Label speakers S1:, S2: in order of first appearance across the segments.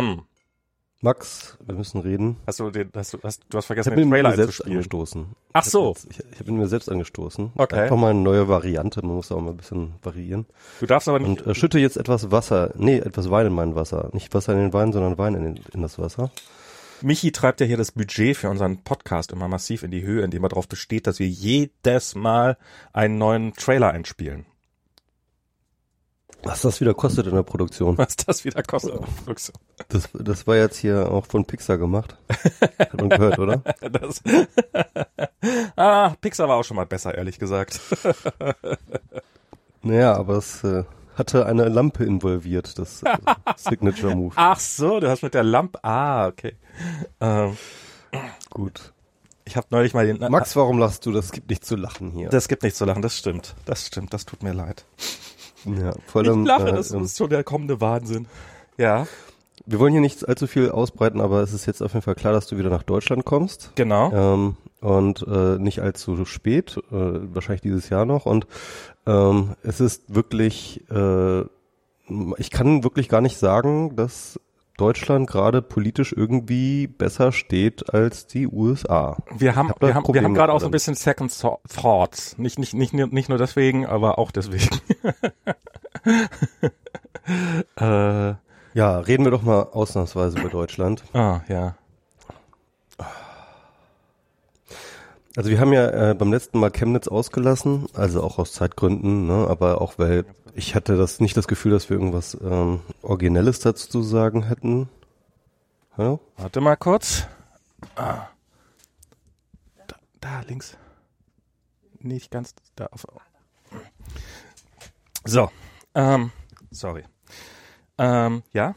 S1: Hm.
S2: Max, wir müssen reden.
S1: Hast du den, hast du, hast, du hast
S2: Ich
S1: vergessen,
S2: habe
S1: den
S2: mir
S1: Trailer
S2: selbst
S1: einzuspielen.
S2: angestoßen.
S1: Ach so.
S2: Ich, ich habe ihn mir selbst angestoßen.
S1: Okay.
S2: Einfach mal eine neue Variante. Man muss auch mal ein bisschen variieren.
S1: Du darfst aber nicht.
S2: Und äh, schütte jetzt etwas Wasser, nee, etwas Wein in mein Wasser. Nicht Wasser in den Wein, sondern Wein in, den, in das Wasser.
S1: Michi treibt ja hier das Budget für unseren Podcast immer massiv in die Höhe, indem er darauf besteht, dass wir jedes Mal einen neuen Trailer einspielen.
S2: Was das wieder kostet in der Produktion.
S1: Was das wieder kostet. Luxus.
S2: Das, das war jetzt hier auch von Pixar gemacht. Hat man gehört, oder?
S1: Das ah, Pixar war auch schon mal besser, ehrlich gesagt.
S2: Naja, aber es äh, hatte eine Lampe involviert, das äh, Signature Move.
S1: Ach so, du hast mit der Lampe. Ah, okay. Ähm,
S2: Gut.
S1: ich habe neulich mal den.
S2: Max, warum lachst du? Das gibt nicht zu lachen hier.
S1: das gibt nichts zu lachen. Das stimmt. Das stimmt. Das tut mir leid.
S2: Ja, vor allem,
S1: ich lache.
S2: äh,
S1: das
S2: ähm,
S1: ist schon der kommende Wahnsinn. Ja,
S2: wir wollen hier nicht allzu viel ausbreiten, aber es ist jetzt auf jeden Fall klar, dass du wieder nach Deutschland kommst.
S1: genau.
S2: Ähm, und äh, nicht allzu spät, äh, wahrscheinlich dieses Jahr noch. Und ähm, es ist wirklich, äh, ich kann wirklich gar nicht sagen, dass Deutschland gerade politisch irgendwie besser steht als die USA.
S1: Wir haben,
S2: hab
S1: wir haben, wir haben gerade auch so ein bisschen Second Thou- Thoughts. Nicht, nicht, nicht, nur- nicht nur deswegen, aber auch deswegen. äh,
S2: Ja, reden wir doch mal ausnahmsweise über Deutschland.
S1: ah, ja.
S2: Also wir haben ja äh, beim letzten Mal Chemnitz ausgelassen, also auch aus Zeitgründen, ne, aber auch weil ich hatte das nicht das Gefühl, dass wir irgendwas ähm, Originelles dazu zu sagen hätten. Hallo?
S1: Warte mal kurz. Ah. Da, da links. Nicht ganz da auf. So. Ähm, sorry. Ähm, ja.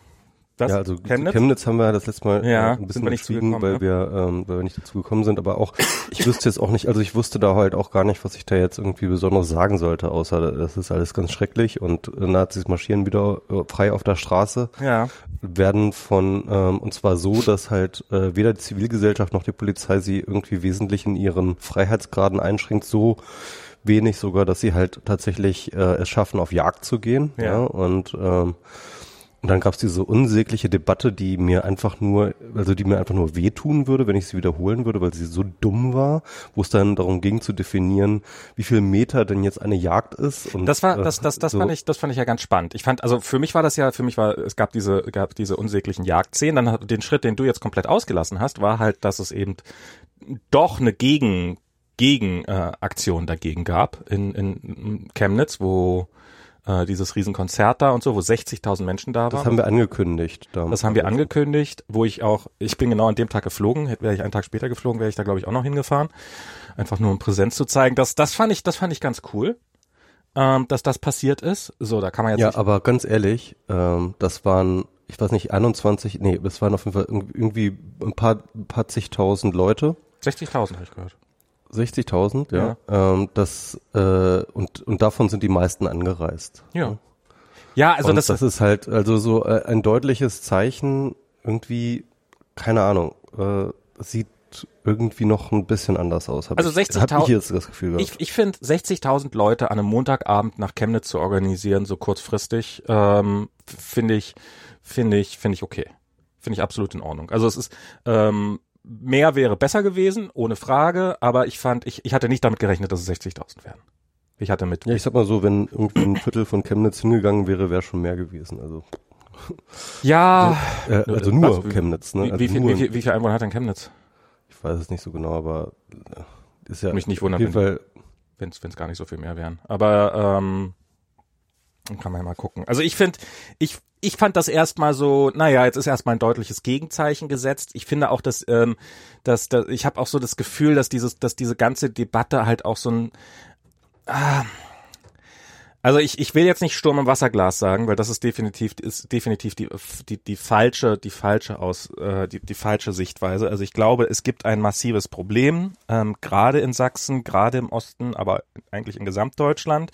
S1: Das
S2: ja, also
S1: Chemnitz?
S2: Chemnitz? haben wir das letzte Mal
S1: Ja,
S2: äh, ein bisschen
S1: zugekommen,
S2: weil wir ähm, weil wir nicht dazu gekommen sind, aber auch ich wüsste jetzt auch nicht, also ich wusste da halt auch gar nicht, was ich da jetzt irgendwie besonders sagen sollte, außer das ist alles ganz schrecklich und Nazis marschieren wieder äh, frei auf der Straße.
S1: Ja.
S2: werden von ähm, und zwar so, dass halt äh, weder die Zivilgesellschaft noch die Polizei sie irgendwie wesentlich in ihren Freiheitsgraden einschränkt, so wenig sogar, dass sie halt tatsächlich äh, es schaffen, auf Jagd zu gehen.
S1: Ja.
S2: Ja, und ähm, und dann gab es diese unsägliche Debatte, die mir einfach nur, also die mir einfach nur wehtun würde, wenn ich sie wiederholen würde, weil sie so dumm war, wo es dann darum ging zu definieren, wie viel Meter denn jetzt eine Jagd ist. Und,
S1: Das war,
S2: äh,
S1: das, das, das
S2: so.
S1: fand ich, das fand ich ja ganz spannend. Ich fand, also für mich war das ja, für mich war, es gab diese, gab diese unsäglichen Jagdszenen. Dann hat den Schritt, den du jetzt komplett ausgelassen hast, war halt, dass es eben doch eine Gegen, Gegen, äh, Aktion dagegen gab in, in Chemnitz, wo äh, dieses Riesenkonzert da und so, wo 60.000 Menschen da
S2: Das
S1: waren.
S2: haben wir angekündigt. damals.
S1: Das haben wir angekündigt, wo ich auch, ich bin genau an dem Tag geflogen, hätte wäre ich einen Tag später geflogen, wäre ich da glaube ich auch noch hingefahren, einfach nur um Präsenz zu zeigen. Das, das fand ich, das fand ich ganz cool, ähm, dass das passiert ist. So, da kann man jetzt
S2: Ja, aber ganz ehrlich, ähm, das waren, ich weiß nicht, 21, nee, das waren auf jeden Fall irgendwie- irgendwie ein paar, ein paar zigtausend Leute.
S1: 60.000 habe ich gehört.
S2: 60.000, ja. Ähm, das, äh, und, und davon sind die meisten angereist.
S1: Ja. Ja, also
S2: und
S1: das,
S2: das, ist halt, also so äh, ein deutliches Zeichen, irgendwie, keine Ahnung, äh, sieht irgendwie noch ein bisschen anders aus. Hab
S1: Also
S2: ich,
S1: 60.000
S2: Hab ich
S1: ich, ich finde 60.000 Leute an einem Montagabend nach Chemnitz zu organisieren, so kurzfristig, ähm, finde ich, finde ich, finde ich okay. Finde ich absolut in Ordnung. Also es ist, ähm, mehr wäre besser gewesen, ohne Frage, aber ich fand, ich, ich hatte nicht damit gerechnet, dass es 60.000 wären. Ich hatte mit,
S2: ja, ich sag mal so, wenn irgendwie ein Viertel von Chemnitz hingegangen wäre, wäre schon mehr gewesen. Also,
S1: ja,
S2: äh, also nur
S1: Was?
S2: Chemnitz, ne?
S1: wie,
S2: Also
S1: wie, viel, wie, viel, wie viel Einwohner hat denn Chemnitz?
S2: Ich weiß es nicht so genau, aber äh, ist ja
S1: Mich nicht wundern,
S2: auf jeden Fall.
S1: wenn es gar nicht so viel mehr wären. Aber ähm, dann kann man ja mal gucken. Also ich finde, ich ich fand das erstmal so, naja, jetzt ist erstmal ein deutliches Gegenzeichen gesetzt. Ich finde auch, dass, ähm, dass, dass ich habe auch so das Gefühl, dass dieses, dass diese ganze Debatte halt auch so ein ah, also ich, ich will jetzt nicht Sturm im Wasserglas sagen, weil das ist definitiv ist definitiv die die die falsche die falsche aus äh, die die falsche Sichtweise. Also ich glaube, es gibt ein massives Problem ähm, gerade in Sachsen, gerade im Osten, aber eigentlich in Gesamtdeutschland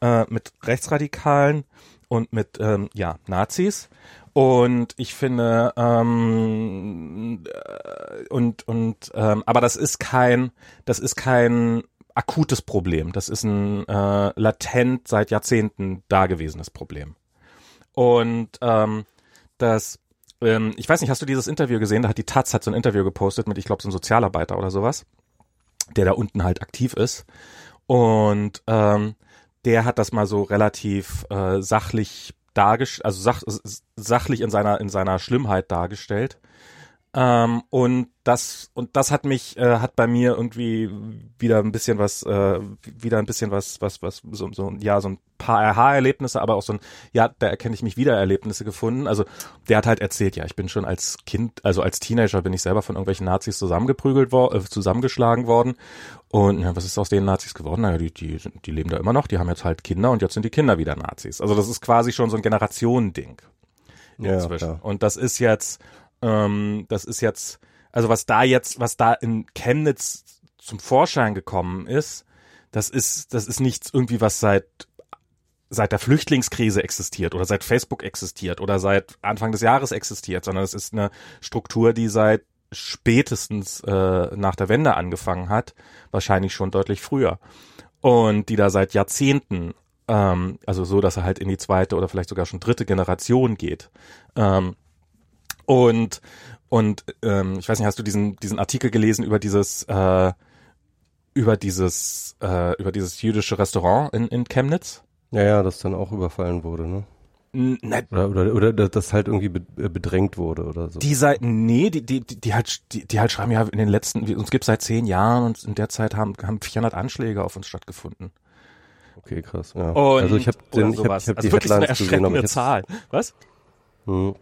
S1: äh, mit Rechtsradikalen und mit ähm, ja Nazis. Und ich finde ähm, äh, und und ähm, aber das ist kein das ist kein akutes Problem. Das ist ein äh, latent seit Jahrzehnten dagewesenes Problem. Und ähm, das ähm, ich weiß nicht, hast du dieses Interview gesehen? Da hat die Taz hat so ein Interview gepostet mit, ich glaube, so einem Sozialarbeiter oder sowas, der da unten halt aktiv ist. Und ähm, der hat das mal so relativ äh, sachlich dargestellt, also sach, sachlich in seiner in seiner Schlimmheit dargestellt. Ähm, und das und das hat mich äh, hat bei mir irgendwie wieder ein bisschen was äh, wieder ein bisschen was was was so, so ja so ein paar Aha-Erlebnisse, aber auch so ein ja da erkenne ich mich wieder Erlebnisse gefunden. Also der hat halt erzählt, ja ich bin schon als Kind also als Teenager bin ich selber von irgendwelchen Nazis zusammengeprügelt worden, äh, zusammengeschlagen worden und ja, was ist aus den Nazis geworden? Naja, die, die, die leben da immer noch, die haben jetzt halt Kinder und jetzt sind die Kinder wieder Nazis. Also das ist quasi schon so ein Generationending inzwischen. Ja, und das ist jetzt ähm, das ist jetzt, also was da jetzt, was da in Chemnitz zum Vorschein gekommen ist, das ist, das ist nichts irgendwie, was seit seit der Flüchtlingskrise existiert oder seit Facebook existiert oder seit Anfang des Jahres existiert, sondern es ist eine Struktur, die seit spätestens äh, nach der Wende angefangen hat, wahrscheinlich schon deutlich früher und die da seit Jahrzehnten, ähm, also so, dass er halt in die zweite oder vielleicht sogar schon dritte Generation geht. Ähm, und und ähm, ich weiß nicht, hast du diesen diesen Artikel gelesen über dieses äh, über dieses äh, über dieses jüdische Restaurant in in Chemnitz?
S2: Ja, ja, das dann auch überfallen wurde, ne? Nein. Oder, oder, oder das halt irgendwie äh, bedrängt wurde oder so.
S1: Die Seiten, nee, die, die, die, halt, die, die halt schreiben ja in den letzten, uns gibt seit zehn Jahren und in der Zeit haben, haben 400 Anschläge auf uns stattgefunden.
S2: Okay, krass, ja.
S1: Und, also ich habe den, ich hab, ich hab
S2: also die wirklich Headlines so eine
S1: gesehen, Zahl. Was? Hm.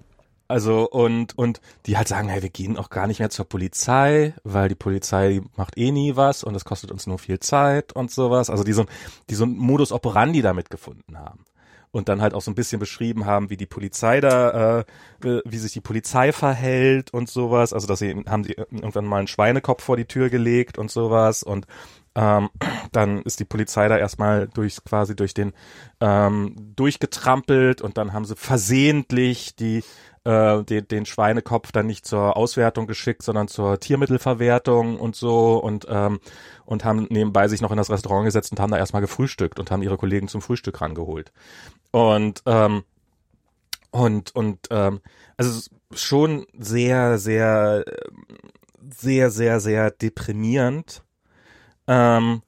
S1: Also und und die halt sagen, hey, wir gehen auch gar nicht mehr zur Polizei, weil die Polizei macht eh nie was und es kostet uns nur viel Zeit und sowas. Also die so, die so ein Modus operandi damit gefunden haben und dann halt auch so ein bisschen beschrieben haben, wie die Polizei da, äh, wie sich die Polizei verhält und sowas. Also dass sie haben sie irgendwann mal einen Schweinekopf vor die Tür gelegt und sowas und ähm, dann ist die Polizei da erstmal durch quasi durch den ähm, durchgetrampelt und dann haben sie versehentlich die äh, den, den Schweinekopf dann nicht zur Auswertung geschickt, sondern zur Tiermittelverwertung und so und ähm, und haben nebenbei sich noch in das Restaurant gesetzt und haben da erstmal gefrühstückt und haben ihre Kollegen zum Frühstück rangeholt. Und ähm, und und ähm, also schon sehr sehr sehr sehr sehr deprimierend, ähm,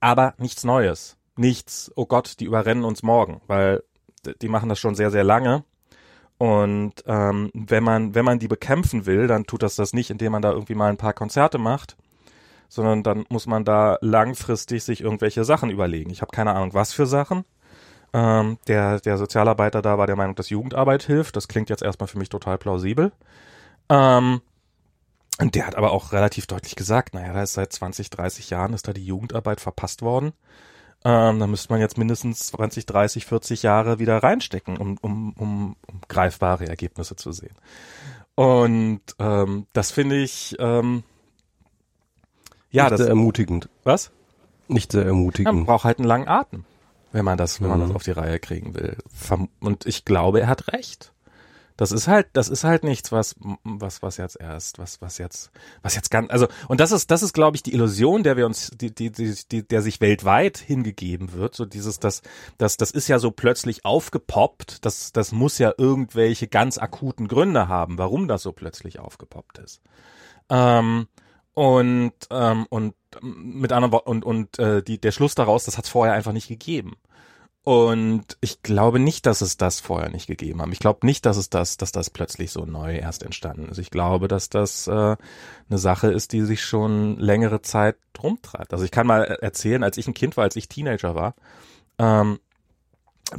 S1: aber nichts Neues, nichts. Oh Gott, die überrennen uns morgen, weil die machen das schon sehr sehr lange und ähm, wenn man wenn man die bekämpfen will, dann tut das das nicht, indem man da irgendwie mal ein paar Konzerte macht, sondern dann muss man da langfristig sich irgendwelche Sachen überlegen. Ich habe keine Ahnung, was für Sachen. Ähm, der der Sozialarbeiter da war der Meinung, dass Jugendarbeit hilft. Das klingt jetzt erstmal für mich total plausibel. Ähm, und der hat aber auch relativ deutlich gesagt, naja, da ist seit 20, 30 Jahren ist da die Jugendarbeit verpasst worden. Ähm, da müsste man jetzt mindestens 20, 30, 40 Jahre wieder reinstecken, um, um, um, um greifbare Ergebnisse zu sehen. Und ähm, das finde ich ähm,
S2: ja Nicht das, sehr ermutigend.
S1: Was?
S2: Nicht sehr ermutigend. Ja,
S1: man braucht halt einen langen Atem, wenn man das, wenn man das mhm. auf die Reihe kriegen will. Und ich glaube, er hat recht. Das ist halt, das ist halt nichts, was, was, was jetzt erst, was, was jetzt, was jetzt ganz, also, und das ist, das ist, glaube ich, die Illusion, der wir uns, die, die, die, die, der sich weltweit hingegeben wird. So dieses, das, das, das ist ja so plötzlich aufgepoppt. Das, das muss ja irgendwelche ganz akuten Gründe haben, warum das so plötzlich aufgepoppt ist. Ähm, und, ähm, und mit anderen Worten, und, und äh, die, der Schluss daraus, das hat es vorher einfach nicht gegeben. Und ich glaube nicht, dass es das vorher nicht gegeben haben. Ich glaube nicht, dass es das, dass das plötzlich so neu erst entstanden ist. Ich glaube, dass das äh, eine Sache ist, die sich schon längere Zeit rumtreibt. Also ich kann mal erzählen, als ich ein Kind war, als ich Teenager war, ähm,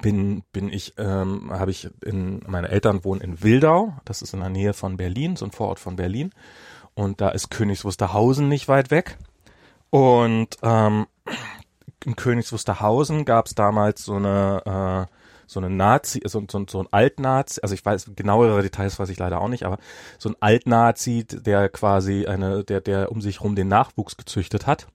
S1: bin bin ich ähm, habe ich in meine Eltern wohnen in Wildau, das ist in der Nähe von Berlin, so ein Vorort von Berlin und da ist Königs Wusterhausen nicht weit weg und ähm, in Königs Wusterhausen gab es damals so eine äh, so eine Nazi, so, so, so ein Altnazi, also ich weiß genauere Details weiß ich leider auch nicht, aber so ein Altnazi, der quasi eine, der, der um sich rum den Nachwuchs gezüchtet hat.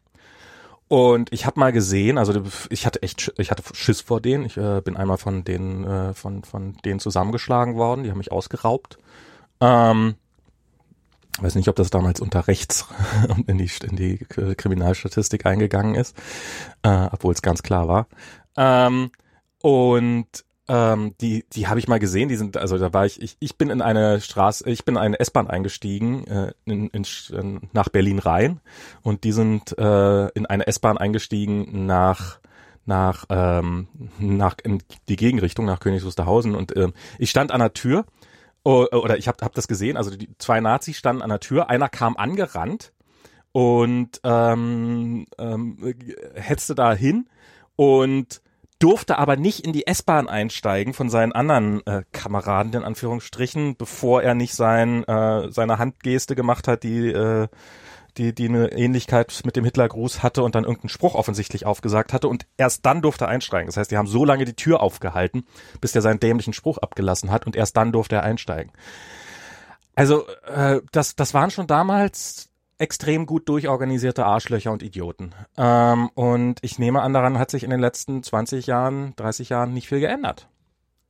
S1: Und ich habe mal gesehen, also ich hatte echt, ich hatte Schiss vor denen. Ich äh, bin einmal von denen, äh, von von denen zusammengeschlagen worden. Die haben mich ausgeraubt. Ähm, weiß nicht, ob das damals unter rechts in die, in die Kriminalstatistik eingegangen ist, äh, obwohl es ganz klar war. Ähm, und ähm, die, die habe ich mal gesehen. Die sind, also da war ich, ich, ich bin in eine Straße, ich bin in eine S-Bahn eingestiegen äh, in, in, nach Berlin Rhein und die sind äh, in eine S-Bahn eingestiegen nach nach ähm, nach in die Gegenrichtung nach Königs Wusterhausen und ähm, ich stand an der Tür oh, oder ich habe hab das gesehen. Also die zwei Nazis standen an der Tür. Einer kam angerannt und ähm, ähm, hetzte da hin und durfte aber nicht in die S-Bahn einsteigen von seinen anderen äh, Kameraden, in Anführungsstrichen, bevor er nicht sein, äh, seine Handgeste gemacht hat, die, äh, die, die eine Ähnlichkeit mit dem Hitlergruß hatte und dann irgendeinen Spruch offensichtlich aufgesagt hatte und erst dann durfte er einsteigen. Das heißt, die haben so lange die Tür aufgehalten, bis der seinen dämlichen Spruch abgelassen hat und erst dann durfte er einsteigen. Also äh, das, das waren schon damals extrem gut durchorganisierte Arschlöcher und Idioten. Ähm, und ich nehme an, daran hat sich in den letzten 20 Jahren, 30 Jahren nicht viel geändert.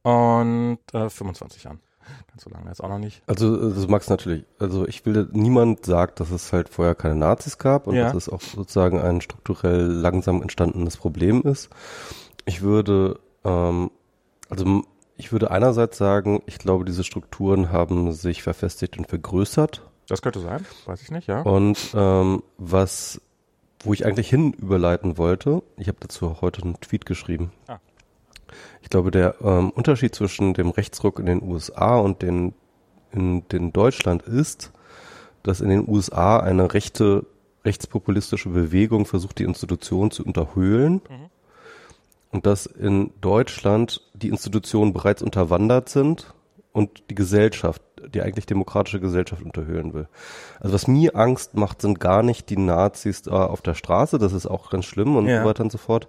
S1: Und äh, 25 Jahren. Ganz so lange jetzt auch noch nicht.
S2: Also das magst natürlich. Also ich will, niemand sagt, dass es halt vorher keine Nazis gab und ja. dass es auch sozusagen ein strukturell langsam entstandenes Problem ist. Ich würde, ähm, also ich würde einerseits sagen, ich glaube, diese Strukturen haben sich verfestigt und vergrößert
S1: das könnte sein, weiß ich nicht, ja.
S2: Und ähm, was, wo ich eigentlich hin überleiten wollte, ich habe dazu heute einen Tweet geschrieben. Ah. Ich glaube, der ähm, Unterschied zwischen dem Rechtsruck in den USA und den in den Deutschland ist, dass in den USA eine rechte rechtspopulistische Bewegung versucht, die Institution zu unterhöhlen. Mhm. Und dass in Deutschland die Institutionen bereits unterwandert sind und die Gesellschaft die eigentlich demokratische Gesellschaft unterhöhlen will. Also was mir Angst macht, sind gar nicht die Nazis da auf der Straße, das ist auch ganz schlimm und ja. so weiter und so fort,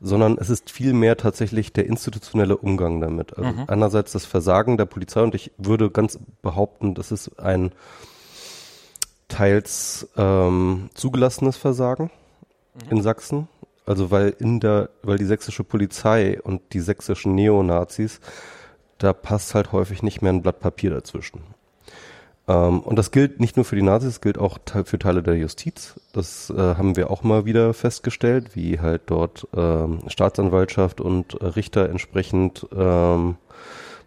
S2: sondern es ist vielmehr tatsächlich der institutionelle Umgang damit. Also mhm. einerseits das Versagen der Polizei und ich würde ganz behaupten, das ist ein teils ähm, zugelassenes Versagen mhm. in Sachsen. Also weil in der, weil die sächsische Polizei und die sächsischen Neonazis da passt halt häufig nicht mehr ein Blatt Papier dazwischen. Ähm, und das gilt nicht nur für die Nazis, das gilt auch für Teile der Justiz. Das äh, haben wir auch mal wieder festgestellt, wie halt dort ähm, Staatsanwaltschaft und äh, Richter entsprechend ähm,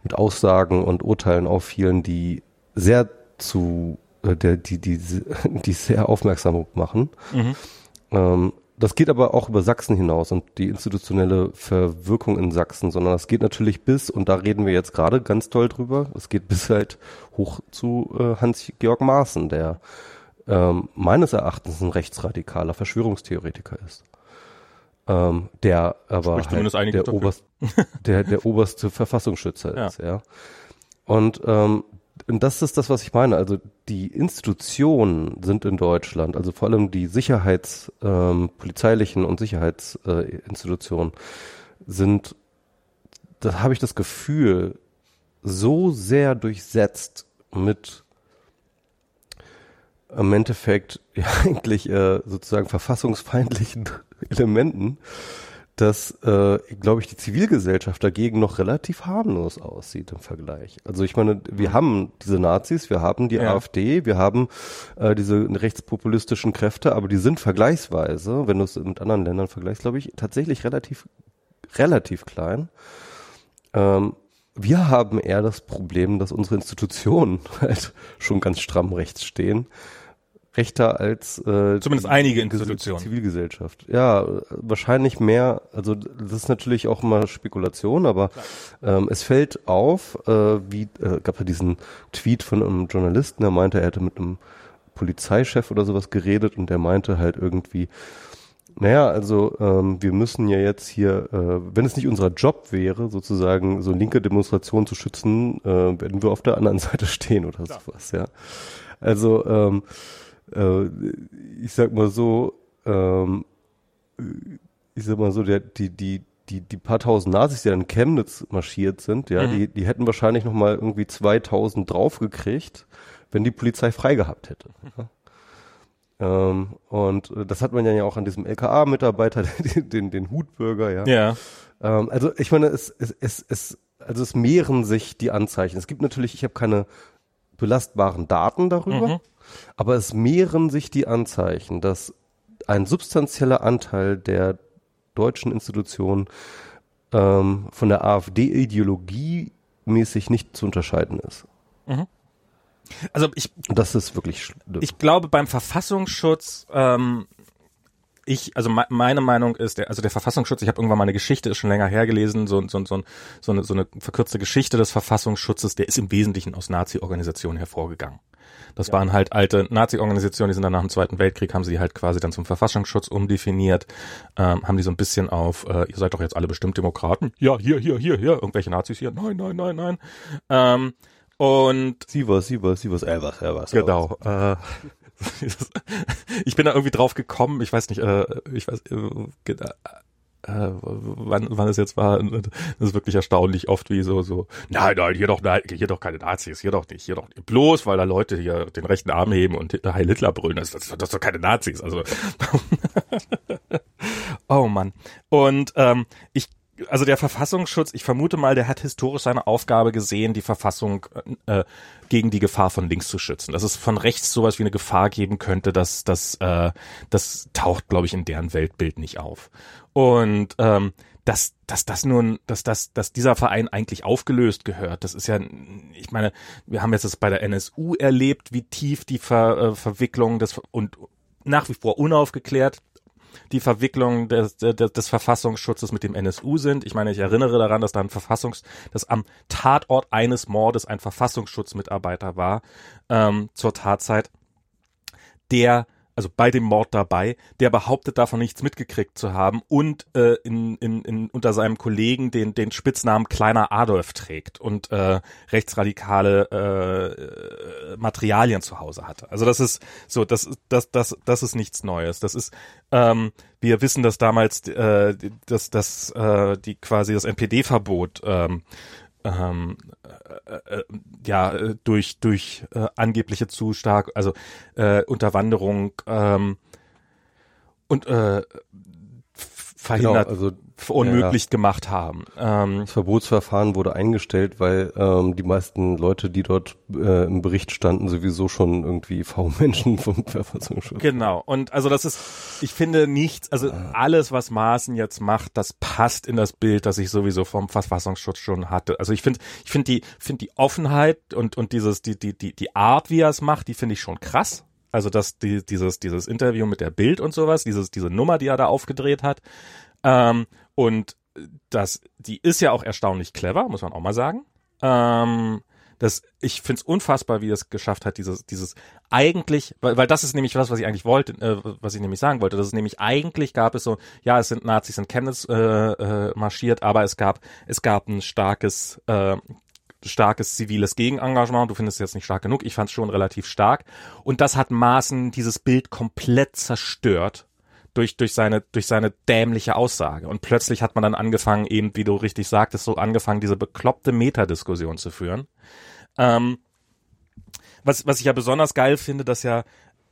S2: mit Aussagen und Urteilen auffielen, die sehr zu äh, der, die, die, die sehr aufmerksam machen. Mhm. Ähm, das geht aber auch über Sachsen hinaus und die institutionelle Verwirkung in Sachsen, sondern das geht natürlich bis, und da reden wir jetzt gerade ganz toll drüber, es geht bis halt hoch zu äh, Hans-Georg Maaßen, der ähm, meines Erachtens ein rechtsradikaler Verschwörungstheoretiker ist. Ähm, der aber halt der, oberst, der, der oberste Verfassungsschützer ja. ist, ja. Und ähm, und das ist das, was ich meine. Also die Institutionen sind in Deutschland, also vor allem die Sicherheits, ähm, polizeilichen und Sicherheitsinstitutionen äh, sind, da habe ich das Gefühl, so sehr durchsetzt mit im Endeffekt ja eigentlich äh, sozusagen verfassungsfeindlichen Elementen, dass, äh, glaube ich, die Zivilgesellschaft dagegen noch relativ harmlos aussieht im Vergleich. Also ich meine, wir mhm. haben diese Nazis, wir haben die ja. AfD, wir haben äh, diese rechtspopulistischen Kräfte, aber die sind vergleichsweise, wenn du es mit anderen Ländern vergleichst, glaube ich, tatsächlich relativ, relativ klein. Ähm, wir haben eher das Problem, dass unsere Institutionen halt schon ganz stramm rechts stehen rechter als
S1: äh, zumindest einige Institutionen
S2: Zivilgesellschaft. Ja, wahrscheinlich mehr. Also das ist natürlich auch immer Spekulation, aber ähm, es fällt auf, äh, wie äh, gab ja diesen Tweet von einem Journalisten, der meinte, er hätte mit einem Polizeichef oder sowas geredet und der meinte halt irgendwie, naja, also ähm, wir müssen ja jetzt hier, äh, wenn es nicht unser Job wäre, sozusagen so linke Demonstrationen zu schützen, äh, werden wir auf der anderen Seite stehen oder Klar. sowas, ja. Also ähm, äh, ich sag mal so, ähm, ich sag mal so, der, die, die, die, die paar tausend Nazis, die dann in Chemnitz marschiert sind, ja, mhm. die, die hätten wahrscheinlich noch mal irgendwie 2000 draufgekriegt, wenn die Polizei frei gehabt hätte. Ja. Ähm, und das hat man ja auch an diesem LKA-Mitarbeiter, den, den, den Hutbürger, ja.
S1: Ja.
S2: Ähm, also ich meine, es, es, es, es, also es mehren sich die Anzeichen. Es gibt natürlich, ich habe keine belastbaren Daten darüber. Mhm. Aber es mehren sich die Anzeichen, dass ein substanzieller Anteil der deutschen Institutionen ähm, von der AfD-Ideologie mäßig nicht zu unterscheiden ist.
S1: Mhm. Also ich,
S2: das ist wirklich.
S1: Ich glaube beim Verfassungsschutz ähm, ich, also me meine Meinung ist, der, also der Verfassungsschutz, ich habe irgendwann mal eine Geschichte, ist schon länger hergelesen, so, so, so, so, eine, so eine verkürzte Geschichte des Verfassungsschutzes, der ist im Wesentlichen aus Nazi-Organisationen hervorgegangen. Das ja. waren halt alte Nazi-Organisationen, die sind dann nach dem Zweiten Weltkrieg, haben sie halt quasi dann zum Verfassungsschutz umdefiniert, ähm, haben die so ein bisschen auf, äh, ihr seid doch jetzt alle bestimmt Demokraten. Ja, hier, hier, hier, hier, irgendwelche Nazis hier. Nein, nein, nein, nein. Ähm, und
S2: sie was, sie was, sie was, er was, er was.
S1: Genau. Äh, ich bin da irgendwie drauf gekommen, ich weiß nicht, äh, ich weiß, äh, äh, wann, wann es jetzt war, das ist wirklich erstaunlich oft wie so, so, nein, nein, hier doch, nein, hier doch keine Nazis, hier doch nicht, hier doch nicht, bloß weil da Leute hier den rechten Arm heben und Heil Hitler brüllen, das, das, das ist doch keine Nazis, also, oh Mann. Und ähm, ich also der Verfassungsschutz, ich vermute mal, der hat historisch seine Aufgabe gesehen, die Verfassung äh, gegen die Gefahr von links zu schützen. Dass es von rechts sowas wie eine Gefahr geben könnte, dass das, äh, das taucht, glaube ich, in deren Weltbild nicht auf. Und ähm, dass, dass das nun, dass das, dass dieser Verein eigentlich aufgelöst gehört. Das ist ja, ich meine, wir haben jetzt das bei der NSU erlebt, wie tief die Ver, äh, Verwicklung des und nach wie vor unaufgeklärt die Verwicklung des, des, des Verfassungsschutzes mit dem NSU sind. Ich meine, ich erinnere daran, dass da ein Verfassungs, dass am Tatort eines Mordes ein Verfassungsschutzmitarbeiter war ähm, zur Tatzeit, der also bei dem Mord dabei, der behauptet davon nichts mitgekriegt zu haben und äh, in, in, in, unter seinem Kollegen den, den Spitznamen Kleiner Adolf trägt und äh, rechtsradikale äh, Materialien zu Hause hatte. Also das ist so, das, das, das, das ist nichts Neues. Das ist, ähm, wir wissen, dass damals äh, dass, dass äh, die quasi das NPD-Verbot ähm, ähm, äh, äh, ja durch durch äh, angebliche zu stark also äh, Unterwanderung ähm, und äh, verhindert genau, also verunmöglicht ja, ja. gemacht haben.
S2: Ähm, das Verbotsverfahren wurde eingestellt, weil ähm, die meisten Leute, die dort äh, im Bericht standen, sowieso schon irgendwie V-Menschen vom Verfassungsschutz.
S1: Genau. Und also das ist, ich finde nichts, also ah. alles, was Maaßen jetzt macht, das passt in das Bild, das ich sowieso vom Verfassungsschutz schon hatte. Also ich finde, ich finde die, finde die Offenheit und und dieses, die die die die Art, wie er es macht, die finde ich schon krass. Also dass die, dieses, dieses Interview mit der Bild und sowas, dieses, diese Nummer, die er da aufgedreht hat. Ähm, und das, die ist ja auch erstaunlich clever, muss man auch mal sagen. Ähm, das, ich find's unfassbar, wie es geschafft hat, dieses, dieses eigentlich, weil, weil das ist nämlich was, was ich eigentlich wollte, äh, was ich nämlich sagen wollte. Das ist nämlich eigentlich gab es so, ja, es sind Nazis in Chemnitz äh, äh, marschiert, aber es gab, es gab ein starkes, äh, starkes ziviles Gegenengagement. Du findest es jetzt nicht stark genug. Ich fand es schon relativ stark. Und das hat Maßen dieses Bild komplett zerstört durch, durch seine, durch seine dämliche Aussage. Und plötzlich hat man dann angefangen, eben, wie du richtig sagtest, so angefangen, diese bekloppte Metadiskussion zu führen. Ähm, was, was ich ja besonders geil finde, dass ja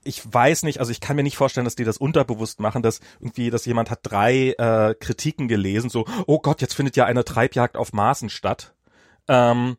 S1: ich weiß nicht, also ich kann mir nicht vorstellen, dass die das unterbewusst machen, dass irgendwie, dass jemand hat drei äh, Kritiken gelesen, so, oh Gott, jetzt findet ja eine Treibjagd auf Maßen statt. Ähm,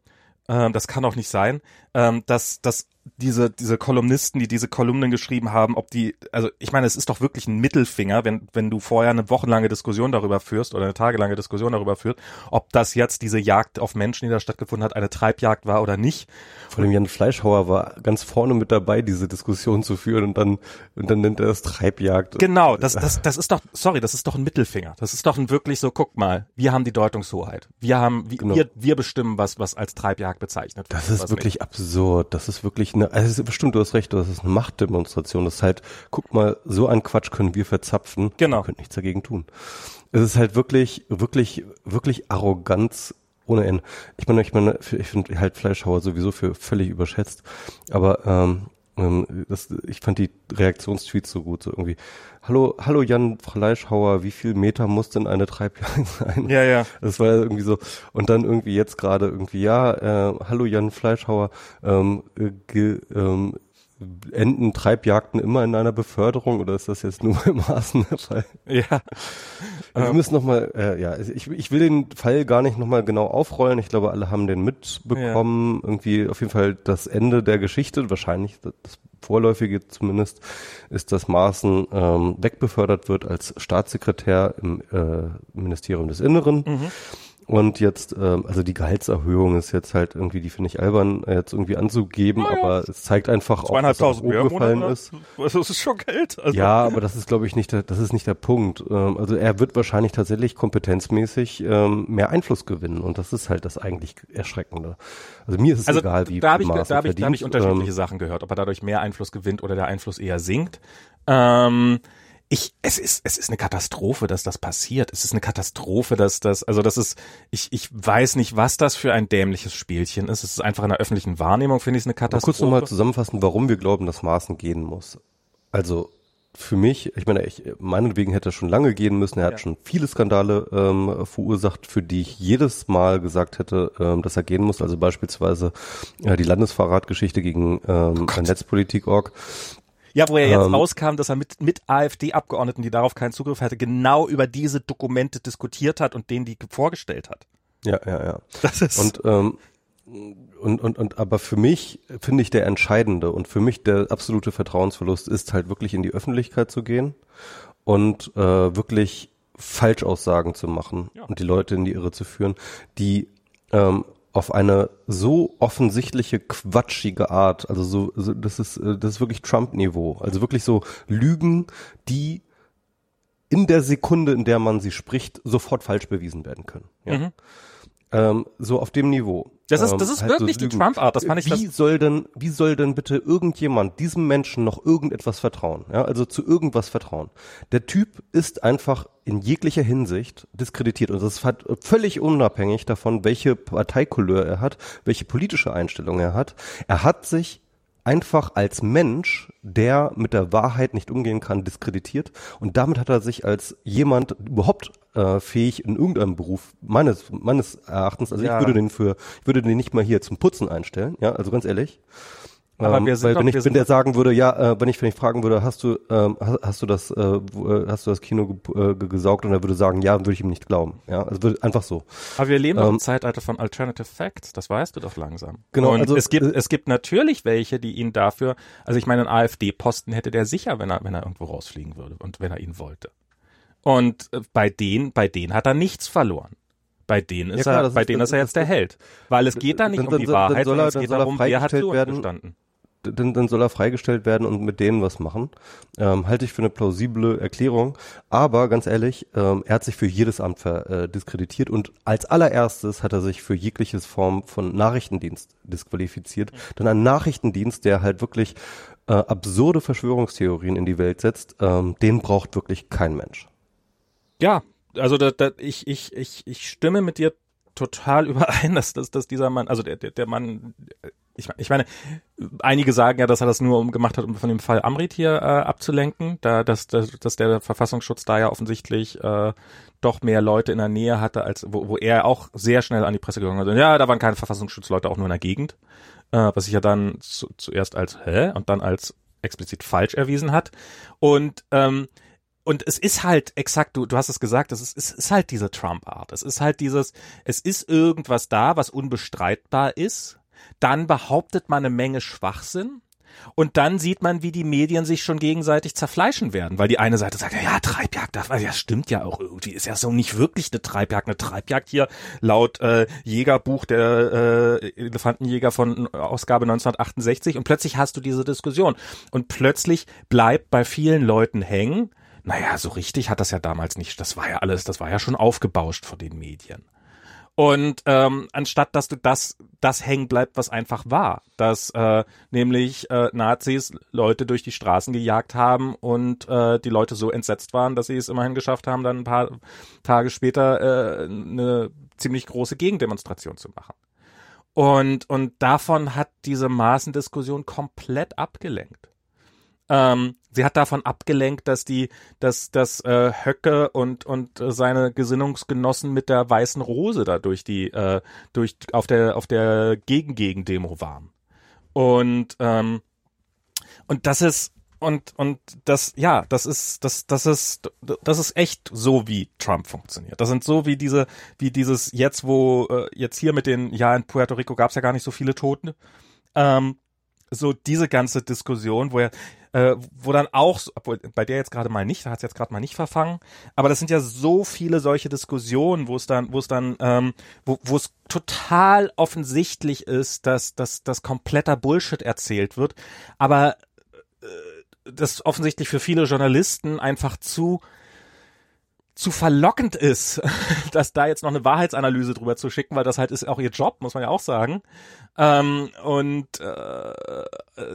S1: ähm, das kann auch nicht sein, ähm, dass, dass diese, diese Kolumnisten, die diese Kolumnen geschrieben haben, ob die, also ich meine, es ist doch wirklich ein Mittelfinger, wenn, wenn du vorher eine wochenlange Diskussion darüber führst oder eine tagelange Diskussion darüber führst, ob das jetzt diese Jagd auf Menschen, die da stattgefunden hat, eine Treibjagd war oder nicht.
S2: Vor allem Jan Fleischhauer war ganz vorne mit dabei, diese Diskussion zu führen und dann, und dann nennt er das Treibjagd.
S1: Genau, das, das, das ist doch, sorry, das ist doch ein Mittelfinger. Das ist doch ein wirklich so, guck mal, wir haben die Deutungshoheit. Wir haben, wir, genau. wir, wir bestimmen, was, was als Treibjagd bezeichnet
S2: wird. Das ist wirklich absurd. Das ist wirklich eine, also bestimmt, du hast recht, das ist eine Machtdemonstration. Das ist halt, guck mal, so ein Quatsch können wir verzapfen.
S1: Genau.
S2: Wir können nichts dagegen tun. Es ist halt wirklich, wirklich, wirklich Arroganz ohne Ende. Ich meine, ich meine, ich finde halt Fleischhauer sowieso für völlig überschätzt. Aber ähm, ähm, das, ich fand die Reaktionstweets so gut, so irgendwie. Hallo, hallo Jan Fleischhauer, wie viel Meter muss denn eine Treibjagd sein?
S1: Ja, ja.
S2: Das war ja irgendwie so. Und dann irgendwie jetzt gerade irgendwie, ja, äh, hallo Jan Fleischhauer, ähm, ge, ähm, enden Treibjagden immer in einer Beförderung oder ist das jetzt nur bei Maßen der Fall?
S1: Ja.
S2: Also wir müssen nochmal, äh, ja, ich, ich will den Fall gar nicht nochmal genau aufrollen. Ich glaube, alle haben den mitbekommen. Ja. Irgendwie auf jeden Fall das Ende der Geschichte, wahrscheinlich das vorläufige zumindest, ist, dass Maaßen ähm, wegbefördert wird als Staatssekretär im äh, Ministerium des Inneren. Mhm und jetzt, ähm, also die Gehaltserhöhung ist jetzt halt irgendwie, die finde ich albern, äh, jetzt irgendwie anzugeben, ja, aber es zeigt einfach
S1: auch, dass es
S2: umgefallen ist.
S1: Das ist schon Geld.
S2: Also. Ja, aber das ist, glaube ich, nicht der, das ist nicht der Punkt. Ähm, also er wird wahrscheinlich tatsächlich kompetenzmäßig ähm, mehr Einfluss gewinnen und das ist halt das eigentlich Erschreckende. Also mir ist es
S1: also
S2: egal, wie
S1: da habe ich, da hab ich, da hab ich unterschiedliche ähm, Sachen gehört, ob er dadurch mehr Einfluss gewinnt oder der Einfluss eher sinkt. Ähm, ich, es ist, es ist eine Katastrophe, dass das passiert. Es ist eine Katastrophe, dass das, also das ist, ich, ich weiß nicht, was das für ein dämliches Spielchen ist. Es ist einfach in der öffentlichen Wahrnehmung, finde ich, eine Katastrophe.
S2: Mal kurz nochmal zusammenfassen, warum wir glauben, dass Maßen gehen muss. Also, für mich, ich meine, ich, meinetwegen hätte er schon lange gehen müssen. Er hat ja. schon viele Skandale ähm, verursacht, für die ich jedes Mal gesagt hätte, ähm, dass er gehen muss. Also beispielsweise äh, die Landesverratgeschichte gegen ähm, oh Netzpolitik.org.
S1: Ja, wo er jetzt ähm, rauskam, dass er mit, mit AfD-Abgeordneten, die darauf keinen Zugriff hatte, genau über diese Dokumente diskutiert hat und denen die vorgestellt hat.
S2: Ja, ja, ja. Das ist und, ähm, und, und, und aber für mich finde ich der entscheidende und für mich der absolute Vertrauensverlust ist halt wirklich in die Öffentlichkeit zu gehen und äh, wirklich Falschaussagen zu machen ja. und die Leute in die Irre zu führen, die ähm, auf eine so offensichtliche quatschige Art, also so, so das ist äh, das ist wirklich Trump-Niveau, also wirklich so Lügen, die in der Sekunde, in der man sie spricht, sofort falsch bewiesen werden können. Ja? Mhm. Ähm, so auf dem Niveau.
S1: Das ist, das ist halt wirklich so die Trump-Art. Das fand ich
S2: wie soll denn, wie soll denn bitte irgendjemand diesem Menschen noch irgendetwas vertrauen? Ja, also zu irgendwas vertrauen. Der Typ ist einfach in jeglicher Hinsicht diskreditiert und das ist völlig unabhängig davon, welche Parteikouleur er hat, welche politische Einstellung er hat. Er hat sich einfach als Mensch, der mit der Wahrheit nicht umgehen kann, diskreditiert. Und damit hat er sich als jemand überhaupt äh, fähig in irgendeinem Beruf meines meines Erachtens. Also ja. ich würde den für, ich würde den nicht mal hier zum Putzen einstellen. Ja, also ganz ehrlich. Aber ähm, wir sind weil doch, wenn ich wenn der sagen würde, ja, äh, wenn ich wenn ich fragen würde, hast du ähm, hast, hast du das äh, äh hast du das Kino ge äh, gesaugt und er würde sagen, ja, würde ich ihm nicht glauben. Ja, also würde, einfach so.
S1: Aber wir leben ähm, im Zeitalter von Alternative Facts, das weißt du doch langsam.
S2: Genau.
S1: Und also, es gibt äh, es gibt natürlich welche, die ihn dafür, also ich meine, einen AfD-Posten hätte der sicher, wenn er wenn er irgendwo rausfliegen würde und wenn er ihn wollte. Und äh, bei denen bei denen hat er nichts verloren. Bei denen ist ja, klar, er, bei ist, denen ist er jetzt der Held. Weil es geht da nicht dann, um die dann, Wahrheit, sondern es geht darum, wer hat zu werden, gestanden
S2: dann, dann soll er freigestellt werden und mit denen was machen. Ähm, halte ich für eine plausible Erklärung. Aber ganz ehrlich, ähm, er hat sich für jedes Amt ver, äh, diskreditiert und als allererstes hat er sich für jegliches Form von Nachrichtendienst disqualifiziert. Mhm. Dann ein Nachrichtendienst, der halt wirklich äh, absurde Verschwörungstheorien in die Welt setzt, ähm, den braucht wirklich kein Mensch.
S1: Ja, also da, da, ich, ich, ich, ich stimme mit dir total überein, dass, dass, dass dieser Mann, also der, der, der Mann ich, ich meine, einige sagen ja, dass er das nur gemacht hat, um von dem Fall Amrit hier äh, abzulenken, da dass, dass, dass der Verfassungsschutz da ja offensichtlich äh, doch mehr Leute in der Nähe hatte, als wo, wo er auch sehr schnell an die Presse gegangen ist. Ja, da waren keine Verfassungsschutzleute auch nur in der Gegend, äh, was sich ja dann zu, zuerst als hä und dann als explizit falsch erwiesen hat. Und ähm, und es ist halt exakt, du, du hast es gesagt, es ist, es ist halt diese Trump-Art. Es ist halt dieses, es ist irgendwas da, was unbestreitbar ist, dann behauptet man eine Menge Schwachsinn. Und dann sieht man, wie die Medien sich schon gegenseitig zerfleischen werden, weil die eine Seite sagt, ja, ja Treibjagd, das, ja, stimmt ja auch irgendwie, ist ja so nicht wirklich eine Treibjagd. Eine Treibjagd hier laut äh, Jägerbuch der äh, Elefantenjäger von Ausgabe 1968 und plötzlich hast du diese Diskussion. Und plötzlich bleibt bei vielen Leuten hängen, naja, so richtig hat das ja damals nicht, das war ja alles, das war ja schon aufgebauscht von den Medien. Und ähm, anstatt dass du das, das hängen bleibt, was einfach war, dass äh, nämlich äh, Nazis Leute durch die Straßen gejagt haben und äh, die Leute so entsetzt waren, dass sie es immerhin geschafft haben, dann ein paar Tage später äh, eine ziemlich große Gegendemonstration zu machen. Und, und davon hat diese Maßendiskussion komplett abgelenkt. Ähm, sie hat davon abgelenkt, dass die, dass, dass äh, Höcke und und äh, seine Gesinnungsgenossen mit der weißen Rose da durch die, äh, durch auf der auf der Gegen-Gegen-Demo waren. Und ähm, und das ist und und das ja, das ist das das ist das ist echt so wie Trump funktioniert. Das sind so wie diese wie dieses jetzt wo äh, jetzt hier mit den ja in Puerto Rico gab es ja gar nicht so viele Toten. Ähm, so diese ganze Diskussion, wo er äh, wo dann auch, obwohl bei der jetzt gerade mal nicht, da hat es jetzt gerade mal nicht verfangen, aber das sind ja so viele solche Diskussionen, wo es dann, wo es dann, ähm, wo, wo es total offensichtlich ist, dass, dass, dass kompletter Bullshit erzählt wird, aber äh, das offensichtlich für viele Journalisten einfach zu zu verlockend ist, dass da jetzt noch eine Wahrheitsanalyse drüber zu schicken, weil das halt ist auch ihr Job, muss man ja auch sagen. Ähm, und äh,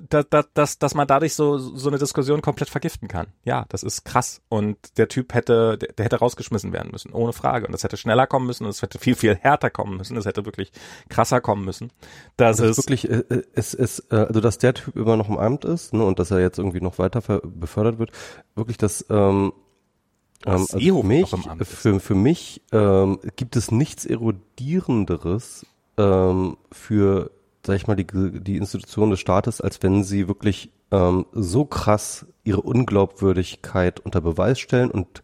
S1: dass, dass, dass man dadurch so, so eine Diskussion komplett vergiften kann. Ja, das ist krass. Und der Typ hätte, der, der hätte rausgeschmissen werden müssen, ohne Frage. Und das hätte schneller kommen müssen und es hätte viel, viel härter kommen müssen. Es hätte wirklich krasser kommen müssen. Das
S2: also
S1: ist
S2: wirklich, äh, äh, es ist, äh, also dass der Typ immer noch im Amt ist ne, und dass er jetzt irgendwie noch weiter befördert wird, wirklich das ähm, ähm, also für mich, für, für mich ähm, gibt es nichts erodierenderes ähm, für, sag ich mal, die, die Institution des Staates, als wenn sie wirklich ähm, so krass ihre Unglaubwürdigkeit unter Beweis stellen und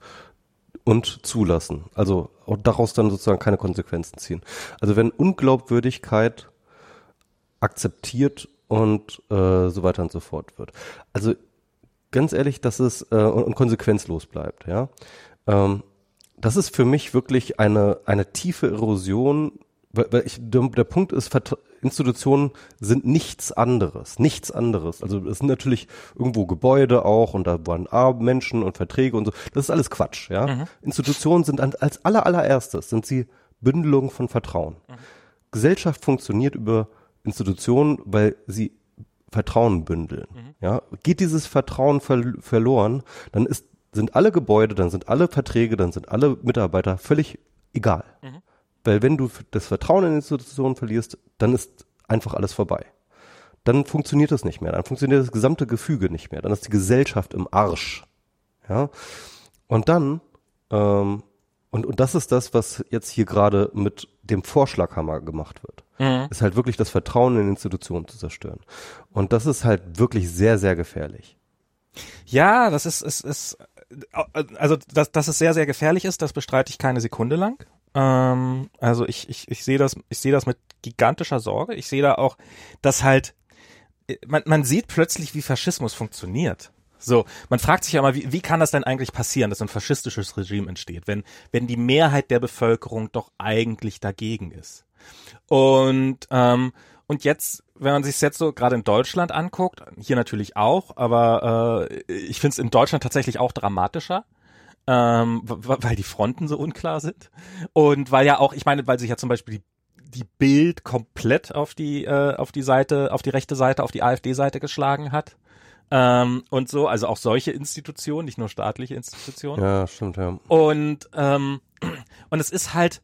S2: und zulassen. Also daraus dann sozusagen keine Konsequenzen ziehen. Also wenn Unglaubwürdigkeit akzeptiert und äh, so weiter und so fort wird. Also ganz ehrlich, dass es äh, und konsequenzlos bleibt, ja. Ähm, das ist für mich wirklich eine eine tiefe Erosion, weil, weil ich, der, der Punkt ist, Institutionen sind nichts anderes, nichts anderes. Also es sind natürlich irgendwo Gebäude auch und da waren Menschen und Verträge und so. Das ist alles Quatsch, ja. Mhm. Institutionen sind als aller allererstes sind sie Bündelung von Vertrauen. Mhm. Gesellschaft funktioniert über Institutionen, weil sie Vertrauen bündeln. Mhm. Ja, geht dieses Vertrauen ver verloren, dann ist, sind alle Gebäude, dann sind alle Verträge, dann sind alle Mitarbeiter völlig egal. Mhm. Weil wenn du das Vertrauen in Institutionen verlierst, dann ist einfach alles vorbei. Dann funktioniert das nicht mehr. Dann funktioniert das gesamte Gefüge nicht mehr. Dann ist die Gesellschaft im Arsch. Ja. Und dann ähm, und, und das ist das, was jetzt hier gerade mit dem Vorschlaghammer gemacht wird. Mhm. Ist halt wirklich das Vertrauen in Institutionen zu zerstören. Und das ist halt wirklich sehr, sehr gefährlich.
S1: Ja, das ist, ist, ist also dass, dass es sehr, sehr gefährlich ist, das bestreite ich keine Sekunde lang. Ähm, also ich, ich, ich sehe das, ich sehe das mit gigantischer Sorge. Ich sehe da auch, dass halt man, man sieht plötzlich, wie Faschismus funktioniert. So, man fragt sich ja mal, wie, wie kann das denn eigentlich passieren, dass ein faschistisches Regime entsteht, wenn, wenn die Mehrheit der Bevölkerung doch eigentlich dagegen ist. Und, ähm, und jetzt, wenn man sich jetzt so gerade in Deutschland anguckt, hier natürlich auch, aber äh, ich finde es in Deutschland tatsächlich auch dramatischer. Ähm, weil die Fronten so unklar sind und weil ja auch, ich meine, weil sich ja zum Beispiel die die Bild komplett auf die äh, auf die Seite, auf die rechte Seite, auf die AfD-Seite geschlagen hat. Ähm, und so, also auch solche Institutionen, nicht nur staatliche Institutionen.
S2: Ja, stimmt, ja.
S1: Und, ähm, und es ist halt,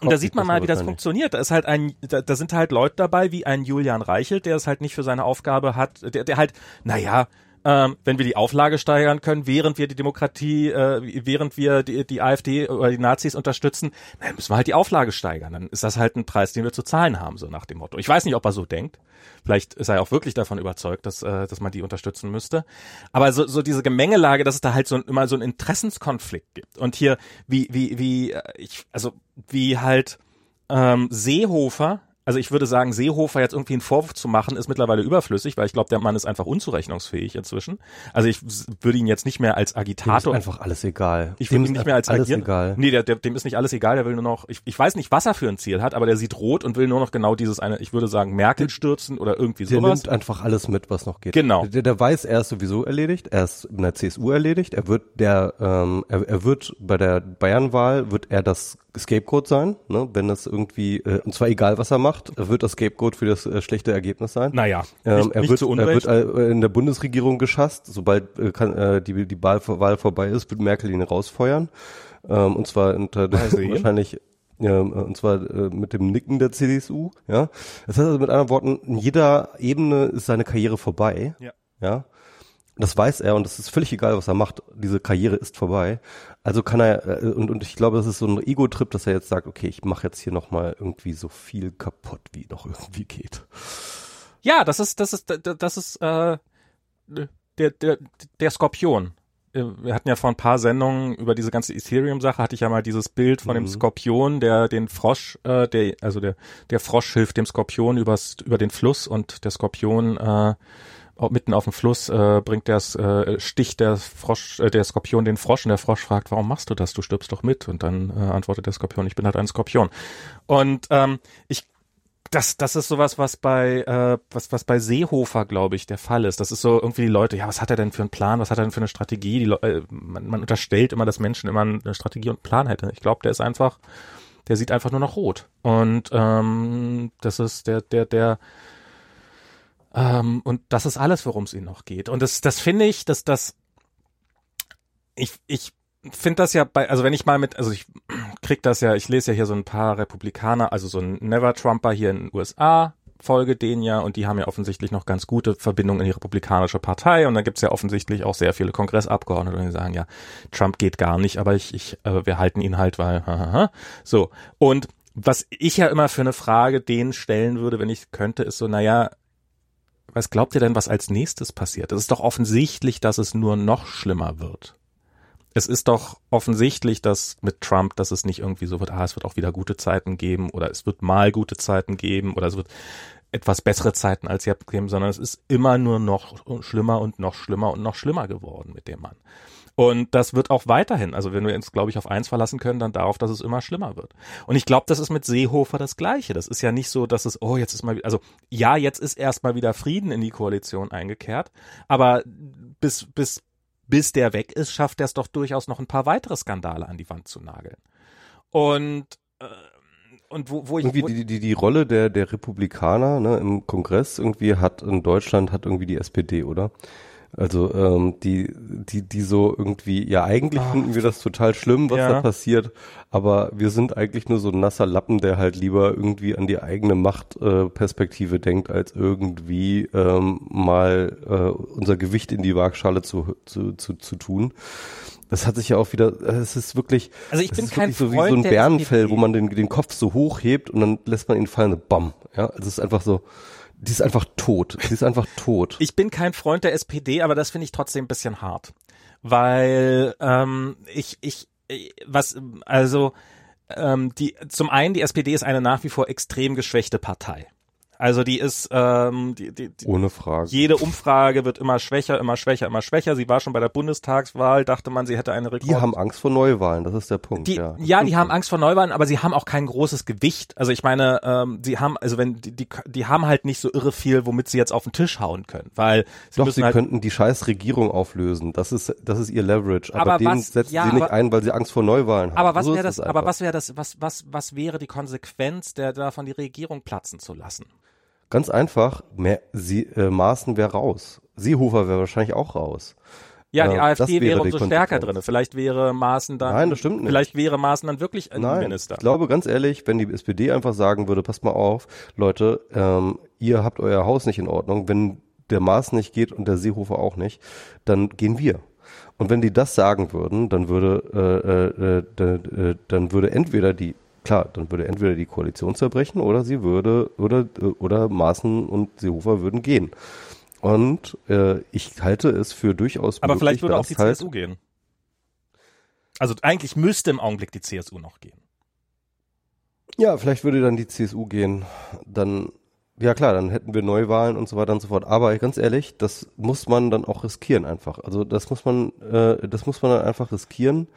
S1: und da sieht man mal, wie das funktioniert. Da ist halt ein, da, da sind halt Leute dabei, wie ein Julian Reichelt, der es halt nicht für seine Aufgabe hat, der, der halt, naja, ähm, wenn wir die Auflage steigern können, während wir die Demokratie, äh, während wir die, die AfD oder die Nazis unterstützen, dann müssen wir halt die Auflage steigern. Dann ist das halt ein Preis, den wir zu zahlen haben, so nach dem Motto. Ich weiß nicht, ob er so denkt. Vielleicht ist er auch wirklich davon überzeugt, dass, äh, dass man die unterstützen müsste. Aber so, so diese Gemengelage, dass es da halt so immer so einen Interessenskonflikt gibt. Und hier, wie, wie, wie, äh, ich, also wie halt ähm, Seehofer also ich würde sagen, Seehofer jetzt irgendwie einen Vorwurf zu machen, ist mittlerweile überflüssig, weil ich glaube, der Mann ist einfach unzurechnungsfähig inzwischen. Also ich würde ihn jetzt nicht mehr als Agitator.
S2: Dem ist einfach alles egal.
S1: Ich würde ihn nicht mehr als
S2: alles agieren. egal.
S1: Nee, der, der, dem ist nicht alles egal, der will nur noch, ich, ich weiß nicht, was er für ein Ziel hat, aber der sieht rot und will nur noch genau dieses eine, ich würde sagen, Merkel stürzen oder irgendwie
S2: der
S1: sowas.
S2: Der nimmt einfach alles mit, was noch geht.
S1: Genau.
S2: Der, der weiß, er ist sowieso erledigt, er ist in der CSU erledigt, er wird der, ähm, er, er wird bei der Bayernwahl, wird er das Scapegoat sein, ne? wenn es irgendwie, äh, und zwar egal, was er macht, wird das Scapegoat für das äh, schlechte Ergebnis sein.
S1: Naja,
S2: ähm, nicht, er, nicht wird, er wird äh, in der Bundesregierung geschasst, sobald äh, kann, äh, die, die Wahl, Wahl vorbei ist, wird Merkel ihn rausfeuern. Ähm, und zwar unter wahrscheinlich ja, und zwar äh, mit dem Nicken der CDU, ja. Das heißt also mit anderen Worten, in jeder Ebene ist seine Karriere vorbei. Ja. Ja. Das weiß er und es ist völlig egal, was er macht. Diese Karriere ist vorbei. Also kann er, äh, und, und ich glaube, das ist so ein Ego-Trip, dass er jetzt sagt, okay, ich mache jetzt hier nochmal irgendwie so viel kaputt, wie noch irgendwie geht.
S1: Ja, das ist, das ist, das ist, äh, der, der, der Skorpion. Äh, Wir hatten ja vor ein paar Sendungen über diese ganze Ethereum-Sache, hatte ich ja mal dieses Bild von dem
S2: Mhm.
S1: Skorpion, der den Frosch, äh, der, also der, der Frosch hilft dem Skorpion übers, über den Fluss und der Skorpion äh, mitten auf dem Fluss äh, bringt der äh, sticht der Frosch, äh, der Skorpion den Frosch und der Frosch fragt, warum machst du das? Du stirbst doch mit. Und dann äh, antwortet der Skorpion, ich bin halt ein Skorpion. Und ähm, ich das, das ist sowas, was bei, äh, was, was bei Seehofer, glaube ich, der Fall ist. Das ist so irgendwie die Leute, ja, was hat er denn für einen Plan, was hat er denn für eine Strategie? Die äh, man, man unterstellt immer, dass Menschen immer eine Strategie und einen Plan hätten. Ich glaube, der ist einfach, der sieht einfach nur noch rot. Und ähm, das ist der, der, der, ähm, und das ist alles, worum es ihnen noch geht. Und das, das finde ich, dass das, ich, ich finde das ja bei, also wenn ich mal mit, also ich krieg das ja, ich lese ja hier so ein paar Republikaner, also so ein Never-Trumper hier in den USA, folge denen ja und die haben ja offensichtlich noch ganz gute Verbindungen in die Republikanische Partei und da gibt's ja offensichtlich auch sehr viele Kongressabgeordnete, die sagen, ja, Trump geht gar nicht, aber ich, ich äh, wir halten ihn halt, weil hahaha. so. Und was ich ja immer für eine Frage denen stellen würde, wenn ich könnte, ist so, naja, was glaubt ihr denn, was als nächstes passiert? Es ist doch offensichtlich, dass es nur noch schlimmer wird es ist doch offensichtlich, dass mit Trump, dass es nicht irgendwie so wird, ah, es wird auch wieder gute Zeiten geben oder es wird mal gute Zeiten geben oder es wird etwas bessere Zeiten als jetzt geben, sondern es ist immer nur noch schlimmer und noch schlimmer und noch schlimmer geworden mit dem Mann. Und das wird auch weiterhin, also wenn wir uns, glaube ich, auf eins verlassen können, dann darauf, dass es immer schlimmer wird. Und ich glaube, das ist mit Seehofer das Gleiche. Das ist ja nicht so, dass es, oh, jetzt ist mal, also ja, jetzt ist erstmal wieder Frieden in die Koalition eingekehrt, aber bis, bis, bis der weg ist, schafft er es doch durchaus noch ein paar weitere Skandale an die Wand zu nageln. Und äh, und wo, wo ich
S2: irgendwie
S1: wo,
S2: die, die, die Rolle der, der Republikaner ne, im Kongress irgendwie hat in Deutschland hat irgendwie die SPD, oder? Also ähm, die, die, die so irgendwie, ja eigentlich
S1: Ah.
S2: finden wir das total schlimm, was
S1: Ja.
S2: da passiert, aber wir sind eigentlich nur so ein nasser Lappen, der halt lieber irgendwie an die eigene Machtperspektive äh, denkt, als irgendwie ähm, mal äh, unser Gewicht in die Waagschale zu, zu, zu, zu tun. Das hat sich ja auch wieder, es ist wirklich,
S1: Also ich
S2: es
S1: bin
S2: ist
S1: kein
S2: wirklich so wie
S1: Freund
S2: so ein Bärenfell, wo man den, den Kopf so hoch hebt und dann lässt man ihn fallen, so bam. Ja, also es ist einfach so, die ist einfach tot. Die ist einfach tot.
S1: Ich bin kein Freund der SPD, aber das finde ich trotzdem ein bisschen hart. Weil ähm, ich, ich, äh, was, also ähm, die, zum einen, die SPD ist eine nach wie vor extrem geschwächte Partei. Also die ist, ähm, die, die, die,
S2: Ohne Frage.
S1: jede Umfrage wird immer schwächer, immer schwächer, immer schwächer. Sie war schon bei der Bundestagswahl, dachte man, sie hätte eine Rekord.
S2: Die haben Angst vor Neuwahlen, das ist der Punkt.
S1: Die,
S2: ja.
S1: ja. die haben Angst vor Neuwahlen, aber sie haben auch kein großes Gewicht. Also ich meine, ähm, sie haben, also wenn die, die, die haben halt nicht so irre viel, womit sie jetzt auf den Tisch hauen können, weil sie
S2: Doch, sie
S1: halt
S2: könnten die scheiß Regierung auflösen. Das ist, das ist ihr Leverage. Aber,
S1: Aber
S2: den
S1: was-
S2: setzen
S1: ja,
S2: sie nicht
S1: aber-
S2: ein, weil sie Angst vor Neuwahlen haben.
S1: Aber was
S2: So
S1: wäre das,
S2: es
S1: aber was wäre das, was, was, was wäre die Konsequenz, der davon die Regierung platzen zu lassen?
S2: Ganz einfach, mehr, sie, äh, Maaßen wäre raus. Seehofer wäre wahrscheinlich auch raus.
S1: Ja, die
S2: das
S1: AfD
S2: wäre
S1: wäre umso stärker drin. Vielleicht wäre Maaßen dann.
S2: Nein, das stimmt nicht.
S1: Vielleicht wäre Maaßen dann wirklich ein
S2: Nein,
S1: Minister.
S2: ich glaube ganz ehrlich, wenn die SPD einfach sagen würde, passt mal auf, Leute, ähm, ihr habt euer Haus nicht in Ordnung, wenn der Maß nicht geht und der Seehofer auch nicht, dann gehen wir. Und wenn die das sagen würden, dann würde, äh, äh, äh, dann, äh, dann würde entweder die, klar, dann würde entweder die Koalition zerbrechen oder sie würde, oder, äh, oder Maaßen und Seehofer würden gehen. Und äh, ich halte es für durchaus
S1: aber
S2: möglich,
S1: vielleicht würde auch die
S2: halt,
S1: CSU gehen. Also eigentlich müsste im Augenblick die CSU noch gehen.
S2: Ja, vielleicht würde dann die CSU gehen. Dann, ja klar, dann hätten wir Neuwahlen und so weiter und so fort. Aber ganz ehrlich, das muss man dann auch riskieren einfach. Also das muss man, äh, das muss man dann einfach riskieren,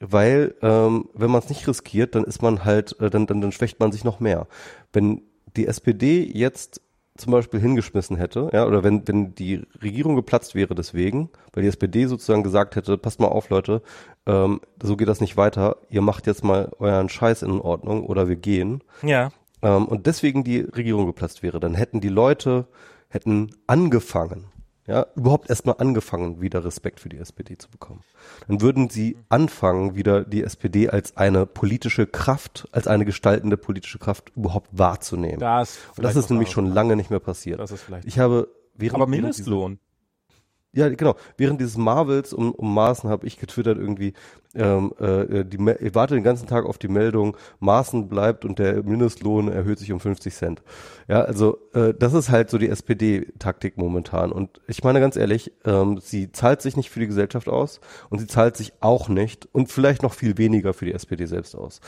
S2: weil ähm, wenn man es nicht riskiert, dann ist man halt, äh, dann, dann, dann schwächt man sich noch mehr. Wenn die SPD jetzt zum Beispiel hingeschmissen hätte, ja, oder wenn, wenn die Regierung geplatzt wäre deswegen, weil die SPD sozusagen gesagt hätte, passt mal auf, Leute, ähm, so geht das nicht weiter, ihr macht jetzt mal euren Scheiß in Ordnung oder wir gehen,
S1: Ja.
S2: ähm, und deswegen die Regierung geplatzt wäre, dann hätten die Leute, hätten angefangen, ja, überhaupt erstmal angefangen, wieder Respekt für die SPD zu bekommen. Dann würden sie anfangen, wieder die SPD als eine politische Kraft, als eine gestaltende politische Kraft überhaupt wahrzunehmen.
S1: Das,
S2: Und das ist nämlich schon lange nicht mehr passiert.
S1: Das ist vielleicht.
S2: Ich habe während
S1: aber Mindestlohn.
S2: Ja, genau. Während dieses Marvels um, um Maßen habe ich getwittert irgendwie, ähm, äh, die, ich warte den ganzen Tag auf die Meldung, Maßen bleibt und der Mindestlohn erhöht sich um 50 Cent. Ja, also äh, das ist halt so die SPD-Taktik momentan. Und ich meine ganz ehrlich, ähm, sie zahlt sich nicht für die Gesellschaft aus und sie zahlt sich auch nicht und vielleicht noch viel weniger für die SPD selbst aus.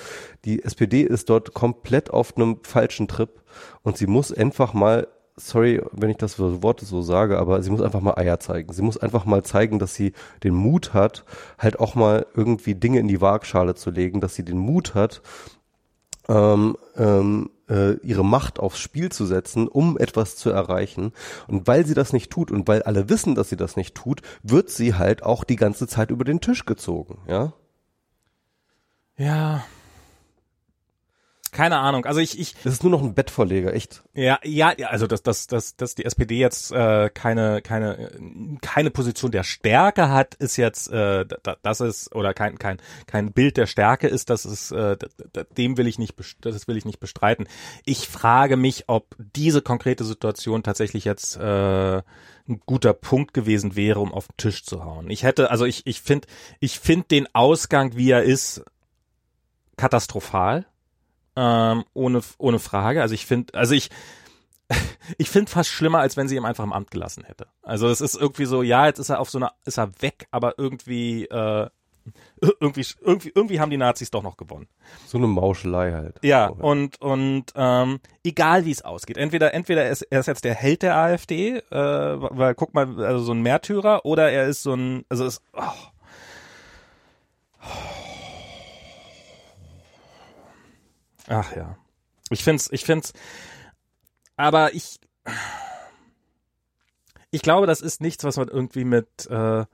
S2: Die SPD ist dort komplett auf einem falschen Trip und sie muss einfach mal sorry, wenn ich das Wort so sage, aber sie muss einfach mal Eier zeigen. Sie muss einfach mal zeigen, dass sie den Mut hat, halt auch mal irgendwie Dinge in die Waagschale zu legen, dass sie den Mut hat, ähm, ähm, äh, ihre Macht aufs Spiel zu setzen, um etwas zu erreichen. Und weil sie das nicht tut und weil alle wissen, dass sie das nicht tut, wird sie halt auch die ganze Zeit über den Tisch gezogen, ja?
S1: Ja, keine Ahnung. Also ich, ich.
S2: Das ist nur noch ein Bettvorleger, echt.
S1: Ja, ja, ja. Also dass, dass, dass, dass die SPD jetzt äh, keine, keine, keine Position der Stärke hat, ist jetzt, äh, das ist oder kein, kein, kein Bild der Stärke ist, das ist, äh, dem will ich nicht, das will ich nicht bestreiten. Ich frage mich, ob diese konkrete Situation tatsächlich jetzt äh, ein guter Punkt gewesen wäre, um auf den Tisch zu hauen. Ich hätte, also ich, ich finde, ich finde den Ausgang, wie er ist, katastrophal ähm, ohne, ohne Frage. Also ich finde, also ich, ich finde fast schlimmer, als wenn sie ihn einfach im Amt gelassen hätte. Also es ist irgendwie so, ja, jetzt ist er auf so einer, ist er weg, aber irgendwie, äh, irgendwie, irgendwie, irgendwie haben die Nazis doch noch gewonnen.
S2: So eine Mauschelei halt.
S1: Ja, oh, und, und ähm, egal wie es ausgeht. Entweder, entweder er ist, er ist jetzt der Held der AfD, äh, weil guck mal, also so ein Märtyrer, oder er ist so ein, also es, oh. Ach ja. Ich find's, ich find's, aber ich, ich glaube, das ist nichts, was man irgendwie mit, äh,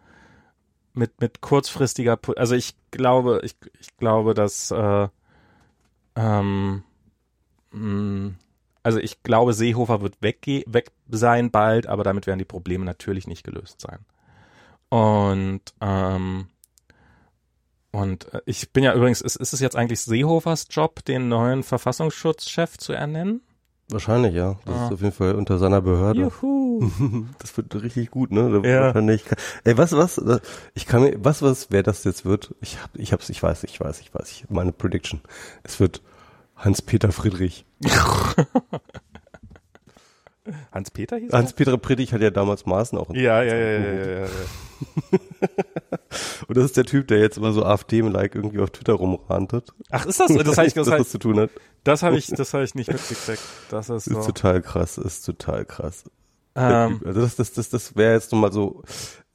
S1: mit, mit kurzfristiger, also ich glaube, ich, ich glaube, dass, äh, ähm, mh, mm, also ich glaube, Seehofer wird wegge weg sein bald, aber damit werden die Probleme natürlich nicht gelöst sein. Und ähm, und äh, ich bin ja übrigens, ist, ist es jetzt eigentlich Seehofers Job, den neuen Verfassungsschutzchef zu ernennen?
S2: Wahrscheinlich, ja. Das ah. ist auf jeden Fall unter seiner Behörde. Juhu. Das wird richtig gut, ne? Ja. Wahrscheinlich. Ey, was, was? Äh, ich kann mir, was, was, wer das jetzt wird? Ich hab, ich hab's, ich weiß, ich weiß, ich weiß. Ich, meine Prediction. Es wird Hans-Peter Friedrich.
S1: Hans-Peter hieß
S2: Hans-Peter Friedrich hat ja damals Maßen auch.
S1: Ja, ja, ja, ja, ja, ja.
S2: Und das ist der Typ, der jetzt immer so AfD-like irgendwie auf Twitter rumrantet.
S1: Ach, ist das? Das habe ich
S2: das, was zu tun hat.
S1: Das habe ich, das habe ich nicht mitgekriegt. Das ist,
S2: so. ist total krass, ist total krass. Ähm, also das, das, das, das wäre jetzt nochmal so,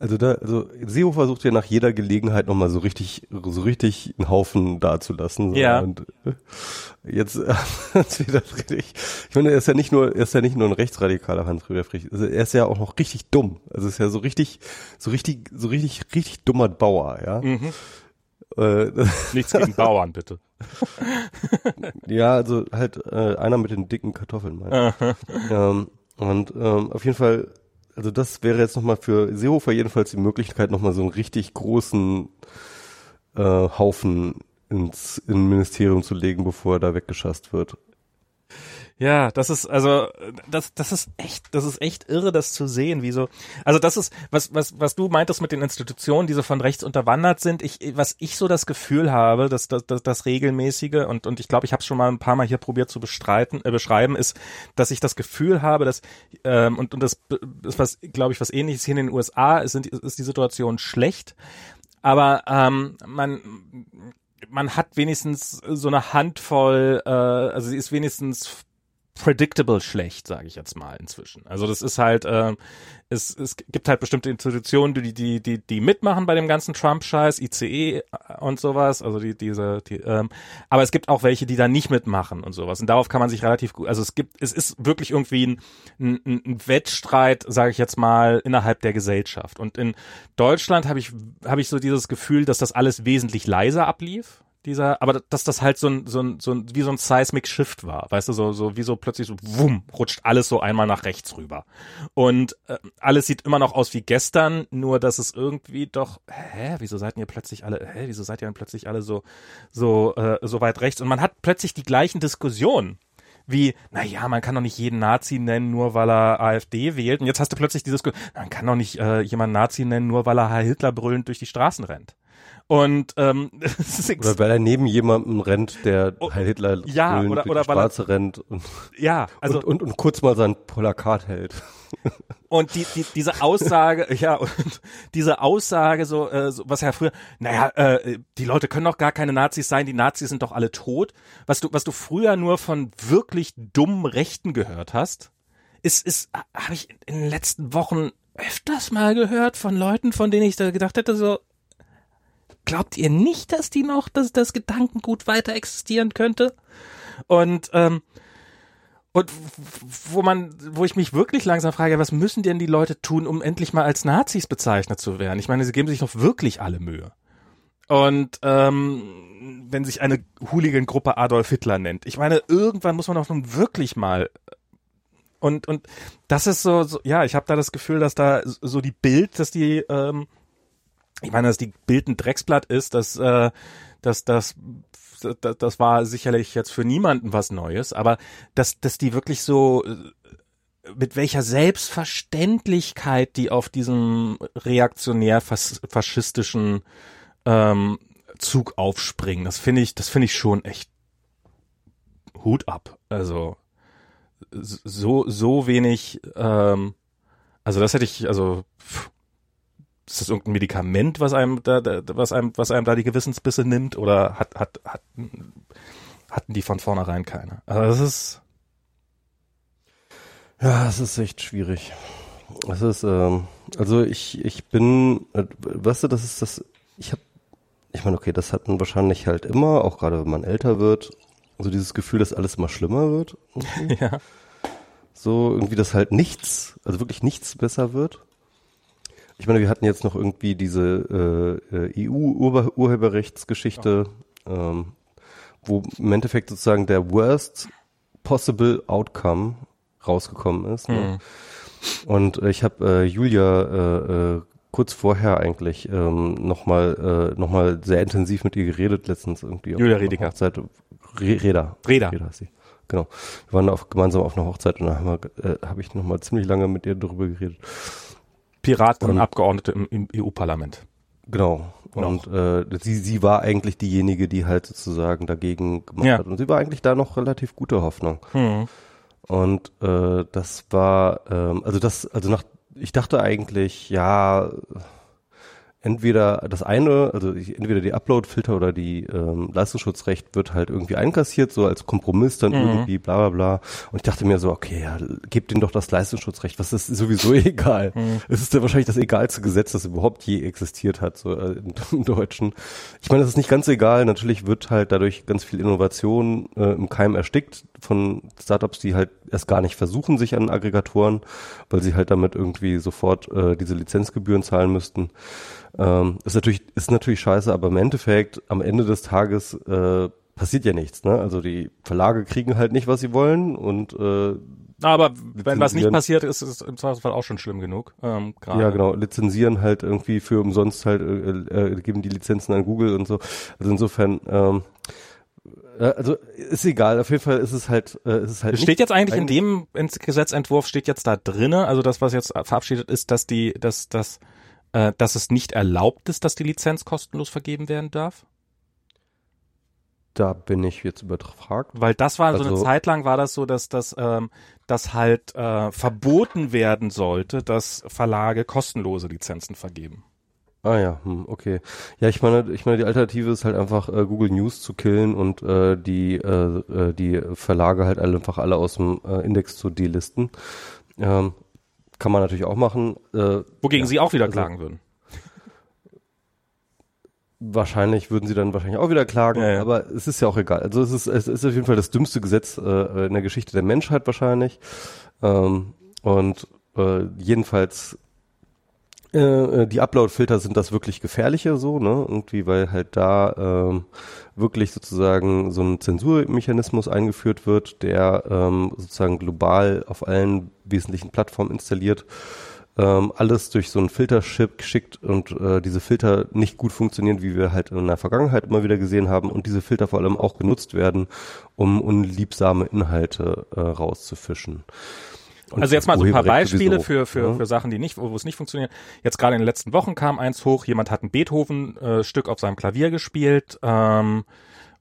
S2: also da, also Seehofer versucht ja nach jeder Gelegenheit nochmal so richtig, so richtig einen Haufen dazulassen. So.
S1: Ja.
S2: Und äh, jetzt äh, Hans-Peter Friedrich. Ich meine, er ist ja nicht nur, er ist ja nicht nur ein rechtsradikaler Hans-Peter Friedrich. Also er ist ja auch noch richtig dumm. Also ist ja so richtig, so richtig, so richtig, richtig dummer Bauer, ja. Mhm.
S1: Äh, Nichts gegen Bauern, bitte.
S2: ja, also halt äh, einer mit den dicken Kartoffeln, meine ähm, Und ähm, auf jeden Fall also das wäre jetzt nochmal für Seehofer jedenfalls die Möglichkeit, nochmal so einen richtig großen äh, Haufen ins in Ministerium zu legen, bevor er da weggeschasst wird.
S1: Ja, das ist also das das ist echt das ist echt irre das zu sehen, wie so also das ist was was was du meintest mit den Institutionen, die so von rechts unterwandert sind. Ich was ich so das Gefühl habe, dass das das, regelmäßige und und ich glaube, ich habe es schon mal ein paar mal hier probiert zu bestreiten äh, beschreiben ist, dass ich das Gefühl habe, dass ähm, und und das ist was glaube ich was ähnliches hier in den USA ist, sind, ist die Situation schlecht, aber ähm, man man hat wenigstens so eine Handvoll, äh, also sie ist wenigstens predictable schlecht, sage ich jetzt mal inzwischen. Also das ist halt, äh, es, es gibt halt bestimmte Institutionen, die die die die mitmachen bei dem ganzen Trump-Scheiß, ICE und sowas, also die diese, die, ähm, aber es gibt auch welche, die da nicht mitmachen und sowas. Und darauf kann man sich relativ gut, also es gibt, es ist wirklich irgendwie ein, ein, ein Wettstreit, sage ich jetzt mal, innerhalb der Gesellschaft. Und in Deutschland habe ich habe ich so dieses Gefühl, dass das alles wesentlich leiser ablief dieser, aber dass das halt so ein, so ein, so ein, wie so ein Seismic Shift war, weißt du, so, so, wie so plötzlich so, wumm, rutscht alles so einmal nach rechts rüber. Und äh, alles sieht immer noch aus wie gestern, nur dass es irgendwie doch, hä, wieso seid ihr plötzlich alle, hä, wieso seid ihr dann plötzlich alle so, so, äh, so weit rechts? Und man hat plötzlich die gleichen Diskussionen wie, na ja, man kann doch nicht jeden Nazi nennen, nur weil er AfD wählt. Und jetzt hast du plötzlich dieses, man kann doch nicht äh, jemanden Nazi nennen, nur weil er Herr Hitler brüllend durch die Straßen rennt. Und ähm,
S2: Oder weil er neben jemandem rennt, der
S1: Oh,
S2: Heil Hitler
S1: ja,
S2: brüllend
S1: oder- oder weil er-
S2: Straße rennt und,
S1: ja, also
S2: und, und, und kurz mal sein Plakat hält.
S1: Und die, die, diese Aussage, ja, und diese Aussage, so, äh, so was ja früher, naja, äh, die Leute können doch gar keine Nazis sein, die Nazis sind doch alle tot. Was du, was du früher nur von wirklich dummen Rechten gehört hast, ist, ist, habe ich in den letzten Wochen öfters mal gehört von Leuten, von denen ich da gedacht hätte, so, glaubt ihr nicht, dass die noch, dass das Gedankengut weiter existieren könnte? Und, ähm, und wo man, wo ich mich wirklich langsam frage, was müssen denn die Leute tun, um endlich mal als Nazis bezeichnet zu werden? Ich meine, sie geben sich doch wirklich alle Mühe. Und ähm, wenn sich eine Hooligan-Gruppe Adolf Hitler nennt, ich meine, irgendwann muss man doch nun wirklich mal und und das ist so, so ja, ich habe da das Gefühl, dass da so die Bild, dass die, ähm, ich meine, dass die Bild ein Drecksblatt ist, dass äh, dass das das, war sicherlich jetzt für niemanden was Neues, aber dass, dass die wirklich so, äh, mit welcher Selbstverständlichkeit die auf diesem reaktionär-faschistischen ähm, Zug aufspringen, das finde ich, das finde ich schon echt Hut ab. Also so, so wenig, ähm, also das hätte ich, also pff, ist das irgendein Medikament, was einem da, da was einem, was einem da die Gewissensbisse nimmt, oder hat, hat, hat hatten die von vornherein keine? Also das ist
S2: Ja, es ist echt schwierig. Es ist, ähm, also ich, ich bin, äh, weißt du, das ist das, ich habe, ich meine, okay, das hat man wahrscheinlich halt immer, auch gerade wenn man älter wird, so dieses Gefühl, dass alles immer schlimmer wird. irgendwie.
S1: ja.
S2: So irgendwie, dass halt nichts, also wirklich nichts besser wird. Ich meine, wir hatten jetzt noch irgendwie diese äh, EU-Urheberrechtsgeschichte, ähm, wo im Endeffekt sozusagen der worst possible outcome rausgekommen ist. Ne?
S1: Hm.
S2: Und äh, ich habe äh, Julia äh, äh, kurz vorher eigentlich ähm, nochmal äh, noch mal sehr intensiv mit ihr geredet letztens irgendwie.
S1: Julia Rediger.
S2: Hochzeit. Re Reda.
S1: Reda.
S2: Reda ist sie. Genau. Wir waren auf, gemeinsam auf einer Hochzeit und da habe äh, hab ich nochmal ziemlich lange mit ihr darüber geredet.
S1: Pirat und
S2: Und-
S1: Abgeordnete im, im EU-Parlament.
S2: Genau. Und äh, sie, sie war eigentlich diejenige, die halt sozusagen dagegen gemacht
S1: Ja.
S2: hat. Und sie war eigentlich da noch relativ gute Hoffnung.
S1: Hm.
S2: Und äh, das war, ähm, also das, also nach, ich dachte eigentlich, ja, entweder das eine, also ich, entweder die Upload-Filter oder die ähm, Leistungsschutzrecht wird halt irgendwie einkassiert, so als Kompromiss dann
S1: Mhm.
S2: irgendwie, bla bla bla. Und ich dachte mir so, okay, ja, gebt denen doch das Leistungsschutzrecht, was ist sowieso egal.
S1: Mhm.
S2: Es ist ja wahrscheinlich das egalste Gesetz, das überhaupt je existiert hat, so äh, im, im Deutschen. Ich meine, das ist nicht ganz egal. Natürlich wird halt dadurch ganz viel Innovation äh, im Keim erstickt von Startups, die halt erst gar nicht versuchen, sich an Aggregatoren, weil sie halt damit irgendwie sofort äh, diese Lizenzgebühren zahlen müssten. Ähm, ist natürlich ist natürlich scheiße, aber im Endeffekt am Ende des Tages äh, passiert ja nichts. Ne? Also die Verlage kriegen halt nicht, was sie wollen und äh,
S1: Aber wenn was nicht passiert, ist es im Zweifelsfall auch schon schlimm genug. Ähm, gerade.
S2: Ja, genau. Lizenzieren halt irgendwie für umsonst halt, äh, äh, geben die Lizenzen an Google und so. Also insofern, ähm, äh, also ist egal. Auf jeden Fall ist es halt, äh, ist es halt.
S1: Steht jetzt eigentlich in dem Gesetzentwurf steht jetzt da drinne, also das, was jetzt verabschiedet ist, dass die, dass, dass, äh, dass es nicht erlaubt ist, dass die Lizenz kostenlos vergeben werden darf?
S2: Da bin ich jetzt überfragt.
S1: Weil das war so eine
S2: Also-
S1: Zeit lang war das so, dass das, ähm, dass halt äh, verboten werden sollte, dass Verlage kostenlose Lizenzen vergeben.
S2: Ah ja, hm, okay. Ja, ich meine, ich meine, die Alternative ist halt einfach äh, Google News zu killen und äh, die äh, äh, die Verlage halt einfach alle aus dem äh, Index zu delisten. Ähm, kann man natürlich auch machen. Äh,
S1: Wogegen
S2: Ja,
S1: sie auch wieder
S2: also-
S1: klagen würden.
S2: Wahrscheinlich würden sie dann wahrscheinlich auch wieder klagen,
S1: Ja, ja.
S2: aber es ist ja auch egal. Also es ist, es ist auf jeden Fall das dümmste Gesetz äh, in der Geschichte der Menschheit wahrscheinlich. Ähm, und äh, jedenfalls äh, äh, die Upload-Filter sind das wirklich gefährliche so, ne? Irgendwie, weil halt da ähm, wirklich sozusagen so ein Zensurmechanismus eingeführt wird, der ähm, sozusagen global auf allen wesentlichen Plattformen installiert ähm, alles durch so einen Filterchip geschickt und äh, diese Filter nicht gut funktionieren, wie wir halt in der Vergangenheit immer wieder gesehen haben und diese Filter vor allem auch genutzt werden, um unliebsame Inhalte äh, rauszufischen. Und
S1: also jetzt mal so ein paar Beispiele für, für,
S2: ne?
S1: für Sachen, die nicht, wo es nicht funktioniert. Jetzt gerade in den letzten Wochen kam eins hoch, jemand hat ein Beethoven-Stück auf seinem Klavier gespielt ähm,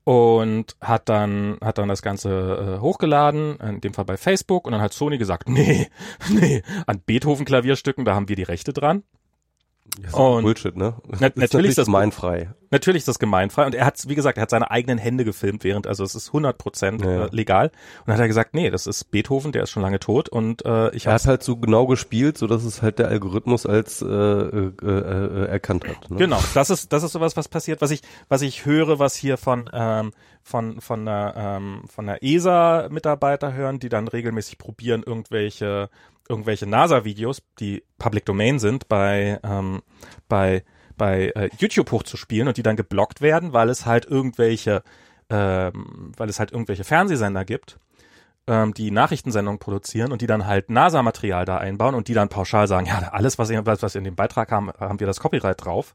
S1: und hat dann, hat dann das Ganze äh, hochgeladen, in dem Fall bei Facebook, und dann hat Sony gesagt, nee, nee, an Beethoven-Klavierstücken, da haben wir die Rechte dran.
S2: Das
S1: Und-
S2: Bullshit, ne?
S1: Na- natürlich ist das-
S2: gemeinfrei.
S1: Natürlich ist das gemeinfrei und er hat, wie gesagt, er hat seine eigenen Hände gefilmt, während, also es ist 100 Prozent
S2: Ja.
S1: äh, legal. Und dann hat er gesagt, nee, das ist Beethoven, der ist schon lange tot und äh, ich
S2: Er
S1: habe
S2: hat halt so genau gespielt, so dass es halt der Algorithmus als äh, äh, äh, erkannt hat. Ne?
S1: Genau, das ist das ist sowas, was passiert, was ich was ich höre, was hier von ähm, von von der ähm, von der ESA Mitarbeiter hören, die dann regelmäßig probieren irgendwelche irgendwelche NASA-Videos, die Public Domain sind, bei ähm, bei bei äh, YouTube hochzuspielen und die dann geblockt werden, weil es halt irgendwelche ähm, weil es halt irgendwelche Fernsehsender gibt, ähm, die Nachrichtensendungen produzieren und die dann halt NASA-Material da einbauen und die dann pauschal sagen, ja, alles, was ihr, was, in dem Beitrag haben, haben wir das Copyright drauf.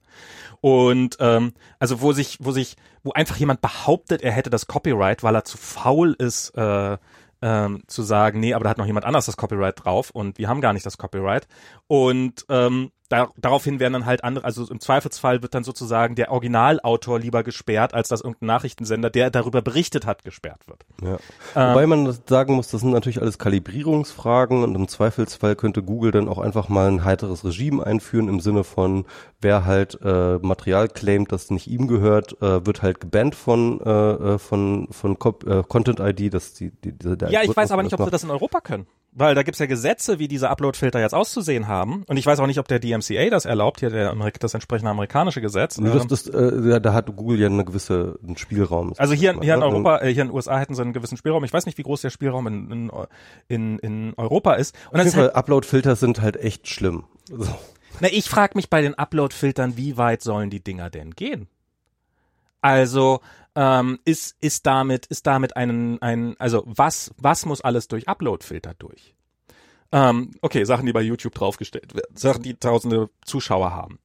S1: Und ähm, also wo sich, wo sich, wo einfach jemand behauptet, er hätte das Copyright, weil er zu faul ist, äh, ähm, zu sagen, nee, aber da hat noch jemand anders das Copyright drauf und wir haben gar nicht das Copyright. Und ähm, da, daraufhin werden dann halt andere, also im Zweifelsfall wird dann sozusagen der Originalautor lieber gesperrt, als dass irgendein Nachrichtensender, der darüber berichtet hat, gesperrt wird.
S2: Ja. Wobei man sagen muss, das sind natürlich alles Kalibrierungsfragen und im Zweifelsfall könnte Google dann auch einfach mal ein heiteres Regime einführen im Sinne von, wer halt äh, Material claimt, das nicht ihm gehört, äh, wird halt gebannt von äh, äh, von von Cop äh, Content ID, das die, die der
S1: Ja, ich weiß aber nicht, ob sie das in Europa können. Weil da gibt's ja Gesetze, wie diese Upload-Filter jetzt auszusehen haben. Und ich weiß auch nicht, ob der DMCA das erlaubt, hier der, Amerik- das entsprechende amerikanische Gesetz.
S2: Nee, das,
S1: Ähm,
S2: das, äh, da- hat Google ja eine gewisse einen Spielraum.
S1: also hier, hier in
S2: Ne?
S1: Europa, äh, hier in den USA hätten sie einen gewissen Spielraum. Ich weiß nicht, wie groß der Spielraum in, in, in, in Europa ist. Und
S2: Auf jeden
S1: halt,
S2: Fall, Upload-Filter sind halt echt schlimm. So.
S1: na, ich frage mich bei den Upload-Filtern, wie weit sollen die Dinger denn gehen? Also ähm, ist ist damit ist damit ein ein also was was muss alles durch Upload-Filter durch? Ähm, okay, Sachen, die bei YouTube draufgestellt werden, Sachen, die tausende Zuschauer haben.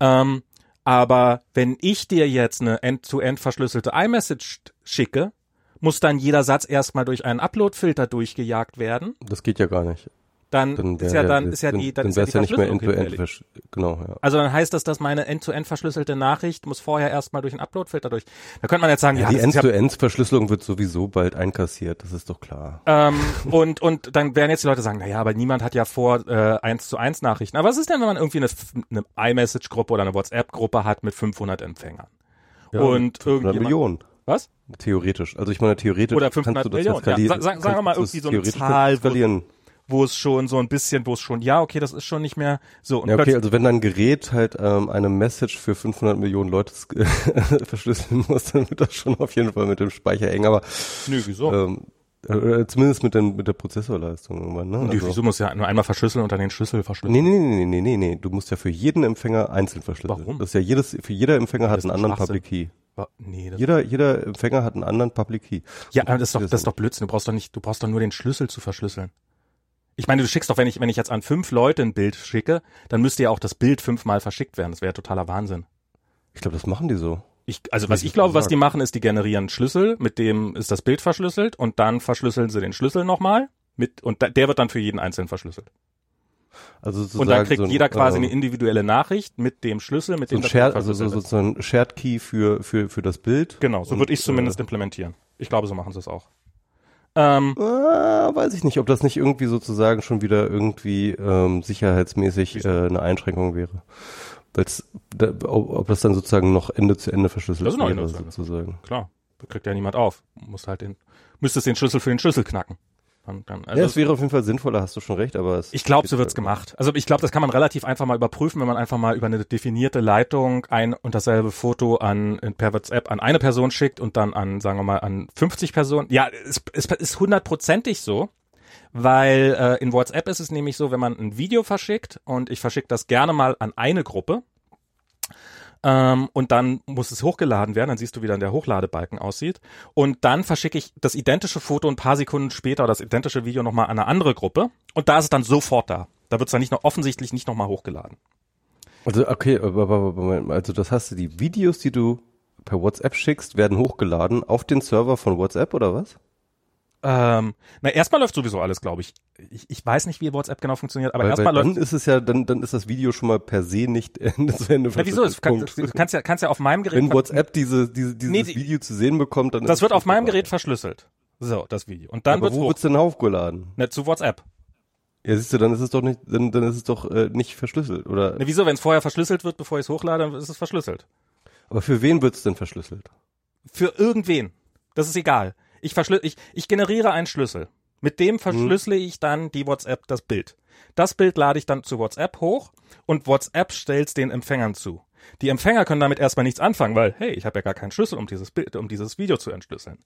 S1: Ähm, aber wenn ich dir jetzt eine end-to-end verschlüsselte iMessage schicke, muss dann jeder Satz erstmal durch einen Upload-Filter durchgejagt werden.
S2: Das geht ja gar nicht.
S1: Dann,
S2: Dann
S1: ist
S2: wär
S1: ja dann ist ja die dann,
S2: dann
S1: ist ja die
S2: ja nicht mehr
S1: Verschlüsselung
S2: end-to-end.
S1: hinfällig.
S2: versch- Genau, ja.
S1: Also dann heißt das, dass meine end-to-end verschlüsselte Nachricht muss vorher erstmal durch einen Upload-Filter durch. Da könnte man jetzt sagen, ja,
S2: Ja, die
S1: das ist ja
S2: End-to-End-Verschlüsselung wird sowieso bald einkassiert, das ist doch klar.
S1: Ähm, und, und dann werden jetzt die Leute sagen, na ja, aber niemand hat ja vor, äh, eins zu eins Nachrichten. Aber was ist denn, wenn man irgendwie eine, eine iMessage-Gruppe oder eine WhatsApp-Gruppe hat mit 500 Empfängern? und
S2: 500
S1: irgendjemand,
S2: Millionen,
S1: was?
S2: theoretisch. Also ich meine, theoretisch
S1: Oder
S2: kannst
S1: 500
S2: du das
S1: Millionen. Ja, sa- sa- sagen wir mal
S2: kannst
S1: irgendwie so eine Zahl,
S2: skalieren.
S1: Wo es schon so ein bisschen, wo es schon, ja, okay, das ist schon nicht mehr so. Und
S2: Ja, okay, also wenn dein Gerät halt ähm, eine Message für 500 Millionen Leute verschlüsseln muss, dann wird das schon auf jeden Fall mit dem Speicher eng, aber
S1: nö, wieso?
S2: ähm, äh, zumindest mit, den, mit der Prozessorleistung irgendwann, ne? Also,
S1: wieso muss ja nur einmal verschlüsseln und dann den Schlüssel verschlüsseln?
S2: Nee, nee, nee, nee, nee, nee, du musst ja für jeden Empfänger einzeln verschlüsseln.
S1: Warum?
S2: Das ist ja jedes, für jeder Empfänger hat
S1: ist
S2: einen
S1: ein
S2: anderen. Public Key.
S1: Nee, das,
S2: Jeder, jeder Empfänger hat einen anderen Public Key.
S1: ja, aber das ist doch, das ist doch Blödsinn. Du brauchst doch nicht, du brauchst doch nur den Schlüssel zu verschlüsseln. Ich meine, du schickst doch, wenn ich, wenn ich jetzt an fünf Leute ein Bild schicke, dann müsste ja auch das Bild fünfmal verschickt werden. Das wäre ja totaler Wahnsinn.
S2: Ich glaube, das machen die so.
S1: Ich, also was ich glaube, was
S2: gesagt.
S1: die machen, ist, die generieren einen Schlüssel, mit dem ist das Bild verschlüsselt und dann verschlüsseln sie den Schlüssel nochmal mit und da, der wird dann für jeden einzeln verschlüsselt.
S2: Also
S1: Und dann kriegt
S2: so ein,
S1: jeder quasi
S2: ähm,
S1: eine individuelle Nachricht mit dem Schlüssel, mit
S2: so
S1: dem das
S2: Shared, also so, so, ein Shared Key für, für, für das Bild.
S1: Genau, so würde ich zumindest
S2: äh,
S1: implementieren. Ich glaube, so machen sie es auch. Ähm,
S2: Ah, weiß ich nicht, ob das nicht irgendwie sozusagen schon wieder irgendwie ähm, sicherheitsmäßig äh, eine Einschränkung wäre. Weil's, da, ob, ob das dann sozusagen noch Ende zu Ende verschlüsselt
S1: Das ist noch
S2: wäre,
S1: Ende.
S2: sozusagen.
S1: klar, da kriegt ja niemand auf. Muss halt den, müsstest den Schlüssel für den Schlüssel knacken. Dann, dann, also
S2: ja, es wäre auf jeden Fall sinnvoller, hast du schon recht, aber es
S1: Ich glaube, so wird's
S2: halt
S1: gemacht. Also ich glaube, das kann man relativ einfach mal überprüfen, wenn man einfach mal über eine definierte Leitung ein und dasselbe Foto an per WhatsApp an eine Person schickt und dann an, sagen wir mal, an 50 Personen. Ja, es, es ist hundertprozentig so, weil äh, in WhatsApp ist es nämlich so, wenn man ein Video verschickt und ich verschicke das gerne mal an eine Gruppe, ähm, und dann muss es hochgeladen werden, dann siehst du, wie dann der Hochladebalken aussieht. Und dann verschicke ich das identische Foto ein paar Sekunden später oder das identische Video nochmal an eine andere Gruppe. Und da ist es dann sofort da. Da wird's dann nicht noch offensichtlich nicht nochmal hochgeladen.
S2: Also okay, also das heißt, die Videos, die du per WhatsApp schickst, werden hochgeladen auf den Server von WhatsApp oder was?
S1: Ähm, na, erstmal läuft sowieso alles, glaube ich. ich. Ich weiß nicht, wie WhatsApp genau funktioniert, aber erstmal läuft.
S2: Dann ist es ja, dann, dann ist das Video schon mal per se nicht Ende zu Ende.
S1: Na, wieso? Es kann, du kannst ja, kannst ja auf meinem Gerät.
S2: Wenn WhatsApp diese, diese, dieses
S1: Nee, die-
S2: Video zu sehen bekommt, dann
S1: das wird auf meinem. Gerät verschlüsselt. So, das Video. Und dann
S2: Aber
S1: wird's
S2: wo
S1: hoch.
S2: wird's denn hochgeladen?
S1: Ne, zu WhatsApp.
S2: Ja, siehst du, dann ist es doch nicht, dann, dann ist es doch äh, nicht verschlüsselt, oder?
S1: Ne, wieso? Wenn es vorher verschlüsselt wird, bevor ich es hochlade, dann ist es verschlüsselt.
S2: Aber für wen wird's denn verschlüsselt?
S1: Für irgendwen. Das ist egal. Ich, verschlü ich, ich generiere einen Schlüssel. Mit dem verschlüssele ich dann die WhatsApp, das Bild. Das Bild lade ich dann zu WhatsApp hoch und WhatsApp stellt's den Empfängern zu. Die Empfänger können damit erstmal nichts anfangen, weil, hey, ich habe ja gar keinen Schlüssel, um dieses Bild, um dieses Video zu entschlüsseln.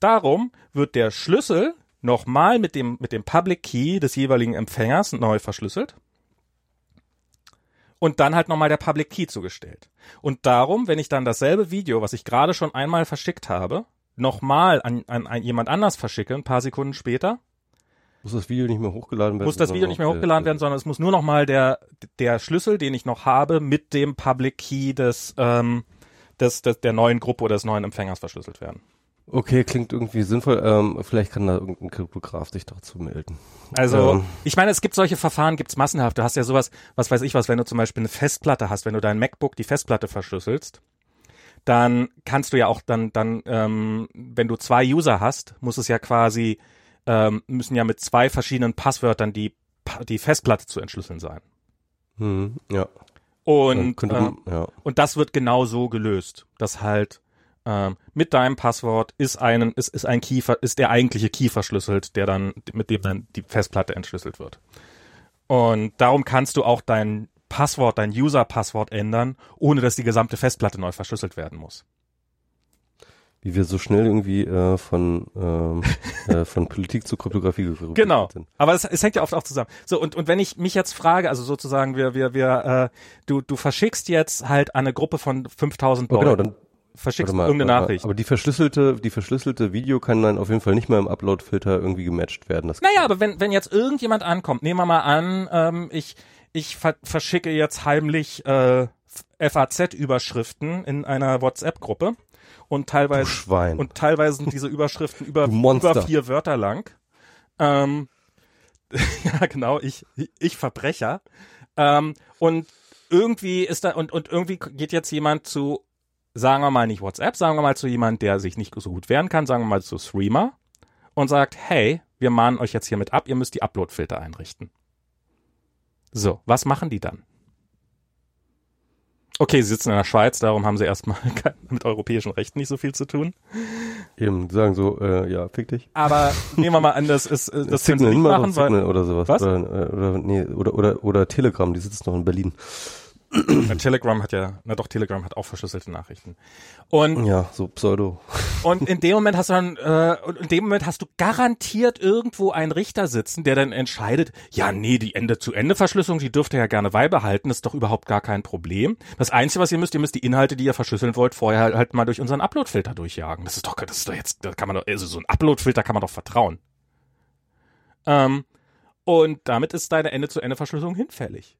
S1: Darum wird der Schlüssel nochmal mit dem, mit dem Public Key des jeweiligen Empfängers neu verschlüsselt. Und dann halt nochmal der Public Key zugestellt. Und darum, wenn ich dann dasselbe Video, was ich gerade schon einmal verschickt habe, nochmal an, an, an jemand anders verschicke, ein paar Sekunden später,
S2: Muss das Video nicht mehr hochgeladen werden?
S1: muss das Video nicht mehr hochgeladen werden, sondern es muss nur nochmal der, der Schlüssel, den ich noch habe, mit dem Public Key des, ähm, des, des, der neuen Gruppe oder des neuen Empfängers verschlüsselt werden.
S2: Okay, klingt irgendwie sinnvoll. Ähm, vielleicht kann da irgendein Kryptograf sich dazu melden.
S1: Also,
S2: Ähm.
S1: ich meine, es gibt solche Verfahren, gibt's massenhaft. Du hast ja sowas, was weiß ich was, wenn du zum Beispiel eine Festplatte hast, wenn du dein MacBook die Festplatte verschlüsselst, dann kannst du ja auch dann, dann, ähm, wenn du zwei User hast, muss es ja quasi, ähm, müssen ja mit zwei verschiedenen Passwörtern die, die Festplatte zu entschlüsseln sein.
S2: Hm, ja.
S1: Und,
S2: könnte
S1: ähm,
S2: ja.
S1: und das wird genau so gelöst, dass halt ähm, mit deinem Passwort ist einen ist, ist ein Key ist der eigentliche Key verschlüsselt, der dann mit dem dann die Festplatte entschlüsselt wird. Und darum kannst du auch dein Passwort, dein User-Passwort ändern, ohne dass die gesamte Festplatte neu verschlüsselt werden muss.
S2: Wie wir so schnell irgendwie äh, von ähm, äh, von Politik zu Kryptographie gerückt
S1: Genau.
S2: sind.
S1: Aber es, es hängt ja oft auch zusammen. So, und, und wenn ich mich jetzt frage, also sozusagen, wir, wir, wir, äh, du, du verschickst jetzt halt an eine Gruppe von 5000
S2: Aber
S1: Leuten,
S2: genau, dann
S1: verschickst
S2: mal,
S1: irgendeine
S2: mal.
S1: Nachricht.
S2: Aber die verschlüsselte, die verschlüsselte Video kann dann auf jeden Fall nicht mehr im Upload-Filter irgendwie gematcht werden. Das
S1: Naja, aber wenn, wenn jetzt irgendjemand ankommt, nehmen wir mal an, ähm, ich, ich ver verschicke jetzt heimlich äh, FAZ-Überschriften in einer WhatsApp-Gruppe und teilweise
S2: Schwein.
S1: und teilweise sind diese Überschriften über, über vier Wörter lang. Ähm, ja, genau, ich, ich Verbrecher. Ähm, und irgendwie ist da, und, und irgendwie geht jetzt jemand zu, sagen wir mal nicht WhatsApp, sagen wir mal zu jemand, der sich nicht so gut wehren kann, sagen wir mal zu Streamer und sagt, hey, wir mahnen euch jetzt hiermit ab, ihr müsst die Upload-Filter einrichten. So, was machen die dann? Okay, sie sitzen in der Schweiz, darum haben sie erstmal kein- mit europäischen Rechten nicht so viel zu tun.
S2: Eben sagen so, äh, ja, fick dich.
S1: Aber nehmen wir mal an, das ist, äh, das können sie nicht
S2: Signal,
S1: machen,
S2: Signal
S1: weil
S2: oder sowas.
S1: Was?
S2: Oder, äh, oder, nee, oder, oder, oder Telegram, die sitzen noch in Berlin.
S1: Telegram hat ja, na doch, Telegram hat auch verschlüsselte Nachrichten. Und
S2: Ja, so Pseudo.
S1: Und in dem Moment hast du dann, äh, in dem Moment hast du garantiert irgendwo einen Richter sitzen, der dann entscheidet, ja, nee, die Ende-zu-Ende-Verschlüsselung, die dürft ihr ja gerne beibehalten, das ist doch überhaupt gar kein Problem. Das Einzige, was ihr müsst, ihr müsst die Inhalte, die ihr verschlüsseln wollt, vorher halt, halt mal durch unseren Upload-Filter durchjagen. Das ist doch, das ist doch jetzt, da kann man doch, also so ein Upload-Filter kann man doch vertrauen. Ähm, und damit ist deine Ende-zu-Ende-Verschlüsselung hinfällig.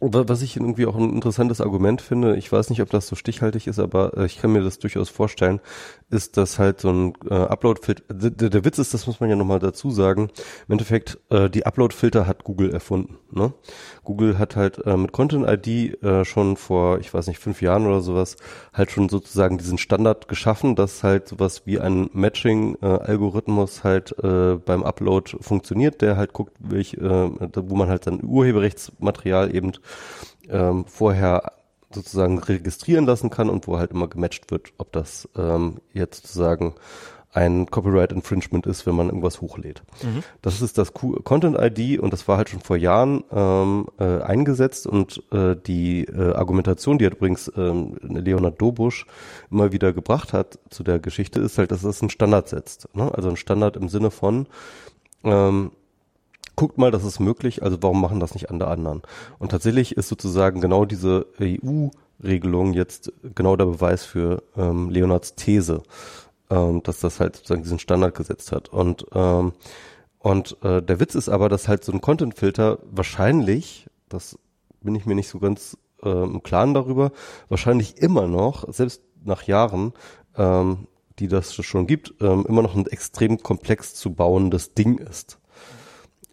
S2: Was ich irgendwie auch ein interessantes Argument finde, ich weiß nicht, ob das so stichhaltig ist, aber äh, ich kann mir das durchaus vorstellen, ist, dass halt so ein äh, Upload-Filter, der, Witz ist, das muss man ja nochmal dazu sagen, im Endeffekt, äh, die Upload-Filter hat Google erfunden. Ne? Google hat halt äh, mit Content-ID äh, schon vor, ich weiß nicht, fünf Jahren oder sowas, halt schon sozusagen diesen Standard geschaffen, dass halt sowas wie ein Matching-Algorithmus halt äh, beim Upload funktioniert, der halt guckt, welch, äh, wo man halt dann Urheberrechtsmaterial eben ähm, vorher sozusagen registrieren lassen kann und wo halt immer gematcht wird, ob das ähm, jetzt sozusagen ein Copyright Infringement ist, wenn man irgendwas hochlädt. Das ist das Content ID und das war halt schon vor Jahren ähm, äh, eingesetzt und äh, die äh, Argumentation, die hat übrigens ähm, Leonard Dobusch immer wieder gebracht hat zu der Geschichte, ist halt, dass es einen Standard setzt. Ne? Also ein Standard im Sinne von ähm, guckt mal, das ist möglich, also warum machen das nicht andere anderen? Und tatsächlich ist sozusagen genau diese EU-Regelung jetzt genau der Beweis für ähm, Leonards These, ähm, dass das halt sozusagen diesen Standard gesetzt hat. Und ähm, Und äh, der Witz ist aber, dass halt so ein Content-Filter wahrscheinlich, das bin ich mir nicht so ganz äh, im Klaren darüber, wahrscheinlich immer noch, selbst nach Jahren, ähm, die das schon gibt, ähm, immer noch ein extrem komplex zu bauendes Ding ist.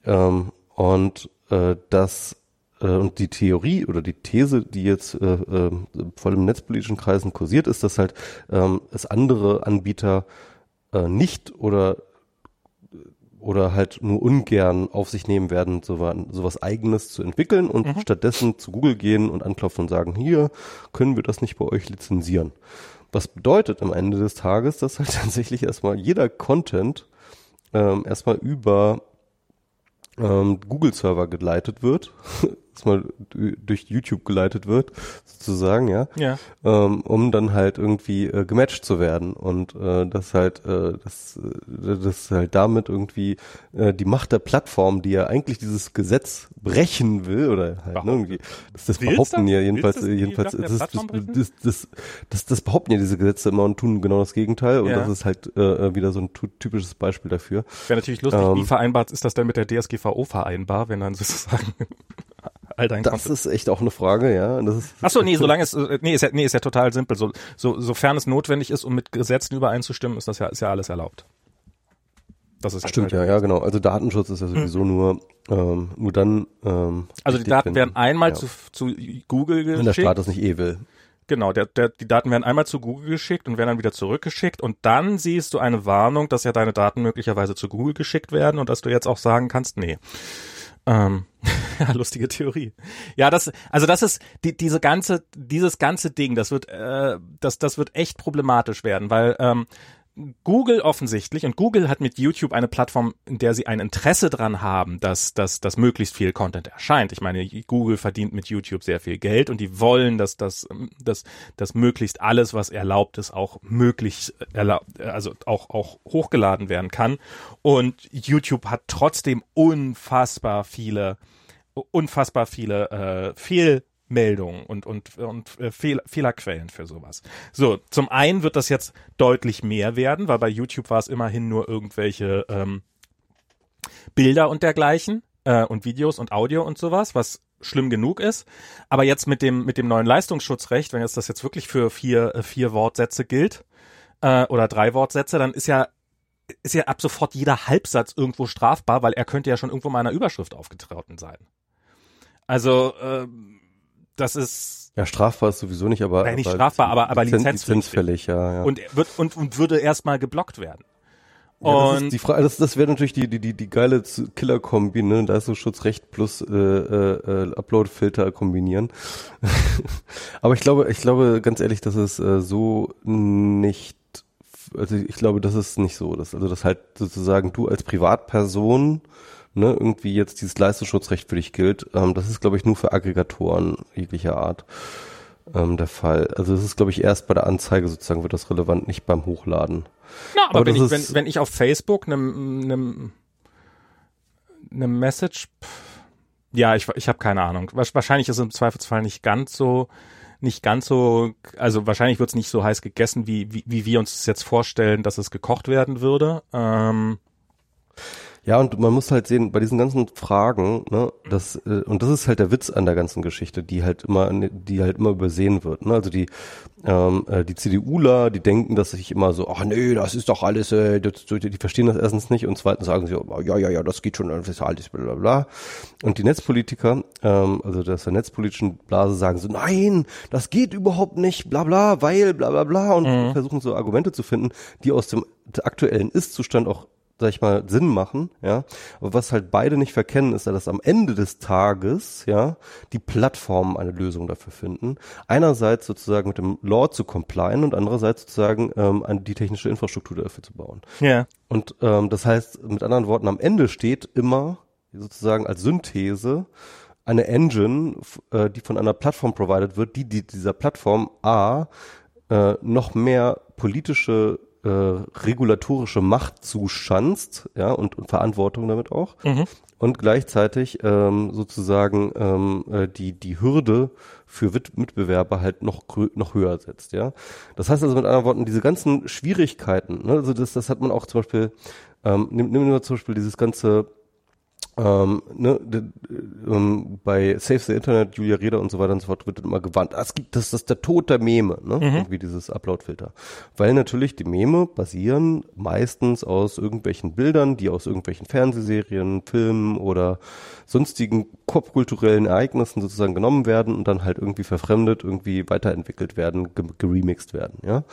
S2: Ähm, und äh, das äh, und die Theorie oder die These, die jetzt äh, äh, vor allem in netzpolitischen Kreisen kursiert, ist, dass halt ähm, es andere Anbieter äh, nicht oder oder halt nur ungern auf sich nehmen werden, so, was eigenes zu entwickeln und mhm. stattdessen zu Google gehen und anklopfen und sagen, hier können wir das nicht bei euch lizenzieren. Was bedeutet am Ende des Tages, dass halt tatsächlich erstmal jeder Content ähm, erstmal über ähm, Google-Server geleitet wird, mal durch YouTube geleitet wird, sozusagen, ja,
S1: ja.
S2: Ähm, um dann halt irgendwie äh, gematcht zu werden und äh, das halt, äh, das, äh, das halt damit irgendwie äh, die Macht der Plattform, die ja eigentlich dieses Gesetz brechen will oder halt ne, irgendwie, das, das behaupten ja jedenfalls, das jedenfalls, das, das, das, das, das, das behaupten ja diese Gesetze immer und tun genau das Gegenteil und ja. das ist halt äh, wieder so ein typisches Beispiel dafür.
S1: Wäre natürlich lustig, ähm, wie vereinbart ist das denn mit der DSGVO vereinbar, wenn dann sozusagen
S2: all dein Das Content. ist echt auch eine Frage, ja. Das ist,
S1: Ach so, nee, solange es, äh, nee, ist ja, nee, ist ja total simpel. So, so, sofern es notwendig ist, um mit Gesetzen übereinzustimmen, ist das ja, ist ja alles erlaubt.
S2: Das ist Stimmt, ja, ja, genau. Also Datenschutz ist ja hm. sowieso hm. nur, ähm, nur dann. Ähm,
S1: also die Daten werden einmal ja. zu, zu Google geschickt.
S2: Wenn der Staat das nicht eh will.
S1: Genau, der, der, die Daten werden einmal zu Google geschickt und werden dann wieder zurückgeschickt und dann siehst du eine Warnung, dass ja deine Daten möglicherweise zu Google geschickt werden und dass du jetzt auch sagen kannst, nee. Ähm, ja, lustige Theorie. Ja, das, also das ist die, diese ganze, dieses ganze Ding, das wird, äh, das, das wird echt problematisch werden, weil ähm, Google offensichtlich und Google hat mit YouTube eine Plattform, in der sie ein Interesse dran haben, dass, dass, dass möglichst viel Content erscheint. Ich meine, Google verdient mit YouTube sehr viel Geld und die wollen, dass das, dass, dass möglichst alles, was erlaubt ist, auch möglichst erlaubt, also auch, auch hochgeladen werden kann. Und YouTube hat trotzdem unfassbar viele, unfassbar viele äh, Fehl Meldungen und, und, und äh, Fehl, Fehlerquellen für sowas. So, zum einen wird das jetzt deutlich mehr werden, weil bei YouTube war es immerhin nur irgendwelche ähm, Bilder und dergleichen äh, und Videos und Audio und sowas, was schlimm genug ist. Aber jetzt mit dem, mit dem neuen Leistungsschutzrecht, wenn jetzt das jetzt wirklich für vier, äh, vier Wortsätze gilt, äh, oder drei Wortsätze, dann ist ja ist ja ab sofort jeder Halbsatz irgendwo strafbar, weil er könnte ja schon irgendwo mal in einer Überschrift aufgetreten sein. Also ähm, das ist
S2: ja strafbar ist sowieso nicht, aber
S1: nein, nicht strafbar, aber aber
S2: Lizenz, lizenzfällig, ja,
S1: ja. Und wird und, und würde erstmal geblockt werden.
S2: Ja, das die Frage, das, das wäre natürlich die, die, die, die geile Killer-Kombi, ne? Da ist so Schutzrecht plus äh, äh, Upload-Filter kombinieren. Aber ich glaube, ich glaube ganz ehrlich, dass es äh, so nicht, also ich glaube, das ist nicht so. Dass, also dass halt sozusagen du als Privatperson ne, irgendwie jetzt dieses Leistungsschutzrecht für dich gilt. Ähm, das ist, glaube ich, nur für Aggregatoren jeglicher Art ähm, der Fall. Also es ist, glaube ich, erst bei der Anzeige sozusagen wird das relevant, nicht beim Hochladen.
S1: Na, aber, aber wenn, ich, wenn, wenn ich auf Facebook einem einem eine Message, ja, ich, ich habe keine Ahnung. Wahrscheinlich ist es im Zweifelsfall nicht ganz so, nicht ganz so, also wahrscheinlich wird es nicht so heiß gegessen, wie, wie, wie wir uns das jetzt vorstellen, dass es gekocht werden würde. Ähm,
S2: ja, und man muss halt sehen, bei diesen ganzen Fragen, ne, das, äh, und das ist halt der Witz an der ganzen Geschichte, die halt immer, die halt immer übersehen wird. Ne? Also die, ähm, äh, die CDUler, die denken, dass sich immer so, ach nee, das ist doch alles, äh, das, die verstehen das erstens nicht und zweitens sagen sie, oh, ja, ja, ja, das geht schon, das ist alles, bla bla bla. Und die Netzpolitiker, ähm, also das der netzpolitischen Blase sagen so, nein, das geht überhaupt nicht, bla bla, weil, bla bla bla und mhm. versuchen so Argumente zu finden, die aus dem aktuellen Ist-Zustand auch sag ich mal, Sinn machen, ja. Aber was halt beide nicht verkennen, ist, dass am Ende des Tages, ja, die Plattformen eine Lösung dafür finden. Einerseits sozusagen mit dem Law zu complyen und andererseits sozusagen ähm, die technische Infrastruktur dafür zu bauen.
S1: Ja.
S2: Und ähm, das heißt, mit anderen Worten, am Ende steht immer sozusagen als Synthese eine Engine, äh, die von einer Plattform provided wird, die, die dieser Plattform A äh, noch mehr politische äh, regulatorische Macht zuschanzt, ja, und, und Verantwortung damit auch.
S1: Mhm.
S2: Und gleichzeitig ähm, sozusagen ähm, äh, die, die Hürde für Mitbewerber halt noch, noch höher setzt, ja. Das heißt also mit anderen Worten, diese ganzen Schwierigkeiten, ne, also das, das hat man auch zum Beispiel, ähm, nimm, nimm nur zum Beispiel dieses ganze ähm, ne, ähm, bei Save the Internet, Julia Reda und so weiter und so fort wird immer gewarnt, ah, es gibt, das ist der Tod der Meme, ne? Irgendwie dieses Upload-Filter. Weil natürlich die Meme basieren meistens aus irgendwelchen Bildern, die aus irgendwelchen Fernsehserien, Filmen oder sonstigen popkulturellen Ereignissen sozusagen genommen werden und dann halt irgendwie verfremdet, irgendwie weiterentwickelt werden, ge geremixed werden, ja.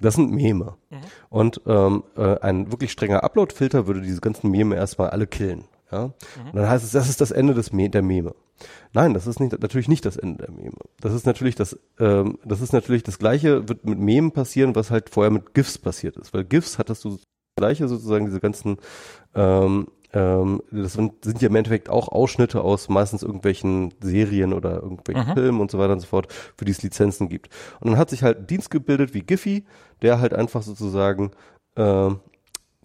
S2: Das sind Meme. Und ähm, äh, ein wirklich strenger Upload-Filter würde diese ganzen Meme erstmal alle killen. Ja? Und dann heißt es, das ist das Ende des Me der Meme. Nein, das ist nicht, natürlich nicht das Ende der Meme. Das ist natürlich das, ähm, das ist natürlich das Gleiche wird mit Memen passieren, was halt vorher mit GIFs passiert ist. Weil GIFs hattest du das Gleiche sozusagen diese ganzen ähm, ähm, das sind, sind ja im Endeffekt auch Ausschnitte aus meistens irgendwelchen Serien oder irgendwelchen
S1: Mhm.
S2: Filmen und so weiter und so fort, für die es Lizenzen gibt. Und dann hat sich halt ein Dienst gebildet wie Giphy, der halt einfach sozusagen ähm,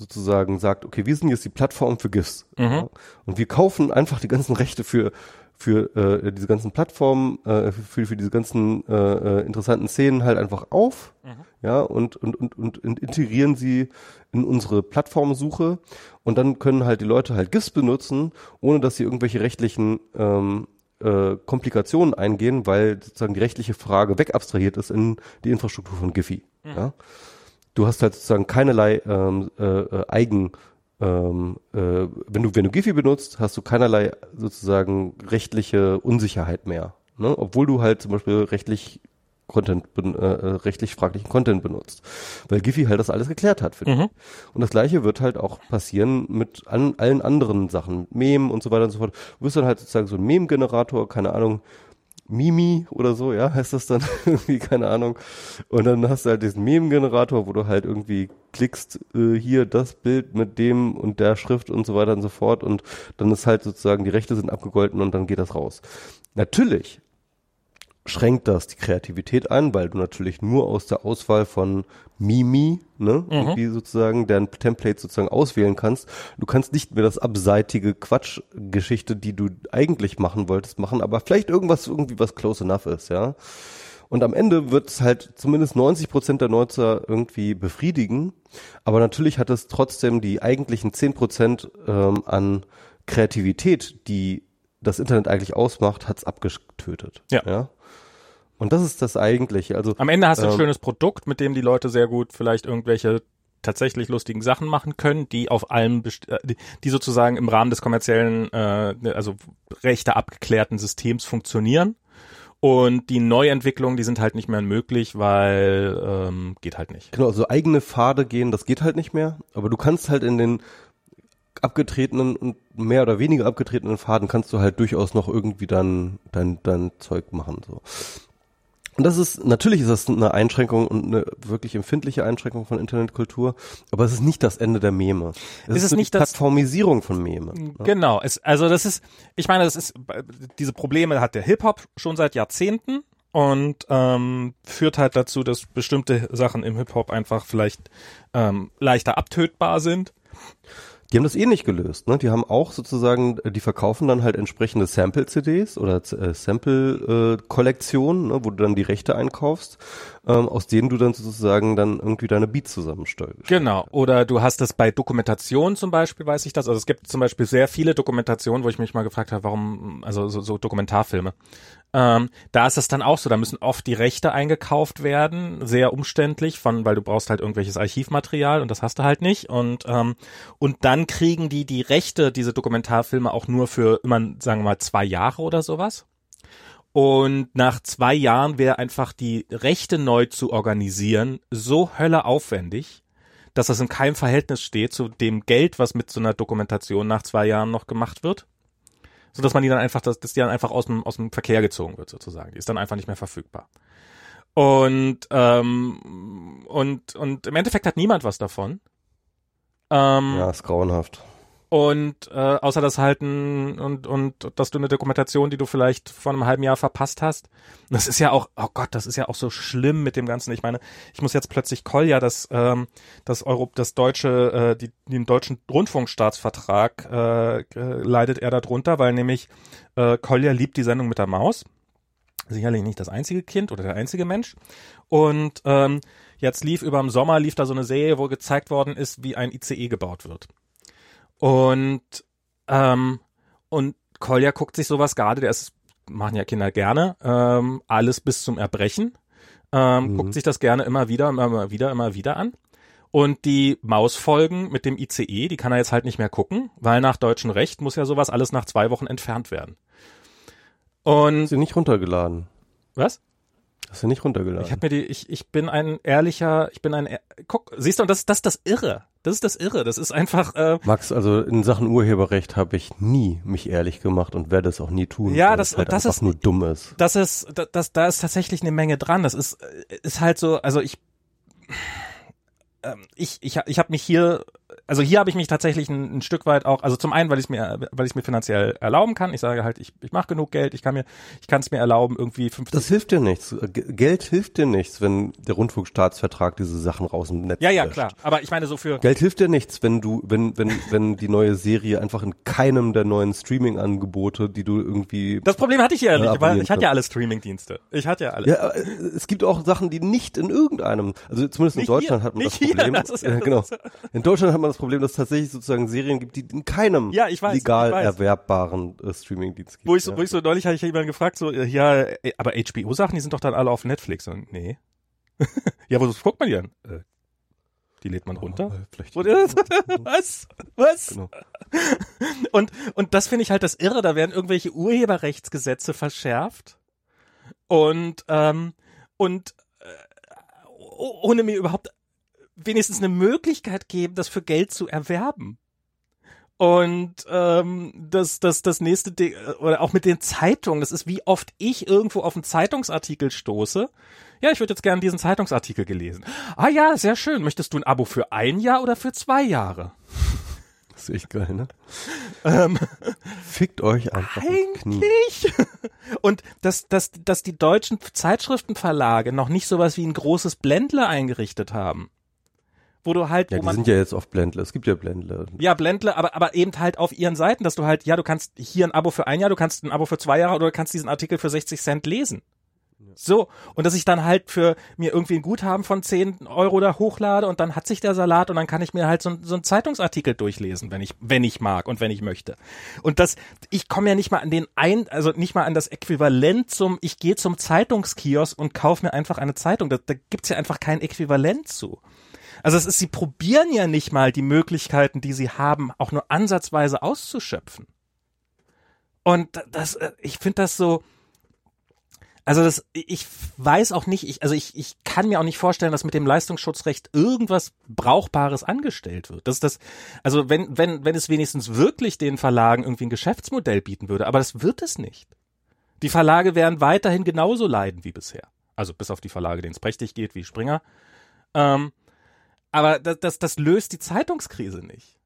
S2: sozusagen sagt, okay, wir sind jetzt die Plattform für GIFs. Ja? Und wir kaufen einfach die ganzen Rechte für für äh, diese ganzen Plattformen, äh, für, für diese ganzen äh, äh, interessanten Szenen halt einfach auf, ja, und, und, und, und integrieren sie in unsere Plattformsuche und dann können halt die Leute halt GIFs benutzen, ohne dass sie irgendwelche rechtlichen ähm, äh, Komplikationen eingehen, weil sozusagen die rechtliche Frage wegabstrahiert ist in die Infrastruktur von Giphy. Ja? Du hast halt sozusagen keinerlei ähm, äh, äh, Eigen ähm, äh, wenn du wenn du Giphy benutzt, hast du keinerlei sozusagen rechtliche Unsicherheit mehr, ne? obwohl du halt zum Beispiel rechtlich Content, äh, äh, rechtlich fraglichen Content benutzt, weil Giphy halt das alles geklärt hat für dich.
S1: Mhm.
S2: Und das gleiche wird halt auch passieren mit an, allen anderen Sachen, Mem und so weiter und so fort. Du wirst dann halt sozusagen so ein Mem-Generator, keine Ahnung, Mimi oder so, ja, heißt das dann irgendwie, keine Ahnung. Und dann hast du halt diesen Meme-Generator, wo du halt irgendwie klickst, äh, hier das Bild mit dem und der Schrift und so weiter und so fort und dann ist halt sozusagen, die Rechte sind abgegolten und dann geht das raus. Natürlich schränkt das die Kreativität ein, weil du natürlich nur aus der Auswahl von Mimi, ne, irgendwie sozusagen, deren Template sozusagen auswählen kannst. Du kannst nicht mehr das abseitige Quatschgeschichte, die du eigentlich machen wolltest, machen, aber vielleicht irgendwas, irgendwie was close enough ist, ja. Und am Ende wird es halt zumindest 90 Prozent der Nutzer irgendwie befriedigen. Aber natürlich hat es trotzdem die eigentlichen 10 Prozent ähm, an Kreativität, die das Internet eigentlich ausmacht, hat es abgetötet.
S1: Ja.
S2: ja. Und das ist das eigentliche. Also
S1: Am Ende hast du ein
S2: Ähm,
S1: schönes Produkt, mit dem die Leute sehr gut vielleicht irgendwelche tatsächlich lustigen Sachen machen können, die auf allem, best- äh, die- sozusagen im Rahmen des kommerziellen, äh, also rechte abgeklärten Systems funktionieren. Und die Neuentwicklungen, die sind halt nicht mehr möglich, weil ähm, geht halt nicht.
S2: Genau, so eigene Pfade gehen, das geht halt nicht mehr. Aber du kannst halt in den abgetretenen und mehr oder weniger abgetretenen Pfaden kannst du halt durchaus noch irgendwie dann dein, dein Zeug machen, so. Und das ist, natürlich ist das eine Einschränkung und eine wirklich empfindliche Einschränkung von Internetkultur, aber es ist nicht das Ende der Meme. Es
S1: Ist es
S2: so
S1: nicht
S2: die
S1: das-
S2: Plattformisierung von Meme. ne?
S1: Genau, es, also das ist, ich meine, das ist, diese Probleme hat der Hip-Hop schon seit Jahrzehnten und ähm, führt halt dazu, dass bestimmte Sachen im Hip-Hop einfach vielleicht ähm, leichter abtötbar sind.
S2: Die haben das eh nicht gelöst, ne? Die haben auch sozusagen, äh, die verkaufen dann halt entsprechende Sample-CDs oder äh, Sample-Kollektionen, ne? wo du dann die Rechte einkaufst, ähm, aus denen du dann sozusagen dann irgendwie deine Beats zusammenstellst.
S1: Genau. Oder du hast das bei Dokumentationen zum Beispiel, weiß ich das. Also es gibt zum Beispiel sehr viele Dokumentationen, wo ich mich mal gefragt habe, warum, also so, so Dokumentarfilme. Ähm, da ist es dann auch so, da müssen oft die Rechte eingekauft werden, sehr umständlich, von, weil du brauchst halt irgendwelches Archivmaterial und das hast du halt nicht. Und, ähm, und dann kriegen die die Rechte, diese Dokumentarfilme auch nur für immer, sagen wir mal, zwei Jahre oder sowas. Und nach zwei Jahren wäre einfach die Rechte neu zu organisieren so hölle aufwendig, dass das in keinem Verhältnis steht zu dem Geld, was mit so einer Dokumentation nach zwei Jahren noch gemacht wird. So dass man die dann einfach, dass, dass die dann einfach aus dem, aus dem Verkehr gezogen wird, sozusagen. Die ist dann einfach nicht mehr verfügbar. Und, ähm, und, und im Endeffekt hat niemand was davon. Ähm,
S2: Ja, ist grauenhaft.
S1: Und äh, außer das halten und, und dass du eine Dokumentation, die du vielleicht vor einem halben Jahr verpasst hast. Das ist ja auch, oh Gott, das ist ja auch so schlimm mit dem Ganzen. Ich meine, ich muss jetzt plötzlich Kolja, das, ähm, das Euro, das deutsche, äh, die, den deutschen Rundfunkstaatsvertrag äh, äh, leidet er darunter, weil nämlich äh, Kolja liebt die Sendung mit der Maus. Sicherlich nicht das einzige Kind oder der einzige Mensch. Und ähm, jetzt lief über dem Sommer lief da so eine Serie, wo gezeigt worden ist, wie ein ICE gebaut wird. Und, ähm, und Kolja guckt sich sowas gerade, der ist, machen ja Kinder gerne, ähm, alles bis zum Erbrechen. Ähm, mhm. Guckt sich das gerne immer wieder, immer wieder, immer wieder an. Und die Mausfolgen mit dem ICE, die kann er jetzt halt nicht mehr gucken, weil nach deutschem Recht muss ja sowas alles nach zwei Wochen entfernt werden. Und.
S2: Sie nicht runtergeladen.
S1: Was?
S2: Hast du nicht runtergeladen?
S1: Ich habe mir die, ich, ich bin ein ehrlicher, ich bin ein, guck, siehst du, und das, das ist das Irre. Das ist das Irre. Das ist einfach. Äh,
S2: Max, also in Sachen Urheberrecht habe ich nie mich ehrlich gemacht und werde es auch nie tun.
S1: Ja, das,
S2: halt
S1: das ist
S2: nur dumm ist.
S1: Das ist, das, das, da ist tatsächlich eine Menge dran. Das ist, ist halt so. Also ich, ähm, ich, ich, ich habe mich hier also hier habe ich mich tatsächlich ein, ein, Stück weit auch, also zum einen, weil ich mir, weil ich mir finanziell erlauben kann. Ich sage halt, ich, ich mache genug Geld, ich kann mir, ich kann es mir erlauben, irgendwie 50.
S2: Das hilft dir nichts. Geld hilft dir nichts, wenn der Rundfunkstaatsvertrag diese Sachen raus im Netz
S1: Ja, ja, löscht. klar. Aber ich meine so für.
S2: Geld hilft dir nichts, wenn du, wenn, wenn, wenn die neue Serie einfach in keinem der neuen Streaming-Angebote, die du irgendwie.
S1: Das Problem hatte ich ja nicht, weil ich hatte ja alle Streaming-Dienste. Ich hatte ja alle.
S2: Ja, äh, es gibt auch Sachen, die nicht in irgendeinem, also zumindest
S1: nicht
S2: in Deutschland
S1: hier,
S2: hat man
S1: das
S2: Problem.
S1: Hier, das
S2: ja, genau. In Deutschland hat man das Problem, dass es tatsächlich sozusagen Serien gibt, die in keinem
S1: ja, ich weiß,
S2: legal
S1: ich weiß.
S2: erwerbbaren äh, Streamingdienst gibt.
S1: Wo ich, so,
S2: ja.
S1: wo ich so neulich hatte ich jemanden gefragt, so, äh, ja, äh, aber HBO-Sachen, die sind doch dann alle auf Netflix. Und nee. ja, wo guckt man die an? Äh, die lädt man runter.
S2: Oh, vielleicht.
S1: Was? Was?
S2: Genau.
S1: Und, und das finde ich halt das Irre, da werden irgendwelche Urheberrechtsgesetze verschärft. Und, ähm, und äh, ohne mir überhaupt wenigstens eine Möglichkeit geben, das für Geld zu erwerben. Und ähm, das, das, das nächste Ding, oder auch mit den Zeitungen, das ist wie oft ich irgendwo auf einen Zeitungsartikel stoße. Ja, ich würde jetzt gerne diesen Zeitungsartikel gelesen. Ah ja, sehr schön. Möchtest du ein Abo für ein Jahr oder für zwei Jahre?
S2: Das ist echt geil, ne?
S1: Ähm,
S2: Fickt euch einfach
S1: eigentlich. Und dass, dass, dass die deutschen Zeitschriftenverlage noch nicht sowas wie ein großes Blendler eingerichtet haben wo du halt,
S2: Ja, die
S1: man,
S2: sind ja jetzt auf Blendle. Es gibt ja Blendle.
S1: ja, Blendle, aber, aber eben halt auf ihren Seiten, dass du halt, ja, du kannst hier ein Abo für ein Jahr, du kannst ein Abo für zwei Jahre oder du kannst diesen Artikel für 60 Cent lesen. So, und dass ich dann halt für mir irgendwie ein Guthaben von 10 Euro da hochlade und dann hat sich der Salat und dann kann ich mir halt so, ein- so einen Zeitungsartikel durchlesen, wenn ich, wenn ich mag und wenn ich möchte. Und das, ich komme ja nicht mal an den ein, also nicht mal an das Äquivalent zum, ich gehe zum Zeitungskiosk und kaufe mir einfach eine Zeitung. Da, da gibt's ja einfach kein Äquivalent zu. Also es ist, sie probieren ja nicht mal die Möglichkeiten, die sie haben, auch nur ansatzweise auszuschöpfen. Und das, äh, ich finde das so, also das, ich weiß auch nicht, ich, also ich, ich kann mir auch nicht vorstellen, dass mit dem Leistungsschutzrecht irgendwas Brauchbares angestellt wird. Das das, also wenn, wenn, wenn es wenigstens wirklich den Verlagen irgendwie ein Geschäftsmodell bieten würde, aber das wird es nicht. Die Verlage werden weiterhin genauso leiden wie bisher. Also bis auf die Verlage, denen es prächtig geht, wie Springer. Ähm, aber das, das, das löst die Zeitungskrise nicht.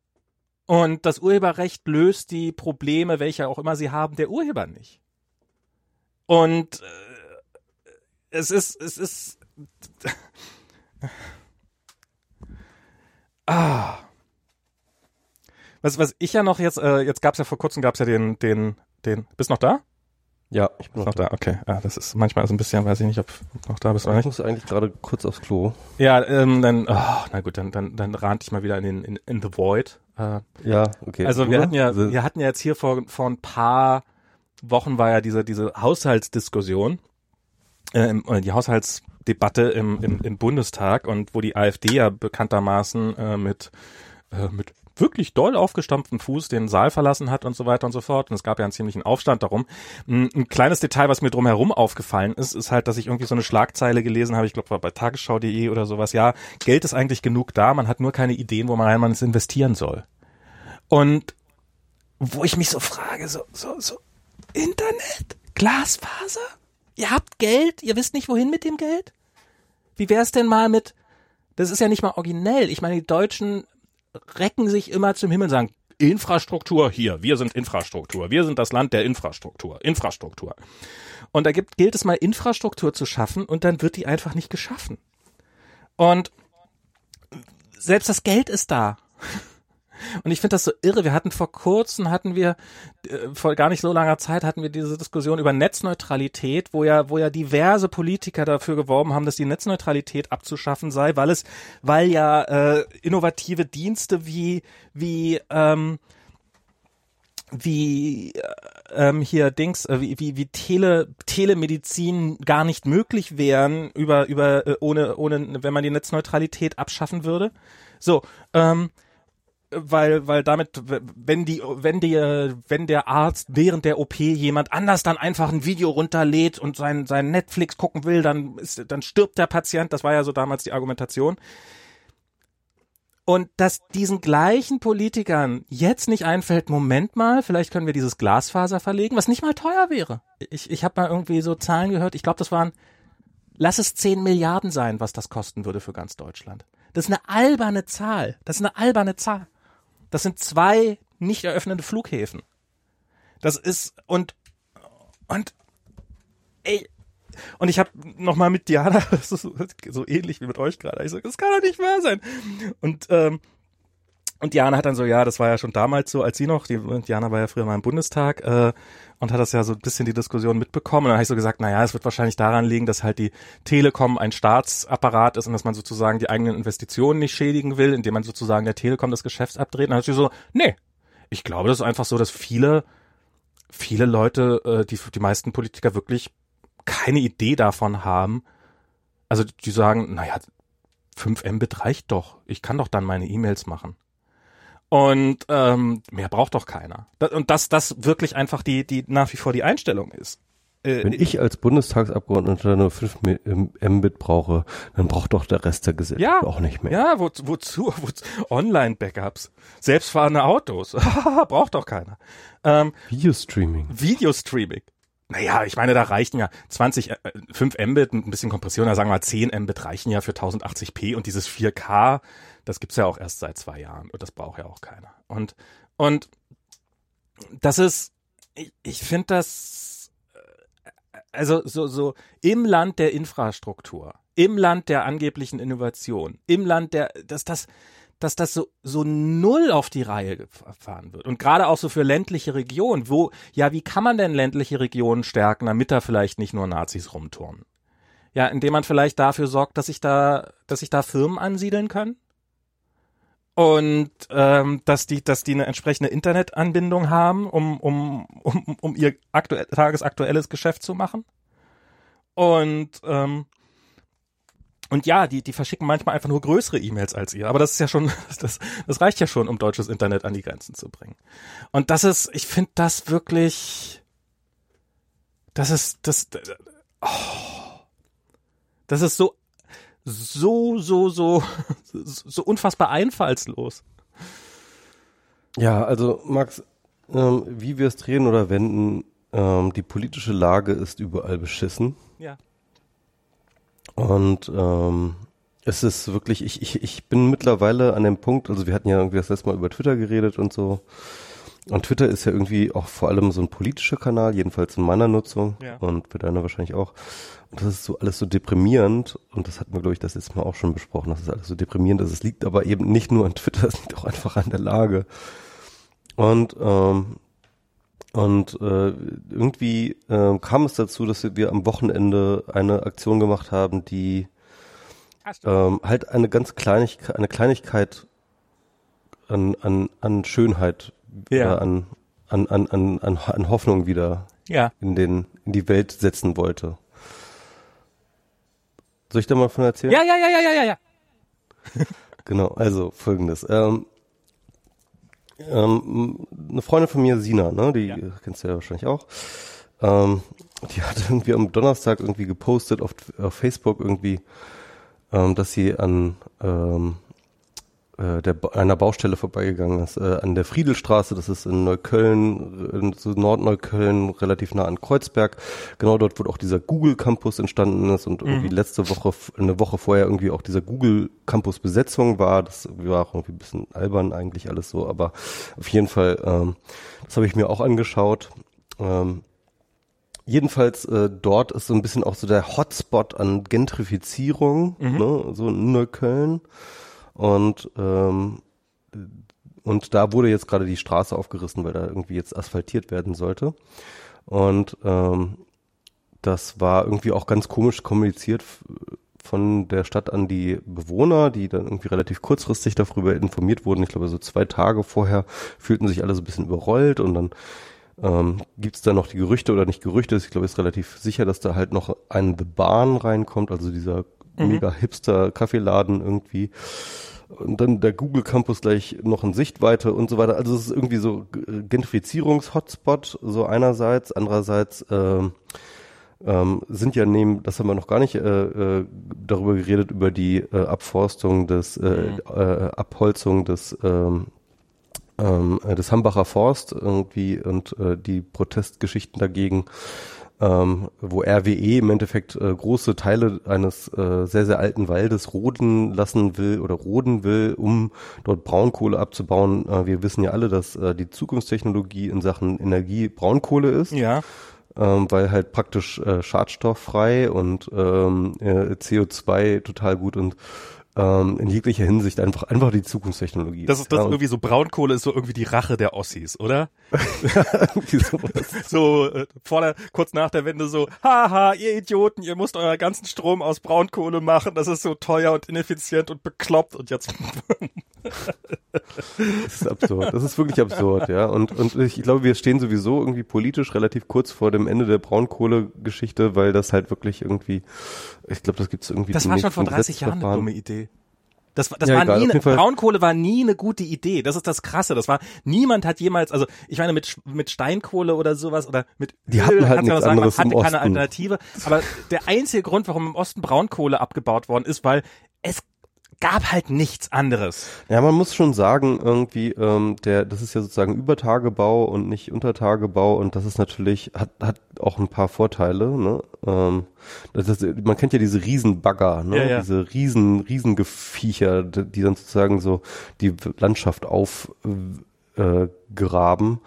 S1: Und das Urheberrecht löst die Probleme, welche auch immer sie haben, der Urheber nicht. Und äh, es ist, es ist. ah. Was, was ich ja noch jetzt, äh, jetzt gab's ja vor kurzem gab's ja den, den, den. Bist noch da?
S2: Ja, ich bin
S1: noch da, okay. Ah, das ist manchmal so ein bisschen, weiß ich nicht, ob noch da bist oder
S2: Ich
S1: nicht.
S2: muss eigentlich gerade kurz aufs Klo.
S1: Ja, ähm, dann, oh, na gut, dann, dann, dann rannte ich mal wieder in den, in, in the void. Äh,
S2: Ja, okay.
S1: Also wir hatten ja,
S2: Also,
S1: wir hatten ja jetzt hier vor, vor ein paar Wochen war ja diese, diese Haushaltsdiskussion, äh, äh, die Haushaltsdebatte im, im, im Bundestag und wo die AfD ja bekanntermaßen äh, mit, äh, mit wirklich doll aufgestampften Fuß den Saal verlassen hat und so weiter und so fort. Und es gab ja einen ziemlichen Aufstand darum. Ein, ein kleines Detail, was mir drumherum aufgefallen ist, ist halt, dass ich irgendwie so eine Schlagzeile gelesen habe, ich glaube war bei tagesschau.de oder sowas, ja, Geld ist eigentlich genug da, man hat nur keine Ideen, wo man rein man es investieren soll. Und wo ich mich so frage, so, so, so, Internet, Glasfaser? Ihr habt Geld, ihr wisst nicht, wohin mit dem Geld? Wie wär's denn mal mit, das ist ja nicht mal originell. Ich meine, die Deutschen recken sich immer zum Himmel und sagen, Infrastruktur hier, wir sind Infrastruktur, wir sind das Land der Infrastruktur, Infrastruktur. Und da gibt, gilt es mal Infrastruktur zu schaffen und dann wird die einfach nicht geschaffen. Und selbst das Geld ist da. Und ich finde das so irre. Wir hatten vor kurzem, hatten wir, äh, vor gar nicht so langer Zeit, hatten wir diese Diskussion über Netzneutralität, wo ja, wo ja diverse Politiker dafür geworben haben, dass die Netzneutralität abzuschaffen sei, weil es, weil ja äh, innovative Dienste wie, wie, ähm, wie äh, ähm, hier Dings, äh, wie, wie, wie Tele, Telemedizin gar nicht möglich wären über, über, äh, ohne, ohne, wenn man die Netzneutralität abschaffen würde. So, ähm, weil weil damit wenn die wenn die wenn der Arzt während der OP jemand anders dann einfach ein Video runterlädt und sein sein Netflix gucken will, dann ist dann stirbt der Patient, das war ja so damals die Argumentation. Und dass diesen gleichen Politikern jetzt nicht einfällt, Moment mal, vielleicht können wir dieses Glasfaser verlegen, was nicht mal teuer wäre. Ich, ich habe mal irgendwie so Zahlen gehört, ich glaube, das waren, lass es 10 Milliarden sein, was das kosten würde für ganz Deutschland. Das ist eine alberne Zahl. Das ist eine alberne Zahl. Das sind zwei nicht eröffnende Flughäfen. Das ist und und ey und ich habe noch mal mit Diana so, so ähnlich wie mit euch gerade. Ich so, das kann doch nicht wahr sein. Und ähm, und Diana hat dann so, ja, das war ja schon damals so, als sie noch, die, Diana war ja früher mal im Bundestag äh, und hat das ja so ein bisschen die Diskussion mitbekommen. Und dann habe ich so gesagt, naja, es wird wahrscheinlich daran liegen, dass halt die Telekom ein Staatsapparat ist und dass man sozusagen die eigenen Investitionen nicht schädigen will, indem man sozusagen der Telekom das Geschäft abdreht. Und dann hat sie so, nee, ich glaube, das ist einfach so, dass viele, viele Leute, äh, die, die meisten Politiker wirklich keine Idee davon haben. Also die sagen, naja, 5 Mbit reicht doch. Ich kann doch dann meine E-Mails machen. Und ähm, mehr braucht doch keiner. Und dass das wirklich einfach die, die nach wie vor die Einstellung ist.
S2: Äh, Wenn ich als Bundestagsabgeordneter nur 5 Mbit brauche, dann braucht doch der Rest der Gesellschaft ja, auch nicht mehr.
S1: Ja, wo, wozu? wozu? Online-Backups, selbstfahrende Autos, braucht doch keiner.
S2: Ähm, Videostreaming.
S1: Videostreaming. Naja, ich meine, da reichen ja 20, äh, 5 Mbit, ein bisschen Kompression, da sagen wir 10 Mbit reichen ja für 1080p und dieses 4K, das gibt's ja auch erst seit zwei Jahren und das braucht ja auch keiner. Und, und das ist, ich, ich finde das, äh, also so, so im Land der Infrastruktur, im Land der angeblichen Innovation, im Land der, dass das, dass das so, so null auf die Reihe gefahren wird. Und gerade auch so für ländliche Regionen, wo, ja, wie kann man denn ländliche Regionen stärken, damit da vielleicht nicht nur Nazis rumturnen? Ja, indem man vielleicht dafür sorgt, dass sich da, dass sich da Firmen ansiedeln können und ähm, dass die, dass die eine entsprechende Internetanbindung haben, um um um, um ihr aktuell, tagesaktuelles Geschäft zu machen. Und ähm, und ja, die, die verschicken manchmal einfach nur größere E-Mails als ihr. Aber das ist ja schon, das, das reicht ja schon, um deutsches Internet an die Grenzen zu bringen. Und das ist, ich finde das wirklich, das ist, das, oh, das ist so so, so, so, so unfassbar einfallslos.
S2: Ja, also Max, ähm, wie wir es drehen oder wenden, ähm, die politische Lage ist überall beschissen.
S1: Ja.
S2: Und ähm, es ist wirklich, ich, ich, ich bin mittlerweile an dem Punkt, also wir hatten ja irgendwie das letzte Mal über Twitter geredet und so. Und Twitter ist ja irgendwie auch vor allem so ein politischer Kanal, jedenfalls in meiner Nutzung ja. und für deiner wahrscheinlich auch. Und das ist so alles so deprimierend und das hatten wir, glaube ich, das letzte Mal auch schon besprochen, dass es alles so deprimierend ist. Es liegt aber eben nicht nur an Twitter, es liegt auch einfach an der Lage. Und ähm, und äh, irgendwie äh, kam es dazu, dass wir am Wochenende eine Aktion gemacht haben, die ähm, halt eine ganz Kleinigkeit, eine Kleinigkeit an, an, an Schönheit ja. an, an, an, an, an, an Hoffnung wieder
S1: ja.
S2: in, den, in die Welt setzen wollte. Soll ich da mal von erzählen?
S1: Ja, ja, ja, ja, ja, ja,
S2: ja. genau, also folgendes. Ähm, ähm, eine Freundin von mir, Sina, ne, die ja. kennst du ja wahrscheinlich auch, ähm, die hat irgendwie am Donnerstag irgendwie gepostet auf, auf Facebook irgendwie, ähm, dass sie an ähm, äh, der einer Baustelle vorbeigegangen ist, äh, an der Friedelstraße, das ist in Neukölln, in so Nordneukölln, relativ nah an Kreuzberg. Genau dort, wo auch dieser Google Campus entstanden ist und irgendwie mhm. letzte Woche, eine Woche vorher irgendwie auch dieser Google Campus Besetzung war. Das war auch irgendwie ein bisschen albern eigentlich alles so, aber auf jeden Fall, ähm, das habe ich mir auch angeschaut. Ähm, jedenfalls äh, dort ist so ein bisschen auch so der Hotspot an Gentrifizierung, mhm. ne, so in Neukölln. Und ähm, und da wurde jetzt gerade die Straße aufgerissen, weil da irgendwie jetzt asphaltiert werden sollte. Und ähm, das war irgendwie auch ganz komisch kommuniziert von der Stadt an die Bewohner, die dann irgendwie relativ kurzfristig darüber informiert wurden. Ich glaube, so zwei Tage vorher fühlten sich alle so ein bisschen überrollt und dann ähm, Gibt es da noch die Gerüchte oder nicht Gerüchte? Ich glaube, es ist relativ sicher, dass da halt noch ein The Barn reinkommt, also dieser mhm. mega hipster Kaffeeladen irgendwie. Und dann der Google Campus gleich noch in Sichtweite und so weiter. Also es ist irgendwie so Gentrifizierungs-Hotspot, so einerseits. Andererseits ähm, ähm, sind ja neben, das haben wir noch gar nicht äh, äh, darüber geredet, über die äh, Abforstung des, äh, mhm. äh, Abholzung des ähm, ähm, äh, des Hambacher Forst irgendwie und äh, die Protestgeschichten dagegen, ähm, wo RWE im Endeffekt äh, große Teile eines äh, sehr, sehr alten Waldes roden lassen will oder roden will, um dort Braunkohle abzubauen. Äh, wir wissen ja alle, dass äh, die Zukunftstechnologie in Sachen Energie Braunkohle ist.
S1: Ja.
S2: Ähm, weil halt praktisch äh, schadstofffrei und ähm, äh, CO2 total gut und ähm, in jeglicher Hinsicht einfach einfach die Zukunftstechnologie.
S1: Das ist das ja, irgendwie so Braunkohle ist so irgendwie die Rache der Ossis, oder? so äh, vor der kurz nach der Wende so, haha, ihr Idioten, ihr müsst euer ganzen Strom aus Braunkohle machen, das ist so teuer und ineffizient und bekloppt und jetzt
S2: Das ist absurd. Das ist wirklich absurd, ja. Und, und ich glaube, wir stehen sowieso irgendwie politisch relativ kurz vor dem Ende der Braunkohle-Geschichte, weil das halt wirklich irgendwie, ich glaube, das gibt es irgendwie.
S1: Das war schon vor 30 Jahren eine dumme Idee. Das, das ja, war egal, nie, eine, Braunkohle war nie eine gute Idee. Das ist das Krasse. Das war, niemand hat jemals, also ich meine mit, mit Steinkohle oder sowas oder mit
S2: Die Öl, hatten halt nichts sagen, man
S1: hatte keine Alternative. Aber der einzige Grund, warum im Osten Braunkohle abgebaut worden ist, weil es gab halt nichts anderes.
S2: Ja, man muss schon sagen, irgendwie, ähm, der, das ist ja sozusagen Übertagebau und nicht Untertagebau und das ist natürlich, hat, hat auch ein paar Vorteile, ne? Ähm, das ist, man kennt ja diese Riesenbagger, ne?
S1: Ja, ja.
S2: Diese riesen, Riesengeviecher, die dann sozusagen so die Landschaft aufgraben. Äh, graben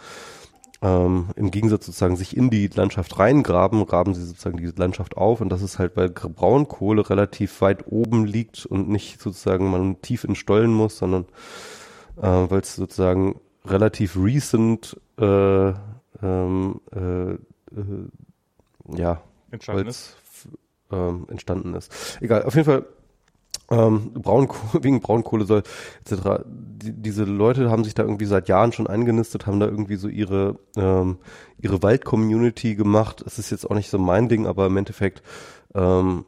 S2: ähm, im Gegensatz sozusagen sich in die Landschaft reingraben, graben sie sozusagen die Landschaft auf und das ist halt, weil Braunkohle relativ weit oben liegt und nicht sozusagen man tief in Stollen muss, sondern äh, weil es sozusagen relativ recent äh, ähm, äh, äh, ja,
S1: entstanden ist.
S2: Ähm, entstanden ist. Egal, auf jeden Fall ähm, Braunkohle, wegen Braunkohle soll etc. Die, diese Leute haben sich da irgendwie seit Jahren schon eingenistet, haben da irgendwie so ihre ähm, ihre Wald-Community gemacht. Es ist jetzt auch nicht so mein Ding, aber im Endeffekt ähm,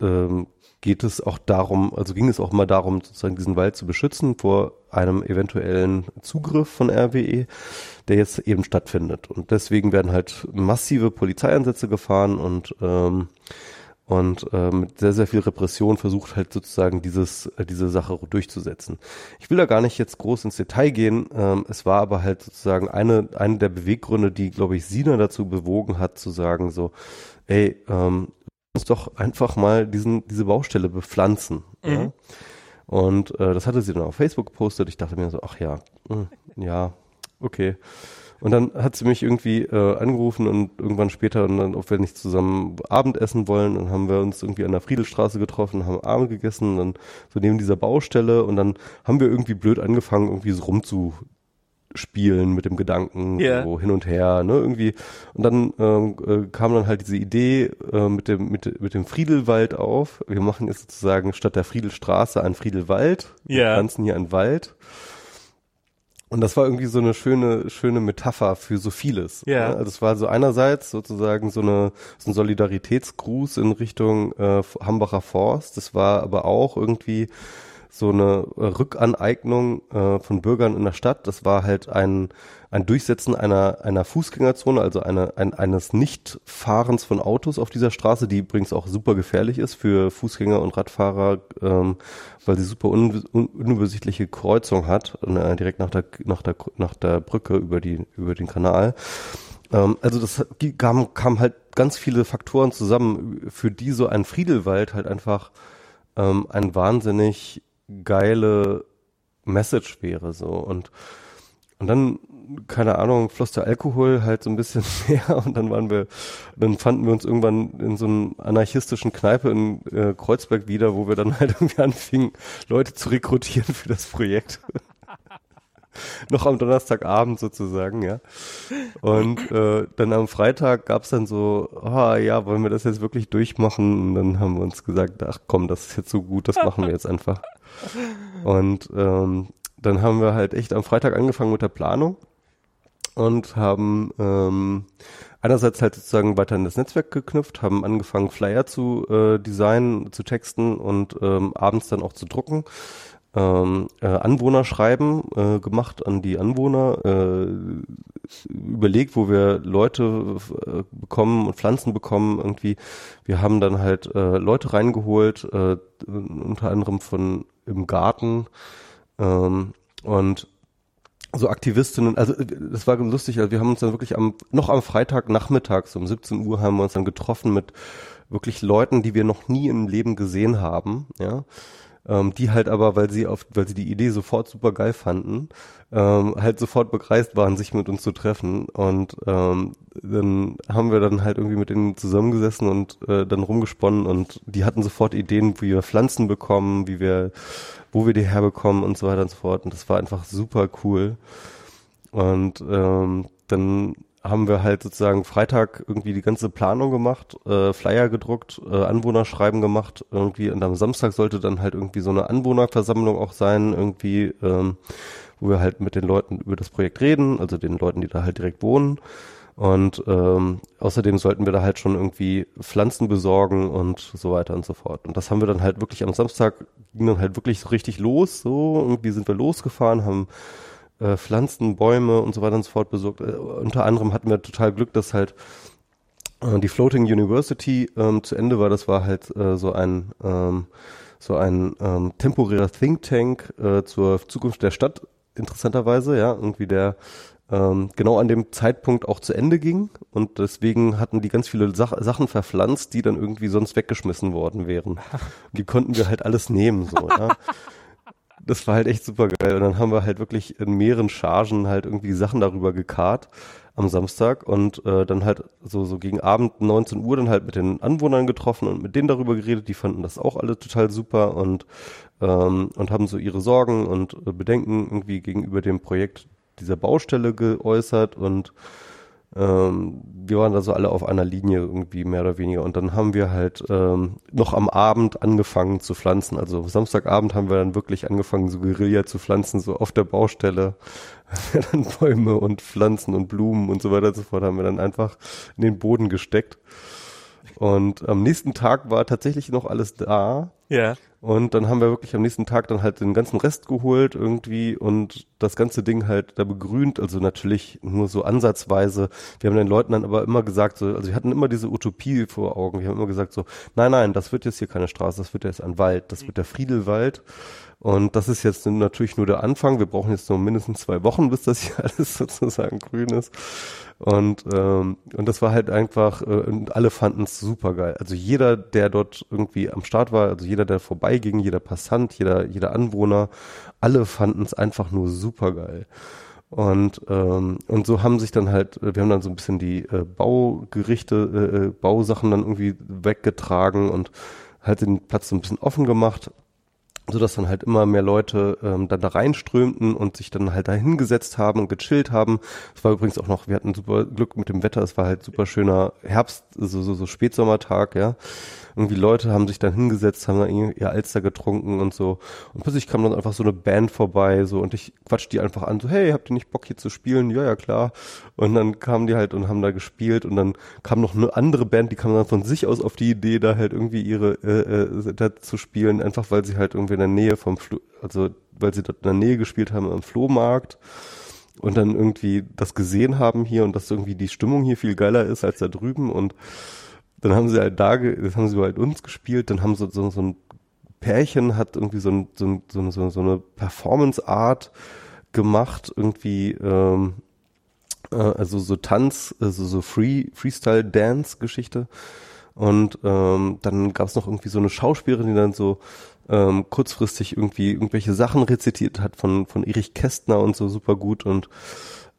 S2: ähm, geht es auch darum, also ging es auch mal darum, sozusagen diesen Wald zu beschützen vor einem eventuellen Zugriff von RWE, der jetzt eben stattfindet. Und deswegen werden halt massive Polizeieinsätze gefahren und ähm, und äh, mit sehr, sehr viel Repression versucht halt sozusagen dieses, äh, diese Sache durchzusetzen. Ich will da gar nicht jetzt groß ins Detail gehen, ähm, es war aber halt sozusagen eine, eine der Beweggründe, die, glaube ich, Sina dazu bewogen hat, zu sagen so, ey, ähm, uns doch einfach mal diesen, diese Baustelle bepflanzen. Mhm. Ja? Und äh, das hatte sie dann auf Facebook gepostet. Ich dachte mir so, ach ja, mh, hm, ja, okay. Und dann hat sie mich irgendwie äh, angerufen und irgendwann später, und dann, ob wir nicht zusammen Abendessen wollen. Dann haben wir uns irgendwie an der Friedelstraße getroffen, haben Abend gegessen, dann so neben dieser Baustelle und dann haben wir irgendwie blöd angefangen, irgendwie so rumzuspielen mit dem Gedanken yeah. so hin und her, ne, irgendwie. Und dann ähm, äh, kam dann halt diese Idee äh, mit dem mit, mit dem Friedelwald auf. Wir machen jetzt sozusagen statt der Friedelstraße ein Friedelwald.
S1: Yeah.
S2: Wir pflanzen hier einen Wald. Und das war irgendwie so eine schöne, schöne Metapher für so vieles.
S1: Ja.
S2: Ne? Also es war so einerseits sozusagen so eine so ein Solidaritätsgruß in Richtung äh, Hambacher Forst. Das war aber auch irgendwie so eine äh, Rückaneignung äh, von Bürgern in der Stadt. Das war halt ein, ein Durchsetzen einer, einer Fußgängerzone, also eine, ein, eines Nichtfahrens von Autos auf dieser Straße, die übrigens auch super gefährlich ist für Fußgänger und Radfahrer, ähm, weil sie super un, un, unübersichtliche Kreuzung hat, äh, direkt nach der, nach der, nach der Brücke über die, über den Kanal. Ähm, also das kam, kam halt ganz viele Faktoren zusammen, für die so ein Friedelwald halt einfach ähm, ein wahnsinnig geile Message wäre so. Und und dann keine Ahnung floss der Alkohol halt so ein bisschen mehr und dann waren wir dann fanden wir uns irgendwann in so einem anarchistischen Kneipe in äh, Kreuzberg wieder wo wir dann halt irgendwie anfingen Leute zu rekrutieren für das Projekt noch am Donnerstagabend sozusagen, ja. Und äh, dann am Freitag gab's dann so, ah ja, wollen wir das jetzt wirklich durchmachen? Und dann haben wir uns gesagt, ach komm, das ist jetzt so gut, das machen wir jetzt einfach. Und ähm, dann haben wir halt echt am Freitag angefangen mit der Planung und haben ähm, einerseits halt sozusagen weiter in das Netzwerk geknüpft, haben angefangen Flyer zu äh, designen, zu texten und ähm, abends dann auch zu drucken ähm, äh, Anwohnerschreiben äh, gemacht an die Anwohner, äh, überlegt, wo wir Leute äh, bekommen und Pflanzen bekommen irgendwie. Wir haben dann halt äh, Leute reingeholt, äh, unter anderem von im Garten ähm, und so Aktivistinnen, also äh, das war lustig, also wir haben uns dann wirklich am noch am Freitagnachmittag, so um 17 Uhr haben wir uns dann getroffen mit wirklich Leuten, die wir noch nie im Leben gesehen haben, ja ähm, die halt aber, weil sie auf, weil sie die Idee sofort super geil fanden, ähm, halt sofort begreist waren, sich mit uns zu treffen. Und ähm, dann haben wir dann halt irgendwie mit denen zusammengesessen und äh, dann rumgesponnen und die hatten sofort Ideen, wie wir Pflanzen bekommen, wie wir, wo wir die herbekommen und so weiter und so fort. Und das war einfach super cool. Und ähm, dann haben wir halt sozusagen Freitag irgendwie die ganze Planung gemacht, äh, Flyer gedruckt, äh, Anwohnerschreiben gemacht irgendwie und am Samstag sollte dann halt irgendwie so eine Anwohnerversammlung auch sein, irgendwie, ähm, wo wir halt mit den Leuten über das Projekt reden, also den Leuten, die da halt direkt wohnen. Und ähm, außerdem sollten wir da halt schon irgendwie Pflanzen besorgen und so weiter und so fort. Und das haben wir dann halt wirklich am Samstag, ging dann halt wirklich so richtig los. So, irgendwie sind wir losgefahren, haben äh, Pflanzen, Bäume und so weiter und so fort besorgt. Äh, unter anderem hatten wir total Glück, dass halt äh, die Floating University ähm, zu Ende war. Das war halt äh, so ein ähm, so ein ähm, temporärer Think Tank äh, zur Zukunft der Stadt, interessanterweise, ja, irgendwie der ähm, genau an dem Zeitpunkt auch zu Ende ging und deswegen hatten die ganz viele Sach Sachen verpflanzt, die dann irgendwie sonst weggeschmissen worden wären. Die konnten wir halt alles nehmen, so, ja. Das war halt echt super geil. Und dann haben wir halt wirklich in mehreren Chargen halt irgendwie Sachen darüber gekarrt am Samstag und äh, dann halt so, so gegen Abend 19 Uhr dann halt mit den Anwohnern getroffen und mit denen darüber geredet. Die fanden das auch alle total super und, ähm, und haben so ihre Sorgen und äh, Bedenken irgendwie gegenüber dem Projekt dieser Baustelle geäußert und ähm, wir waren da so alle auf einer Linie irgendwie mehr oder weniger und dann haben wir halt ähm, noch am Abend angefangen zu pflanzen. Also Samstagabend haben wir dann wirklich angefangen, so Guerilla zu pflanzen, so auf der Baustelle. dann Bäume und Pflanzen und Blumen und so weiter und so fort haben wir dann einfach in den Boden gesteckt. Und am nächsten Tag war tatsächlich noch alles da.
S1: Ja.
S2: Und dann haben wir wirklich am nächsten Tag dann halt den ganzen Rest geholt irgendwie und das ganze Ding halt da begrünt. Also natürlich nur so ansatzweise. Wir haben den Leuten dann aber immer gesagt, so, also wir hatten immer diese Utopie vor Augen. Wir haben immer gesagt so, nein, nein, das wird jetzt hier keine Straße, das wird jetzt ein Wald, das wird der Friedelwald. Und das ist jetzt natürlich nur der Anfang. Wir brauchen jetzt nur mindestens zwei Wochen, bis das hier alles sozusagen grün ist. Und, ähm, und das war halt einfach, äh, und alle fanden es super geil. Also jeder, der dort irgendwie am Start war, also jeder, der vorbeiging, jeder Passant, jeder, jeder Anwohner, alle fanden es einfach nur super geil. Und, ähm, und so haben sich dann halt, wir haben dann so ein bisschen die äh, Baugerichte, äh, äh Bausachen dann irgendwie weggetragen und halt den Platz so ein bisschen offen gemacht so dass dann halt immer mehr Leute ähm, dann da reinströmten und sich dann halt da hingesetzt haben und gechillt haben. Es war übrigens auch noch, wir hatten super Glück mit dem Wetter, es war halt super schöner Herbst, so, so, so Spätsommertag, ja. Irgendwie Leute haben sich dann hingesetzt, haben dann ihr Alster getrunken und so. Und plötzlich kam dann einfach so eine Band vorbei, so, und ich quatsch die einfach an, so, hey, habt ihr nicht Bock hier zu spielen? Ja, ja, klar. Und dann kamen die halt und haben da gespielt und dann kam noch eine andere Band, die kam dann von sich aus auf die Idee, da halt irgendwie ihre, äh, äh, da zu spielen, einfach weil sie halt irgendwie in der Nähe vom, Fl also, weil sie dort in der Nähe gespielt haben am Flohmarkt und dann irgendwie das gesehen haben hier und dass irgendwie die Stimmung hier viel geiler ist als da drüben und dann haben sie halt da, das haben sie halt uns gespielt, dann haben sie so, so ein Pärchen hat irgendwie so, so, ein, so, so, so eine Performance-Art gemacht, irgendwie, ähm, äh, also so Tanz, also so Free, Freestyle-Dance-Geschichte. Und ähm, dann gab es noch irgendwie so eine Schauspielerin, die dann so ähm, kurzfristig irgendwie irgendwelche Sachen rezitiert hat von, von Erich Kästner und so super gut und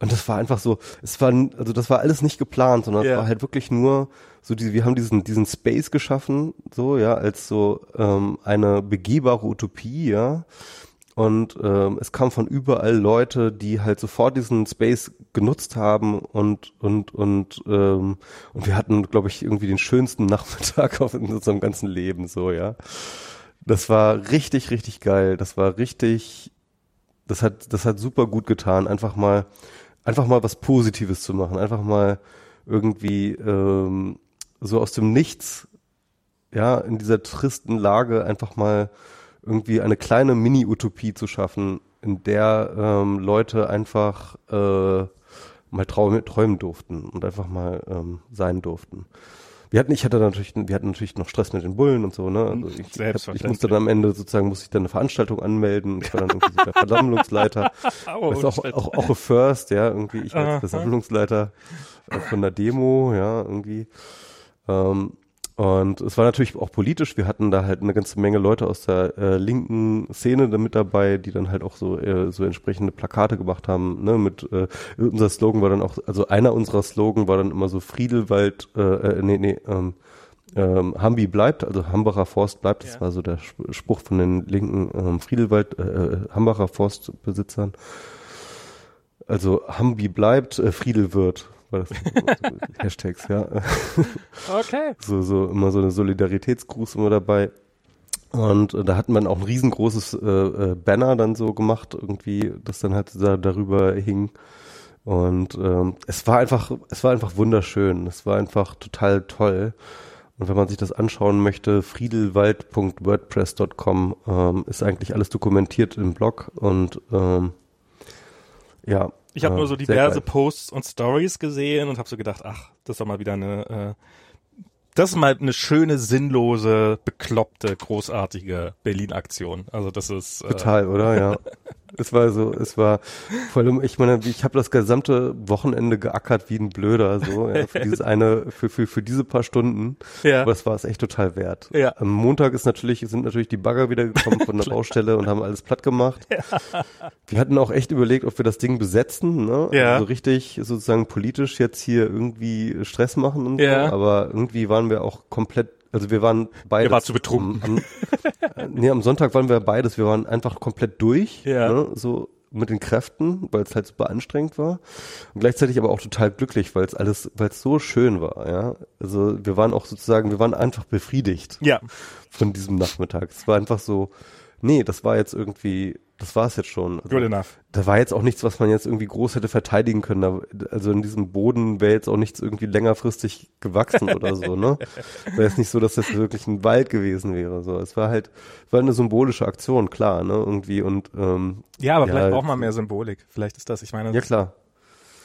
S2: und das war einfach so, es war, also das war alles nicht geplant, sondern es
S1: Ja.
S2: war halt wirklich nur so diese, wir haben diesen, diesen Space geschaffen, so, ja, als so ähm, eine begehbare Utopie, ja. Und ähm, es kam von überall Leute, die halt sofort diesen Space genutzt haben und und und ähm, und wir hatten, glaube ich, irgendwie den schönsten Nachmittag auf in unserem ganzen Leben, so, ja. Das war richtig, richtig geil. Das war richtig, das hat, das hat super gut getan, einfach mal, einfach mal was Positives zu machen, einfach mal irgendwie ähm, so aus dem Nichts, ja, in dieser tristen Lage einfach mal irgendwie eine kleine Mini-Utopie zu schaffen, in der ähm, Leute einfach äh, mal träumen, träumen durften und einfach mal ähm, sein durften. Wir hatten, ich hatte natürlich, wir hatten natürlich noch Stress mit den Bullen und so, ne? Also ich, ich, hab, ich
S1: Selbstverständlich.
S2: musste dann am Ende sozusagen, musste ich dann eine Veranstaltung anmelden. Ich war dann irgendwie so der Versammlungsleiter.
S1: Oh,
S2: ist auch, auch, auch a first, ja, irgendwie. Ich
S1: Aha.
S2: als Versammlungsleiter äh, von der Demo, ja, irgendwie. Ähm, und es war natürlich auch politisch. Wir hatten da halt eine ganze Menge Leute aus der äh, linken Szene da mit dabei, die dann halt auch so äh, so entsprechende Plakate gemacht haben. Ne, mit äh, unser Slogan war dann auch, also einer unserer Slogan war dann immer so Friedelwald, äh, äh, nee, nee, ähm, ähm, Hambi bleibt, also Hambacher Forst bleibt. Das
S1: Ja.
S2: war so der Sp- Spruch von den linken ähm, Friedelwald, äh, äh, Hambacher Forstbesitzern. Also Hambi bleibt, äh, Friedel wird. War das Hashtags, ja.
S1: Okay.
S2: So, so immer so eine Solidaritätsgruß immer dabei. Und äh, da hatten wir dann auch ein riesengroßes äh, äh, Banner dann so gemacht, irgendwie, das dann halt da, darüber hing. Und ähm, es war einfach, es war einfach wunderschön. Es war einfach total toll. Und wenn man sich das anschauen möchte, friedelwald.wordpress.com ähm, ist eigentlich alles dokumentiert im Blog und ähm, ja.
S1: Ich habe
S2: äh,
S1: nur so diverse. Posts und Stories gesehen und habe so gedacht, ach, das ist doch mal wieder eine, äh, das ist mal eine schöne, sinnlose, bekloppte, großartige Berlin-Aktion. Also das ist äh,
S2: Total, oder? Ja. es war so, es war vor allem, ich meine, ich habe das gesamte Wochenende geackert wie ein Blöder, so, ja, für dieses eine, für, für, für diese paar Stunden.
S1: Ja.
S2: Aber es war es echt total wert.
S1: Ja.
S2: Am Montag ist natürlich, sind natürlich die Bagger wieder gekommen von der Baustelle und haben alles platt gemacht. Wir hatten auch echt überlegt, ob wir das Ding besetzen, ne?
S1: Ja.
S2: Also richtig sozusagen politisch jetzt hier irgendwie Stress machen und
S1: Ja.
S2: so. Aber irgendwie waren wir auch komplett, also wir waren beide.
S1: Ihr wart zu betrunken.
S2: Am, am, nee, am Sonntag waren wir beides. Wir waren einfach komplett durch,
S1: Ja.
S2: ne? so mit den Kräften, weil es halt super anstrengend war. Und gleichzeitig aber auch total glücklich, weil es alles, weil es so schön war, ja. Also wir waren auch sozusagen, wir waren einfach befriedigt
S1: ja,
S2: von diesem Nachmittag. Es war einfach so, nee, das war jetzt irgendwie, das war es jetzt schon. Also,
S1: good enough.
S2: da war jetzt auch nichts, was man jetzt irgendwie groß hätte verteidigen können. Da, also in diesem Boden wäre jetzt auch nichts irgendwie längerfristig gewachsen oder so, ne? Wäre jetzt nicht so, dass das wirklich ein Wald gewesen wäre. So, es war halt, war eine symbolische Aktion, klar, ne? Irgendwie und ähm,
S1: Ja, aber
S2: Ja,
S1: vielleicht braucht man mehr Symbolik. Vielleicht ist das, ich meine,
S2: ja klar.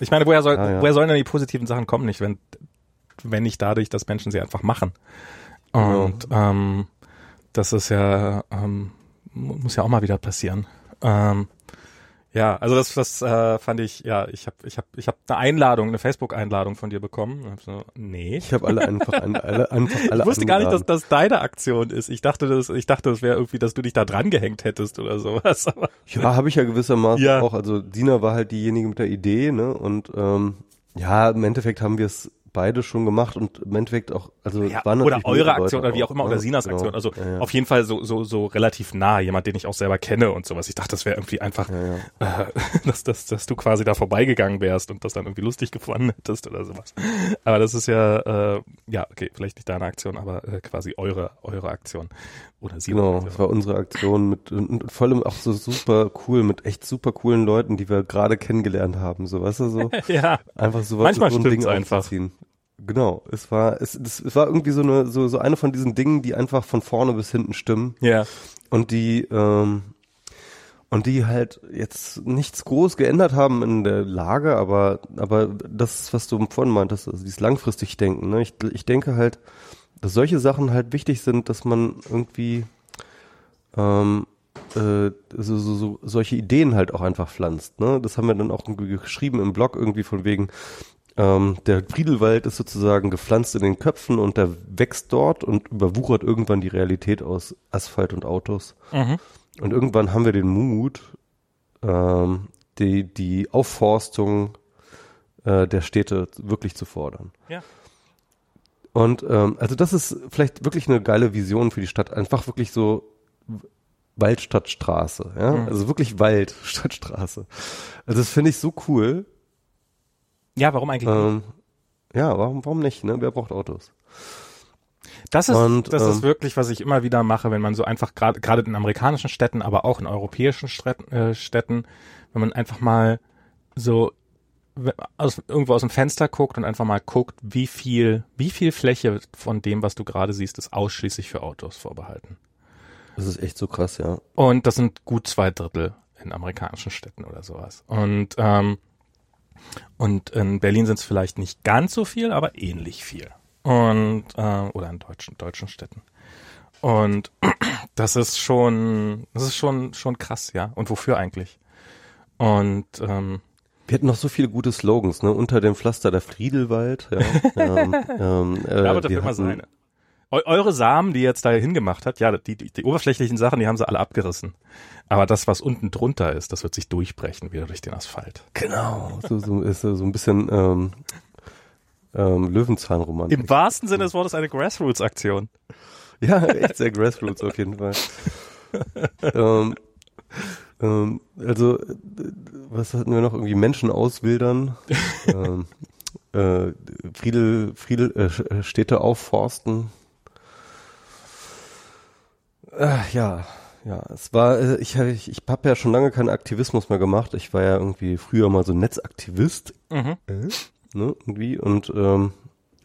S1: ich meine, woher soll,
S2: Ah, ja.
S1: woher sollen denn die positiven Sachen kommen nicht, wenn, wenn nicht dadurch, dass Menschen sie einfach machen. Und ähm, das ist ja, ähm, mu- muss ja auch mal wieder passieren. Ähm, ja, also das, das äh, fand ich, ja, ich habe ich hab, ich hab eine Einladung, eine Facebook-Einladung von dir bekommen. Hab so, nee.
S2: Ich habe alle einfach, an, alle, einfach alle
S1: Ich wusste gar nicht, dass das deine Aktion ist. Ich dachte, das, ich dachte, das wäre irgendwie, dass du dich da dran gehängt hättest oder sowas. Aber
S2: Ja, habe ich ja gewissermaßen
S1: Ja.
S2: auch. Also Dina war halt diejenige mit der Idee, ne? Und ähm, ja, im Endeffekt haben wir es beide schon gemacht und im Endeffekt auch, also
S1: Ja,
S2: waren
S1: oder eure Aktion
S2: Leute
S1: oder wie auch immer,
S2: ne?
S1: oder Sinas
S2: Genau.
S1: Aktion. Also
S2: ja, ja.
S1: auf jeden Fall so, so, so relativ nah, jemand, den ich auch selber kenne und sowas. Ich dachte, das wäre irgendwie einfach, äh, dass, dass, dass du quasi da vorbeigegangen wärst und das dann irgendwie lustig gefunden hättest oder sowas. Aber das ist ja, äh, ja, okay, vielleicht nicht deine Aktion, aber äh, quasi eure, eure Aktion. Oder Sinas
S2: Genau,
S1: Aktion.
S2: das war unsere Aktion mit und, und vor allem auch so super cool, mit echt super coolen Leuten, die wir gerade kennengelernt haben, so weißt du so.
S1: ja,
S2: Einfach so,
S1: Manchmal
S2: so ein Ding
S1: einfach.
S2: aufzuziehen. Genau, es war es, es, es war irgendwie so eine so so eine von diesen Dingen, die einfach von vorne bis hinten stimmen
S1: ja,
S2: und die ähm, und die halt jetzt nichts groß geändert haben in der Lage, aber aber das, was du vorhin meintest, also dieses langfristig denken. Ne? Ich, ich denke halt, dass solche Sachen halt wichtig sind, dass man irgendwie ähm, äh, so, so, so solche Ideen halt auch einfach pflanzt. Ne? Das haben wir dann auch irgendwie geschrieben im Blog irgendwie von wegen, ähm, der Friedelwald ist sozusagen gepflanzt in den Köpfen und der wächst dort und überwuchert irgendwann die Realität aus Asphalt und Autos.
S1: mhm.
S2: Und irgendwann haben wir den Mut, ähm, die, die Aufforstung äh, der Städte wirklich zu fordern.
S1: ja,
S2: Und ähm, also das ist vielleicht wirklich eine geile Vision für die Stadt. Einfach wirklich so Wald statt Straße. Ja?
S1: Mhm.
S2: Also wirklich Wald statt Straße. Also das finde ich so cool.
S1: Ja, warum eigentlich? nicht?
S2: Ähm, ja, warum, warum nicht? Ne? Wer braucht Autos?
S1: Das ist,
S2: Und,
S1: das ist
S2: ähm,
S1: wirklich, was ich immer wieder mache, wenn man so einfach gerade gerade in amerikanischen Städten, aber auch in europäischen Städten, äh, wenn man einfach mal so aus, irgendwo aus dem Fenster guckt und einfach mal guckt, wie viel wie viel Fläche von dem, was du gerade siehst, ist ausschließlich für Autos vorbehalten.
S2: Das ist echt so krass, ja.
S1: Und das sind gut zwei Drittel in amerikanischen Städten oder sowas. Und ähm, und in Berlin sind es vielleicht nicht ganz so viel, aber ähnlich viel. Und äh, oder in deutschen deutschen Städten. Und das ist schon, das ist schon schon krass, ja. Und wofür eigentlich? Und ähm,
S2: Wir hatten noch so viele gute Slogans, ne? Unter dem Pflaster der Friedelwald, ja. ähm, ähm, äh,
S1: da wird das
S2: wir
S1: immer
S2: hatten-
S1: seine. Eu eure Samen, die ihr jetzt da hingemacht hat, ja, die, die, die oberflächlichen Sachen, die haben sie alle abgerissen. Aber das, was unten drunter ist, das wird sich durchbrechen wieder durch den Asphalt.
S2: Genau, so, so ist so so ein bisschen ähm, ähm, Löwenzahnromantik.
S1: Im wahrsten Sinne des Wortes eine Grassroots-Aktion.
S2: Ja, echt sehr Grassroots auf jeden Fall. ähm, ähm, also, äh, was hatten wir noch? Irgendwie Menschen auswildern, ähm, äh, Friedel, Friedel, äh, äh, Städte aufforsten. Äh, ja, ja, es war, äh, ich, ich, ich habe ja schon lange keinen Aktivismus mehr gemacht. Ich war ja irgendwie früher mal so Netzaktivist
S1: Mhm.
S2: ne, irgendwie. Und, ähm,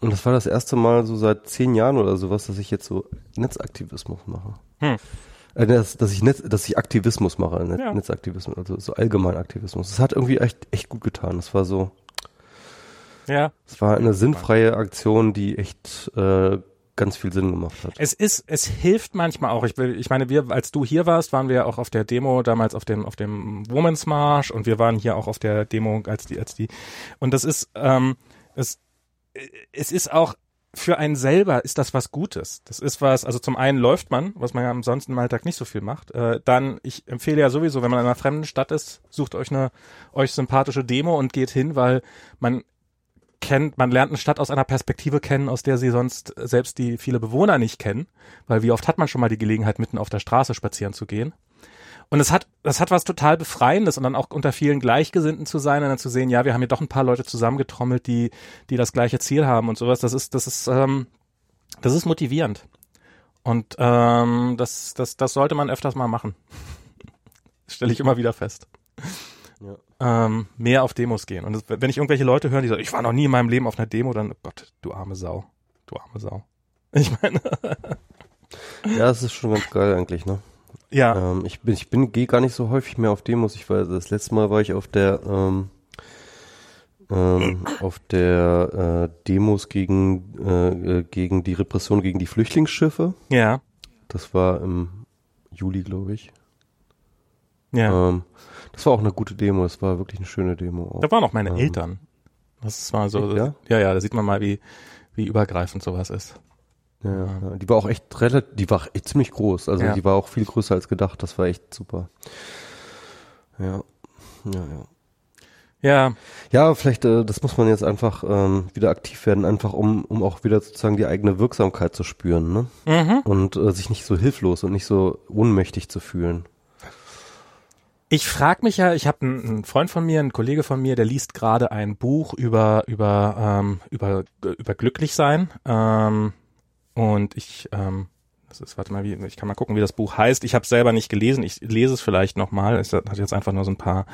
S2: und das war das erste Mal so seit zehn Jahren oder sowas, dass ich jetzt so Netzaktivismus mache.
S1: Hm.
S2: Äh, dass, dass ich Netz, dass ich Aktivismus mache, Net,
S1: Ja.
S2: Netzaktivismus, also so allgemein Aktivismus. Das hat irgendwie echt, echt gut getan. Das war so,
S1: Ja.
S2: es war eine sinnfreie Aktion, die echt äh, ganz viel Sinn gemacht hat.
S1: Es ist, es hilft manchmal auch. Ich, will, ich meine, wir, als du hier warst, waren wir auch auf der Demo damals auf dem, auf dem Women's March und wir waren hier auch auf der Demo als die, als die. Und das ist, ähm, es, es ist auch für einen selber ist das was Gutes. Das ist was, also zum einen läuft man, was man ja ansonsten im Alltag nicht so viel macht. Äh, dann, ich empfehle ja sowieso, wenn man in einer fremden Stadt ist, sucht euch eine euch sympathische Demo und geht hin, weil man kennt, man lernt eine Stadt aus einer Perspektive kennen, aus der sie sonst selbst die viele Bewohner nicht kennen, weil wie oft hat man schon mal die Gelegenheit, mitten auf der Straße spazieren zu gehen. Und es hat, das hat was total Befreiendes und dann auch unter vielen Gleichgesinnten zu sein und dann zu sehen, ja, wir haben hier doch ein paar Leute zusammengetrommelt, die, die das gleiche Ziel haben und sowas. Das ist, das ist, ähm, das ist motivierend. Und ähm, das, das, das sollte man öfters mal machen. Stelle ich immer wieder fest.
S2: Ja.
S1: Ähm, mehr auf Demos gehen. Und das, wenn ich irgendwelche Leute höre, die sagen, ich war noch nie in meinem Leben auf einer Demo, dann, oh Gott, du arme Sau. Du arme Sau. Ich meine,
S2: Ja, es ist schon ganz geil eigentlich, ne?
S1: ja.
S2: Ähm, ich bin, ich bin, gehe gar nicht so häufig mehr auf Demos. Ich war, das letzte Mal war ich auf der, ähm, ähm, auf der äh, Demos gegen, äh, äh, gegen die Repression gegen die Flüchtlingsschiffe.
S1: Ja.
S2: Das war im Juli, glaube ich.
S1: Ja.
S2: Ähm, das war auch eine gute Demo. Das war wirklich eine schöne Demo. Auch.
S1: Da waren auch meine
S2: Ähm,
S1: Eltern. Das war so,
S2: Ja?
S1: ja, ja, da sieht man mal, wie, wie übergreifend sowas ist.
S2: Ja, ja, ja. Die war auch echt relativ, die war echt ziemlich groß. Also
S1: Ja.
S2: die war auch viel größer als gedacht. Das war echt super. Ja, ja, ja.
S1: Ja.
S2: Ja, vielleicht, äh, das muss man jetzt einfach ähm, wieder aktiv werden, einfach um, um auch wieder sozusagen die eigene Wirksamkeit zu spüren, ne?
S1: Mhm.
S2: Und äh, sich nicht so hilflos und nicht so ohnmächtig zu fühlen.
S1: Ich frage mich ja, ich habe einen, einen Freund von mir, einen Kollege von mir, der liest gerade ein Buch über über ähm, über über Glücklichsein ähm, und ich ähm, das ist, warte mal, wie, ich kann mal gucken, wie das Buch heißt. Ich habe selber nicht gelesen. Ich lese es vielleicht nochmal. Es hat jetzt einfach nur so ein paar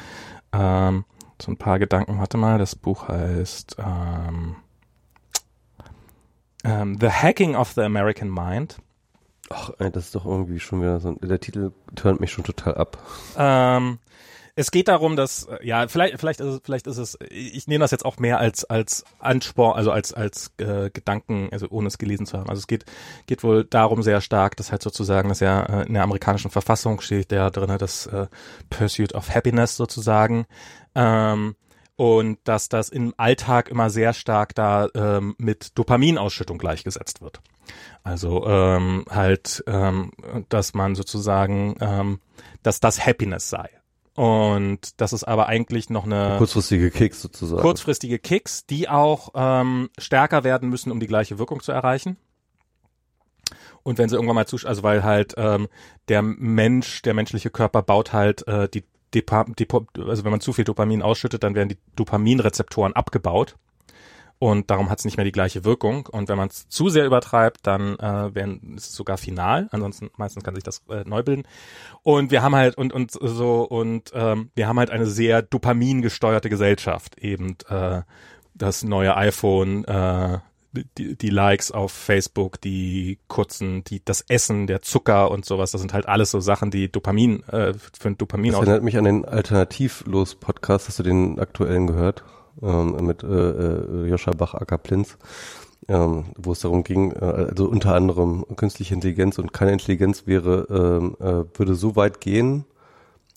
S1: ähm, so ein paar Gedanken. Warte mal, das Buch heißt ähm, ähm, The Hacking of the American Mind.
S2: Ach, das ist doch irgendwie schon wieder so, der Titel turnt mich schon total ab.
S1: Ähm, es geht darum, dass äh, ja vielleicht vielleicht ist vielleicht ist es ich nehme das jetzt auch mehr als als Ansporn also als als äh, Gedanken also ohne es gelesen zu haben also es geht geht wohl darum sehr stark dass halt sozusagen dass ja äh, in der amerikanischen Verfassung steht der drinne das äh, Pursuit of Happiness sozusagen ähm, und dass das im Alltag immer sehr stark da ähm, mit Dopaminausschüttung gleichgesetzt wird. Also ähm, halt, ähm, dass man sozusagen, ähm, dass das Happiness sei. Und das ist aber eigentlich noch eine
S2: Kurzfristige Kicks sozusagen.
S1: kurzfristige Kicks, die auch ähm, stärker werden müssen, um die gleiche Wirkung zu erreichen. Und wenn sie irgendwann mal zusch also weil halt ähm, der Mensch, der menschliche Körper baut halt äh, die Depa Depo also wenn man zu viel Dopamin ausschüttet, dann werden die Dopaminrezeptoren abgebaut und darum hat es nicht mehr die gleiche Wirkung. Und wenn man es zu sehr übertreibt, dann äh, werden, ist es sogar final. Ansonsten meistens kann sich das äh, neu bilden. Und wir haben halt und und so und ähm, wir haben halt eine sehr Dopamin gesteuerte Gesellschaft. Eben äh, das neue iPhone, äh, die, die Likes auf Facebook, die kurzen, die das Essen, der Zucker und sowas. Das sind halt alles so Sachen, die Dopamin äh, für ein Dopamin
S2: Das erinnert mich an den Alternativlos-Podcast. Hast du den aktuellen gehört? Ähm, mit äh, äh, Joscha Bach-Acker-Plinz. Ähm, wo es darum ging, äh, also unter anderem künstliche Intelligenz und keine Intelligenz wäre, ähm, äh, würde so weit gehen,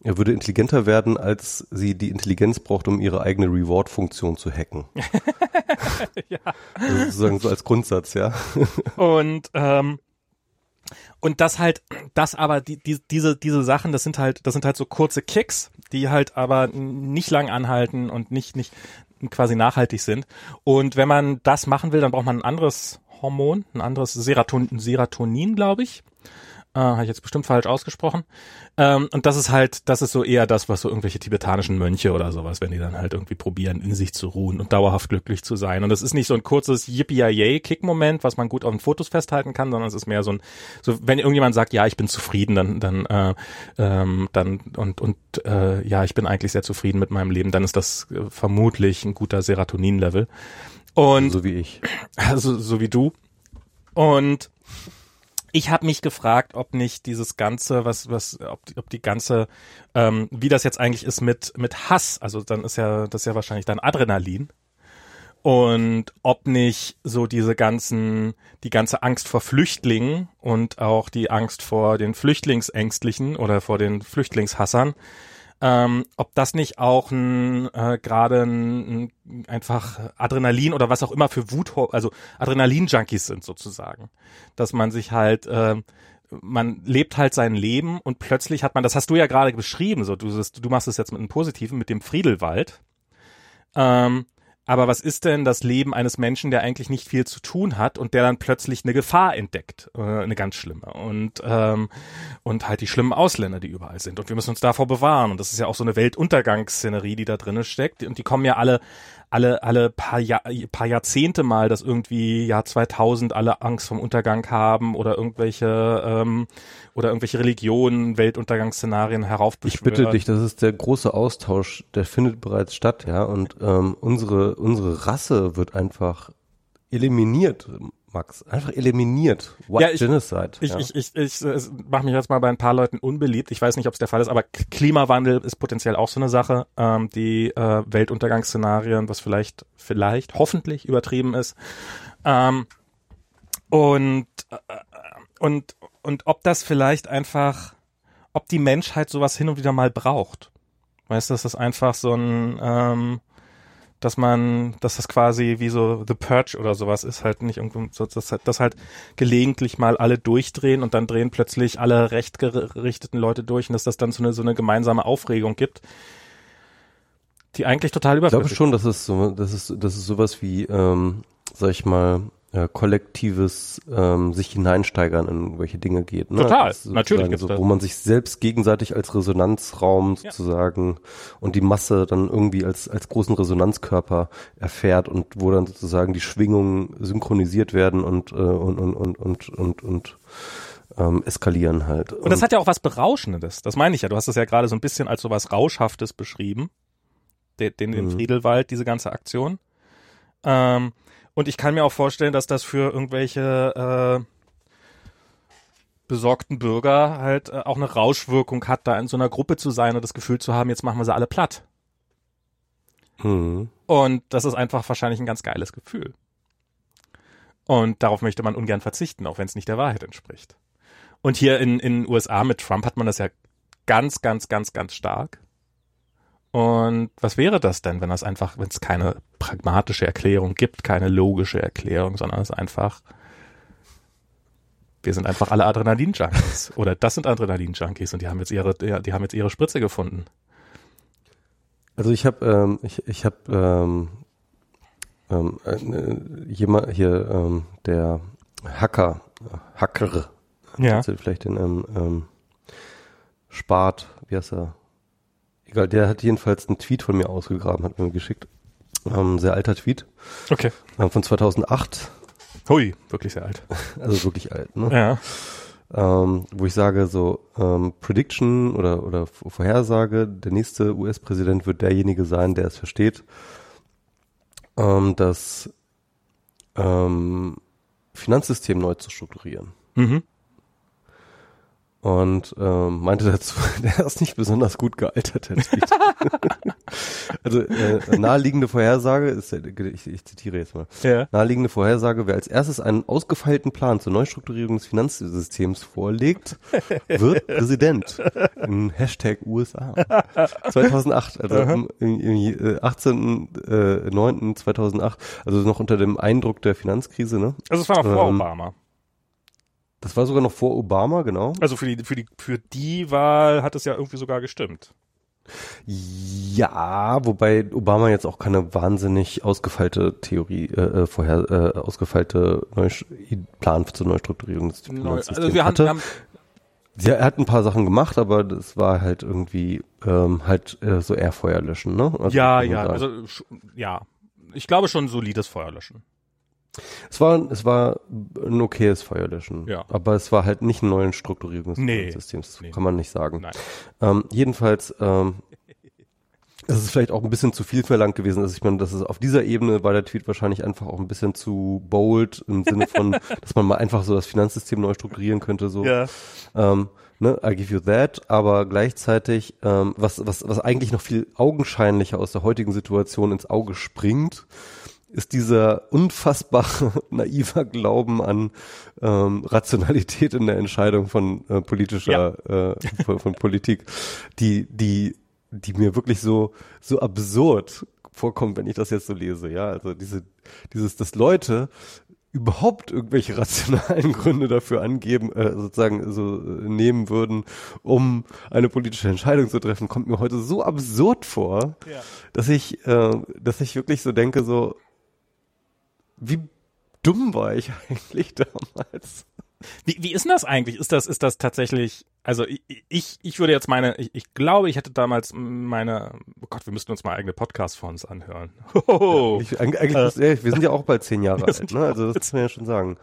S2: er würde intelligenter werden, als sie die Intelligenz braucht, um ihre eigene Reward-Funktion zu hacken.
S1: ja.
S2: Also sozusagen so als Grundsatz, ja.
S1: Und ähm, und das halt, das aber die, die, diese diese Sachen, das sind halt, das sind halt so kurze Kicks, die halt aber nicht lang anhalten und nicht nicht quasi nachhaltig sind. Und wenn man das machen will, dann braucht man ein anderes Hormon, ein anderes Seroton, Serotonin, glaube ich. Äh, Habe ich jetzt bestimmt falsch ausgesprochen. Ähm, und das ist halt, das ist so eher das, was so irgendwelche tibetanischen Mönche oder sowas, wenn die dann halt irgendwie probieren, in sich zu ruhen und dauerhaft glücklich zu sein. Und das ist nicht so ein kurzes Yippie-Yay-Kick-Moment, was man gut auf den Fotos festhalten kann, sondern es ist mehr so ein, so wenn irgendjemand sagt, ja, ich bin zufrieden, dann, dann, äh, ähm, dann und und äh, ja, ich bin eigentlich sehr zufrieden mit meinem Leben, dann ist das äh, vermutlich ein guter Serotonin-Level. Und
S2: so wie ich.
S1: also so wie du. Und ich habe mich gefragt, ob nicht dieses ganze, was, was, ob ob die ganze, ähm, wie das jetzt eigentlich ist mit mit Hass. Also dann ist ja das ist ja wahrscheinlich dann Adrenalin und ob nicht so diese ganzen, die ganze Angst vor Flüchtlingen und auch die Angst vor den Flüchtlingsängstlichen oder vor den Flüchtlingshassern ähm, ob das nicht auch ein äh, gerade ein, ein, einfach Adrenalin oder was auch immer für Wut, also Adrenalin-Junkies sind sozusagen, dass man sich halt äh, man lebt halt sein Leben und plötzlich hat man, das hast du ja gerade beschrieben, so du, du machst es jetzt mit einem Positiven, mit dem Friedelwald. Ähm, aber was ist denn das Leben eines Menschen, der eigentlich nicht viel zu tun hat und der dann plötzlich eine Gefahr entdeckt, äh, eine ganz schlimme? Und ähm, und halt die schlimmen Ausländer, die überall sind. Und wir müssen uns davor bewahren. Und das ist ja auch so eine Weltuntergangsszenerie, die da drinnen steckt. Und die kommen ja alle alle alle paar, Jahr, paar Jahrzehnte mal, dass irgendwie Jahr 2000 alle Angst vom Untergang haben oder irgendwelche ähm, oder irgendwelche Religionen Weltuntergangsszenarien heraufbeschwören.
S2: Ich bitte dich, das ist der große Austausch, der findet bereits statt, ja, und ähm, unsere unsere Rasse wird einfach eliminiert. Max, einfach eliminiert.
S1: White ja, ich,
S2: Genocide.
S1: Ich,
S2: ja.
S1: ich, ich, ich, ich mache mich jetzt mal bei ein paar Leuten unbeliebt. Ich weiß nicht, ob es der Fall ist, aber Klimawandel ist potenziell auch so eine Sache, ähm, die äh, Weltuntergangsszenarien, was vielleicht, vielleicht, hoffentlich übertrieben ist. Ähm, und, äh, und, und ob das vielleicht einfach, ob die Menschheit sowas hin und wieder mal braucht. Weißt du, dass das einfach so ein, ähm, dass man, dass das quasi wie so The Purge oder sowas ist, halt nicht irgendwo, dass, dass halt gelegentlich mal alle durchdrehen und dann drehen plötzlich alle recht gerichteten Leute durch und dass das dann so eine, so eine gemeinsame Aufregung gibt. die eigentlich total
S2: Ich
S1: überflüssig
S2: glaube schon, dass es so, das ist, das ist sowas wie, ähm, sag ich mal, äh, kollektives ähm, sich hineinsteigern in irgendwelche Dinge geht. Ne?
S1: Total,
S2: ist
S1: natürlich gibt's
S2: so,
S1: das.
S2: Wo man sich selbst gegenseitig als Resonanzraum
S1: Ja.
S2: sozusagen und die Masse dann irgendwie als, als großen Resonanzkörper erfährt und wo dann sozusagen die Schwingungen synchronisiert werden und, äh, und, und, und, und, und, und ähm, eskalieren halt.
S1: Und das hat ja auch was Berauschendes. Das meine ich ja. Du hast das ja gerade so ein bisschen als so was Rauschhaftes beschrieben. Den, den, den
S2: Mhm.
S1: Friedelwald, diese ganze Aktion. Ähm, und ich kann mir auch vorstellen, dass das für irgendwelche äh, besorgten Bürger halt äh, auch eine Rauschwirkung hat, da in so einer Gruppe zu sein und das Gefühl zu haben, jetzt machen wir sie alle platt.
S2: Mhm.
S1: Und das ist einfach wahrscheinlich ein ganz geiles Gefühl. Und darauf möchte man ungern verzichten, auch wenn es nicht der Wahrheit entspricht. Und hier in in den USA mit Trump hat man das ja ganz, ganz, ganz, ganz stark. Und was wäre das denn, wenn das einfach, wenn es keine pragmatische Erklärung gibt, keine logische Erklärung, sondern es einfach, wir sind einfach alle Adrenalin-Junkies. Oder das sind Adrenalin-Junkies und die haben jetzt ihre, die haben jetzt ihre Spritze gefunden.
S2: Also ich habe ähm, ich, ich habe ähm, ähm, äh, jemand hier ähm, der Hacker Hacker
S1: Ja.
S2: Vielleicht den ähm, ähm, Spart, wie heißt er? Egal, der hat jedenfalls einen Tweet von mir ausgegraben, hat mir geschickt. Ähm, sehr alter Tweet
S1: Okay.
S2: ähm, von 2008,
S1: Hui, wirklich sehr alt.
S2: also wirklich alt, ne?
S1: Ja.
S2: ähm, wo ich sage so ähm, Prediction oder oder Vorhersage, der nächste US-Präsident wird derjenige sein, der es versteht, ähm, das ähm, Finanzsystem neu zu strukturieren.
S1: Mhm.
S2: Und ähm, meinte dazu, der ist nicht besonders gut gealtert, also äh, naheliegende Vorhersage ist, äh, ich, ich zitiere jetzt mal,
S1: Ja.
S2: naheliegende Vorhersage, wer als erstes einen ausgefeilten Plan zur Neustrukturierung des Finanzsystems vorlegt, wird Präsident. In Hashtag USA. 2008, also im, im, im äh, 18.09.2008, also noch unter dem Eindruck der Finanzkrise, ne?
S1: Also es war noch vor
S2: Ähm,
S1: Obama.
S2: Das war sogar noch vor Obama, genau.
S1: Also für die, für die, für die Wahl hat es ja irgendwie sogar gestimmt.
S2: Ja, wobei Obama jetzt auch keine wahnsinnig ausgefeilte Theorie, äh, äh, vorher äh, ausgefeilte Neu Plan zur Neustrukturierung des Finanzsystems
S1: Also wir haben,
S2: hatte.
S1: wir haben
S2: Ja, er hat ein paar Sachen gemacht, aber das war halt irgendwie ähm, halt äh, so eher Feuer löschen, ne? Also,
S1: ja, ja,
S2: sagen.
S1: also ja. Ich glaube schon solides Feuerlöschen.
S2: Es war es war ein okayes Feuerlöschen,
S1: Ja.
S2: aber es war halt nicht eine neue Strukturierung des
S1: Nee, nee.
S2: kann man nicht sagen.
S1: Nein.
S2: Ähm, jedenfalls, ähm, es ist vielleicht auch ein bisschen zu viel verlangt gewesen. Also ich meine, das ist auf dieser Ebene war der Tweet wahrscheinlich einfach auch ein bisschen zu bold im Sinne von, dass man mal einfach so das Finanzsystem neu strukturieren könnte. So, ähm, ne, I give you that. Aber gleichzeitig, ähm, was was was eigentlich noch viel augenscheinlicher aus der heutigen Situation ins Auge springt, ist dieser unfassbare naiver Glauben an ähm, Rationalität in der Entscheidung von äh, politischer äh, von, von Politik, die die die mir wirklich so so absurd vorkommt, wenn ich das jetzt so lese. Ja, also diese dieses, dass Leute überhaupt irgendwelche rationalen Gründe dafür angeben, äh, sozusagen so äh, nehmen würden, um eine politische Entscheidung zu treffen, kommt mir heute so absurd vor,
S1: Ja.
S2: dass ich, äh, dass ich wirklich so denke, so wie dumm war ich eigentlich damals?
S1: Wie, wie ist denn das eigentlich? Ist das, ist das tatsächlich, also ich, ich, würde jetzt meine, ich, ich glaube, ich hätte damals meine, oh Gott, wir müssten uns mal eigene Podcasts von uns anhören. Hoho.
S2: Ich, eigentlich, ja, wir sind ja auch bald zehn Jahre alt, ne? Also das muss man ja schon sagen.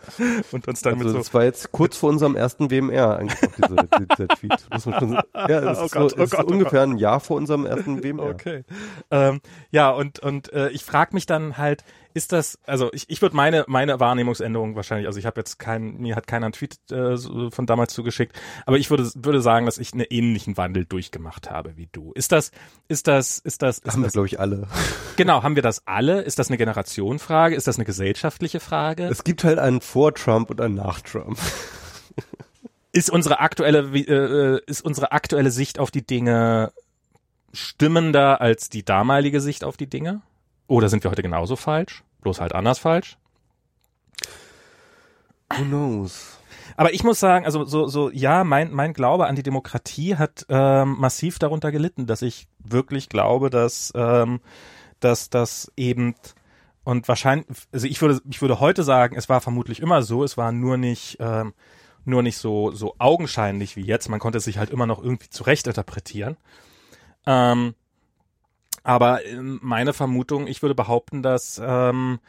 S1: Und uns dann
S2: Also
S1: mit so,
S2: das war jetzt kurz vor unserem ersten WMR eigentlich diese, dieser Tweet. Muss man schon sagen. Ja, das
S1: Oh
S2: ist,
S1: Gott,
S2: so,
S1: oh
S2: es ist
S1: Gott, oh
S2: ungefähr ein Jahr vor unserem ersten WMR.
S1: Okay. Ähm, ja, und, und äh, ich frage mich dann halt, ist das, also ich, ich würde meine, meine Wahrnehmungsänderung wahrscheinlich, also ich habe jetzt kein, mir hat keiner einen Tweet äh, von damals zugeschickt, aber ich würde, würde sagen, dass ich einen ähnlichen Wandel durchgemacht habe wie du. Ist das, ist das, ist das, ist
S2: Haben wir,
S1: das
S2: glaube ich, alle.
S1: genau, haben wir das alle? Ist das eine Generationenfrage? Ist das eine gesellschaftliche Frage?
S2: Es gibt halt einen vor Trump und einen nach Trump.
S1: ist unsere aktuelle wie- äh, ist unsere aktuelle Sicht auf die Dinge stimmender als die damalige Sicht auf die Dinge? Oder sind wir heute genauso falsch? Bloß halt anders falsch?
S2: Who knows?
S1: Aber ich muss sagen, also so, so ja, mein, mein Glaube an die Demokratie hat ähm, massiv darunter gelitten, dass ich wirklich glaube, dass, ähm, dass das eben und wahrscheinlich, also ich würde, ich würde heute sagen, es war vermutlich immer so, es war nur nicht, ähm, nur nicht so, so augenscheinlich wie jetzt. Man konnte es sich halt immer noch irgendwie zurecht interpretieren. Ähm, aber ähm, meine Vermutung, ich würde behaupten, dass ähm,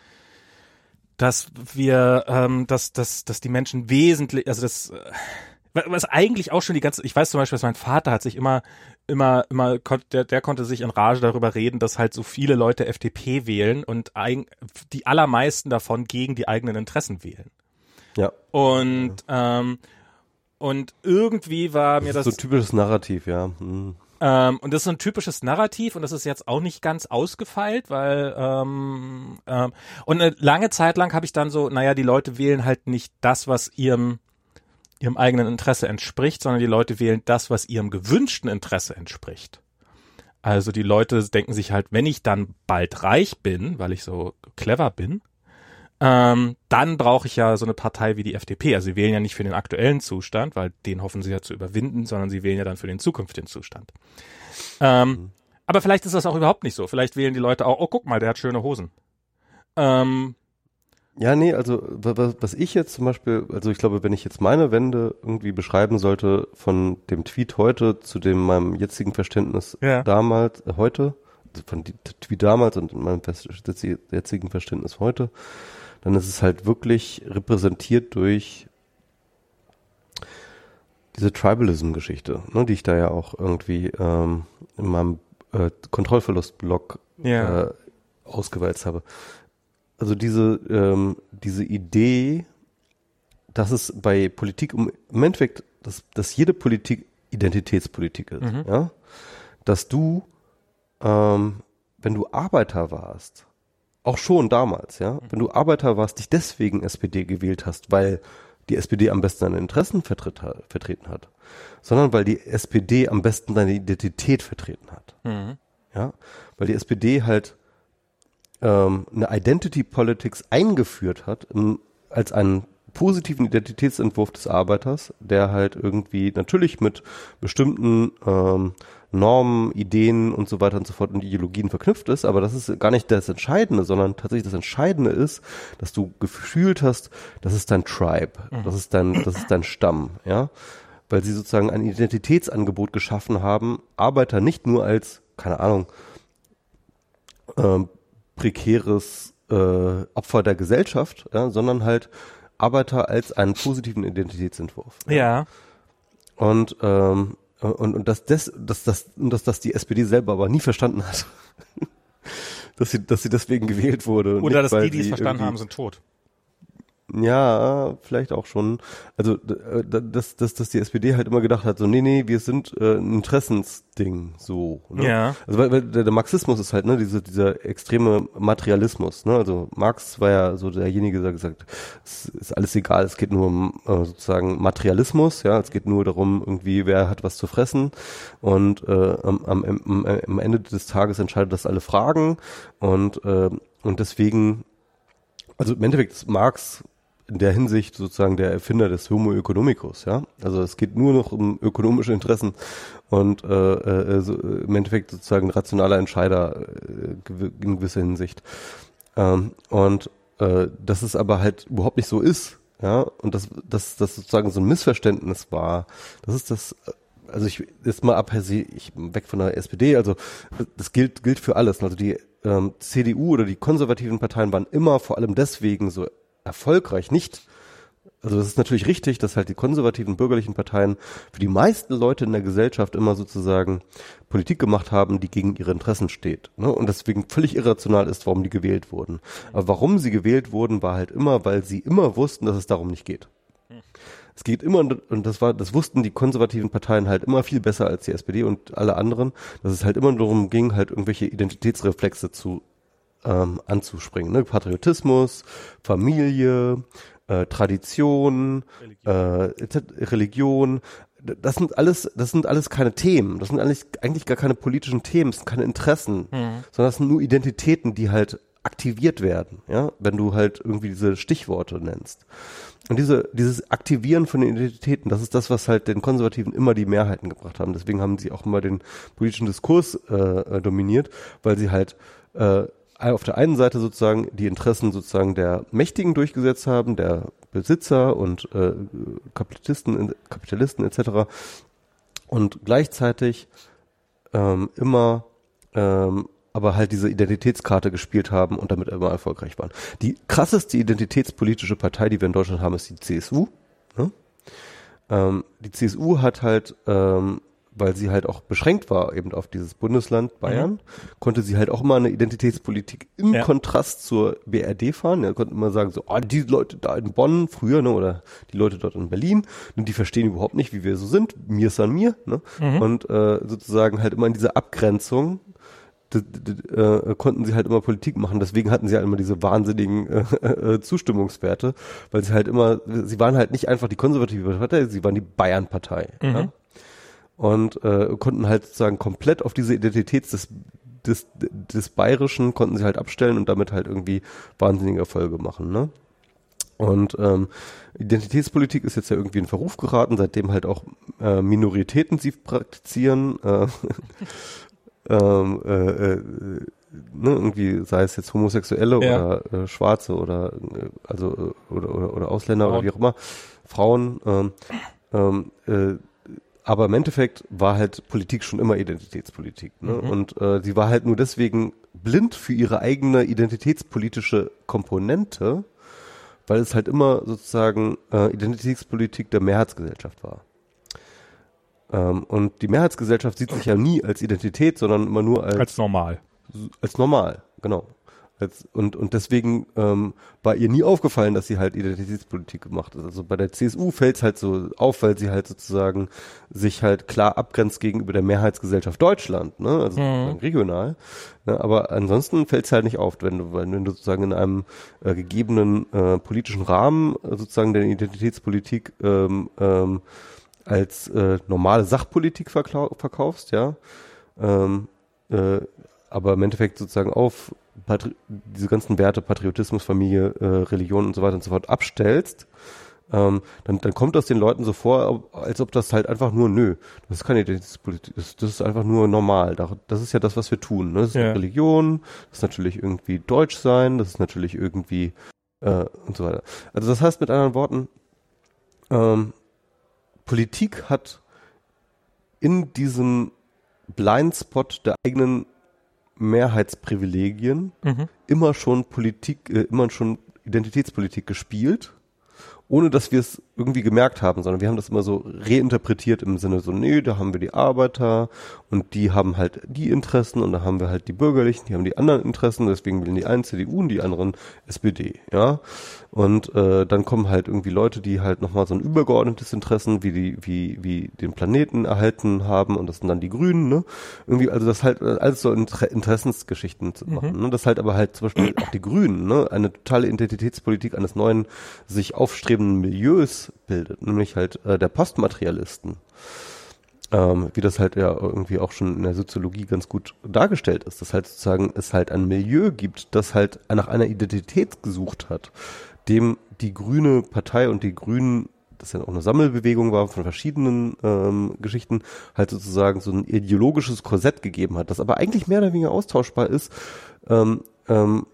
S1: dass wir, ähm, dass, dass, dass die Menschen wesentlich, also das, äh, was eigentlich auch schon die ganze, ich weiß zum Beispiel, dass mein Vater hat sich immer, immer, immer, der, der konnte sich in Rage darüber reden, dass halt so viele Leute FDP wählen und ein, die allermeisten davon gegen die eigenen Interessen wählen.
S2: Ja.
S1: Und, ähm, und irgendwie war mir das.
S2: so typisches Narrativ, ja. Hm.
S1: Ähm, und das ist so ein typisches Narrativ und das ist jetzt auch nicht ganz ausgefeilt, weil ähm, ähm, und eine lange Zeit lang habe ich dann so, naja, die Leute wählen halt nicht das, was ihrem ihrem eigenen Interesse entspricht, sondern die Leute wählen das, was ihrem gewünschten Interesse entspricht. Also die Leute denken sich halt, wenn ich dann bald reich bin, weil ich so clever bin, ähm, dann brauche ich ja so eine Partei wie die FDP. Also sie wählen ja nicht für den aktuellen Zustand, weil den hoffen sie ja zu überwinden, sondern sie wählen ja dann für den zukünftigen Zustand. Ähm, Aber vielleicht ist das auch überhaupt nicht so. Vielleicht wählen die Leute auch, oh guck mal, der hat schöne Hosen. Ähm,
S2: Ja, nee, also wa- wa- was ich jetzt zum Beispiel, also ich glaube, wenn ich jetzt meine Wende irgendwie beschreiben sollte von dem Tweet heute zu dem meinem jetzigen Verständnis
S1: Ja.
S2: damals, äh, heute, also von die, Tweet damals und meinem jetzigen Verständnis heute, dann ist es halt wirklich repräsentiert durch diese Tribalism-Geschichte, ne, die ich da ja auch irgendwie ähm, in meinem äh, Kontrollverlust-Blog
S1: ja.
S2: äh, ausgewalzt habe. Also diese, ähm, diese Idee, dass es bei Politik um, im Endeffekt, dass, dass jede Politik Identitätspolitik ist,
S1: Mhm.
S2: ja? Dass du, ähm, wenn du Arbeiter warst, auch schon damals, ja, wenn du Arbeiter warst, dich deswegen SPD gewählt hast, weil die SPD am besten deine Interessen vertritt, vertreten hat, sondern weil die SPD am besten deine Identität vertreten hat.
S1: Mhm.
S2: Ja, weil die SPD halt ähm, eine Identity Politics eingeführt hat im, als einen positiven Identitätsentwurf des Arbeiters, der halt irgendwie natürlich mit bestimmten ähm, Normen, Ideen und so weiter und so fort und Ideologien verknüpft ist, aber das ist gar nicht das Entscheidende, sondern tatsächlich das Entscheidende ist, dass du gefühlt hast, das ist dein Tribe, das ist dein, das ist dein Stamm, ja, weil sie sozusagen ein Identitätsangebot geschaffen haben, Arbeiter nicht nur als, keine Ahnung, ähm, prekäres äh, Opfer der Gesellschaft, ja, sondern halt Arbeiter als einen positiven Identitätsentwurf.
S1: ja.
S2: Und ähm, und, und dass das, dass das, und dass das die SPD selber aber nie verstanden hat. dass sie, dass sie deswegen gewählt wurde.
S1: Oder
S2: nicht,
S1: dass die, die es verstanden haben, sind tot.
S2: Ja, vielleicht auch schon. Also äh, dass, dass, dass die SPD halt immer gedacht hat, so nee, nee, wir sind äh, ein Interessensding, so. Ne?
S1: Ja.
S2: Also weil, weil der, der Marxismus ist halt, ne, diese, dieser extreme Materialismus, ne? Also Marx war ja so derjenige, der gesagt, es ist alles egal, es geht nur um äh, sozusagen Materialismus, ja, es geht nur darum, irgendwie, wer hat was zu fressen und äh, am, am, am, am Ende des Tages entscheidet das alle Fragen und äh, und deswegen also im Endeffekt ist Marx in der Hinsicht sozusagen der Erfinder des Homo economicus, ja. Also es geht nur noch um ökonomische Interessen und äh, äh, so, im Endeffekt sozusagen rationaler Entscheider äh, in gewisser Hinsicht. Ähm, und äh, dass es aber halt überhaupt nicht so ist, ja, und dass dass das sozusagen so ein Missverständnis war. Das ist das also ich jetzt mal ab ich weg von der SPD, also das gilt gilt für alles. Also die ähm, CDU oder die konservativen Parteien waren immer vor allem deswegen so erfolgreich, nicht also es ist natürlich richtig, dass halt die konservativen bürgerlichen Parteien für die meisten Leute in der Gesellschaft immer sozusagen Politik gemacht haben, die gegen ihre Interessen steht. Ne? Und deswegen völlig irrational ist, warum die gewählt wurden. Aber warum sie gewählt wurden, war halt immer, weil sie immer wussten, dass es darum nicht geht. Es geht immer, und das war, das wussten die konservativen Parteien halt immer viel besser als die SPD und alle anderen, dass es halt immer darum ging, halt irgendwelche Identitätsreflexe zu ähm, anzuspringen. Ne? Patriotismus, Familie, äh, Tradition, äh, etc. Religion. Das sind alles, das sind alles keine Themen. Das sind eigentlich, eigentlich gar keine politischen Themen, das sind keine Interessen, sondern das sind nur Identitäten, die halt aktiviert werden, ja, wenn du halt irgendwie diese Stichworte nennst. und diese, dieses Aktivieren von den Identitäten, das ist das, was halt den Konservativen immer die Mehrheiten gebracht haben. Deswegen haben sie auch immer den politischen Diskurs äh, äh dominiert, weil sie halt äh, auf der einen Seite sozusagen die Interessen sozusagen der Mächtigen durchgesetzt haben, der Besitzer und äh, Kapitalisten, Kapitalisten etc. Und gleichzeitig ähm, immer ähm, aber halt diese Identitätskarte gespielt haben und damit immer erfolgreich waren. Die krasseste identitätspolitische Partei, die wir in Deutschland haben, ist die CSU. Ne? Ähm, die CSU hat halt ähm, weil sie halt auch beschränkt war eben auf dieses Bundesland Bayern, mhm. konnte sie halt auch immer eine Identitätspolitik im ja. Kontrast zur BRD fahren. Ja, konnte immer sagen so, ah, die Leute da in Bonn früher, ne, oder die Leute dort in Berlin, ne, die verstehen überhaupt nicht, wie wir so sind. Mir ist an mir, ne? Mhm. Und äh, sozusagen halt immer in dieser Abgrenzung äh, konnten sie halt immer Politik machen. Deswegen hatten sie halt immer diese wahnsinnigen äh, äh, Zustimmungswerte, weil sie halt immer, sie waren halt nicht einfach die konservative Partei, sie waren die Bayern-Partei. Mhm. Ja? Und äh, konnten halt sozusagen komplett auf diese Identität des, des, des Bayerischen konnten sie halt abstellen und damit halt irgendwie wahnsinnige Erfolge machen, ne? Und ähm, Identitätspolitik ist jetzt ja irgendwie in Verruf geraten, seitdem halt auch äh, Minoritäten sie praktizieren. Äh, ähm, äh, äh, ne, irgendwie sei es jetzt Homosexuelle ja. oder äh, Schwarze oder äh, also äh, oder, oder, oder Ausländer Frauen. oder wie auch immer, Frauen. Ähm, ähm, äh, aber im Endeffekt war halt Politik schon immer Identitätspolitik. Ne? Mhm. Und äh, sie war halt nur deswegen blind für ihre eigene identitätspolitische Komponente, weil es halt immer sozusagen äh, Identitätspolitik der Mehrheitsgesellschaft war. Ähm, und die Mehrheitsgesellschaft sieht sich ja nie als Identität, sondern immer nur als
S1: als normal.
S2: Als normal, genau. Als, und, und deswegen ähm, war ihr nie aufgefallen, dass sie halt Identitätspolitik gemacht hat. Also bei der CSU fällt es halt so auf, weil sie halt sozusagen sich halt klar abgrenzt gegenüber der Mehrheitsgesellschaft Deutschland, ne? also mhm. regional. Ne? Aber ansonsten fällt es halt nicht auf, wenn du, wenn du sozusagen in einem äh, gegebenen äh, politischen Rahmen äh, sozusagen der Identitätspolitik ähm, ähm, als äh, normale Sachpolitik verkaufst, ja. Ähm, äh, aber im Endeffekt sozusagen auf Patri diese ganzen Werte, Patriotismus, Familie, äh, Religion und so weiter und so fort abstellst, ähm, dann, dann kommt das den Leuten so vor, als ob das halt einfach nur, nö, das ist keine Identitätspolitik, das, das ist einfach nur normal. Das ist ja das, was wir tun. Ne? Das ist ja. Religion, das ist natürlich irgendwie Deutsch sein, das ist natürlich irgendwie äh, und so weiter. Also das heißt mit anderen Worten, ähm, Politik hat in diesem Blindspot der eigenen Mehrheitsprivilegien mhm. immer schon Politik, äh, immer schon Identitätspolitik gespielt ohne dass wir es irgendwie gemerkt haben, sondern wir haben das immer so reinterpretiert im Sinne so, nee, da haben wir die Arbeiter und die haben halt die Interessen und da haben wir halt die Bürgerlichen, die haben die anderen Interessen, deswegen wählen die einen CDU und die anderen SPD, ja. Und äh, dann kommen halt irgendwie Leute, die halt nochmal so ein übergeordnetes Interessen wie die, wie, wie den Planeten erhalten haben und das sind dann die Grünen, ne? Irgendwie, also das halt äh, alles so Inter Interessensgeschichten zu machen. Mhm. Ne? Das halt aber halt zum Beispiel auch die Grünen, ne? Eine totale Identitätspolitik eines neuen sich aufstrebenden Milieus bildet, nämlich halt äh, der Postmaterialisten. Ähm, wie das halt ja irgendwie auch schon in der Soziologie ganz gut dargestellt ist, dass halt sozusagen es halt ein Milieu gibt, das halt nach einer Identität gesucht hat, dem die grüne Partei und die Grünen, das ja auch eine Sammelbewegung war von verschiedenen ähm, Geschichten, halt sozusagen so ein ideologisches Korsett gegeben hat, das aber eigentlich mehr oder weniger austauschbar ist, ähm, ähm,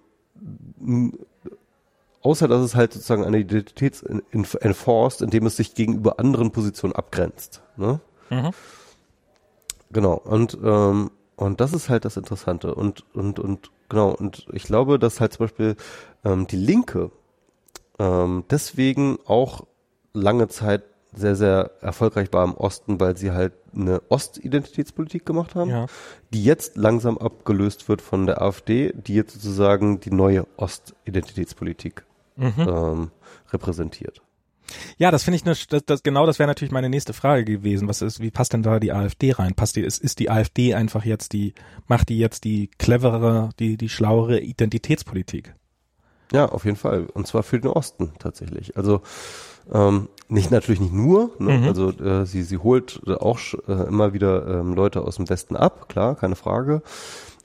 S2: außer dass es halt sozusagen eine Identität enforced, indem es sich gegenüber anderen Positionen abgrenzt. Ne? Mhm. Genau, und, ähm, und das ist halt das Interessante. Und, und, und genau, und ich glaube, dass halt zum Beispiel ähm, die Linke ähm, deswegen auch lange Zeit sehr, sehr erfolgreich war im Osten, weil sie halt eine Ostidentitätspolitik gemacht haben, ja. die jetzt langsam abgelöst wird von der AfD, die jetzt sozusagen die neue Ostidentitätspolitik mhm. ähm, repräsentiert.
S1: Ja, das finde ich ne, das, das genau, das wäre natürlich meine nächste Frage gewesen. Was ist, wie passt denn da die AfD rein? Passt die, ist, ist die AfD einfach jetzt die, macht die jetzt die cleverere, die, die schlauere Identitätspolitik?
S2: Ja, auf jeden Fall. Und zwar für den Osten tatsächlich. Also ähm, nicht natürlich nicht nur, ne? mhm. also äh, sie, sie holt auch äh, immer wieder ähm, Leute aus dem Westen ab, klar, keine Frage.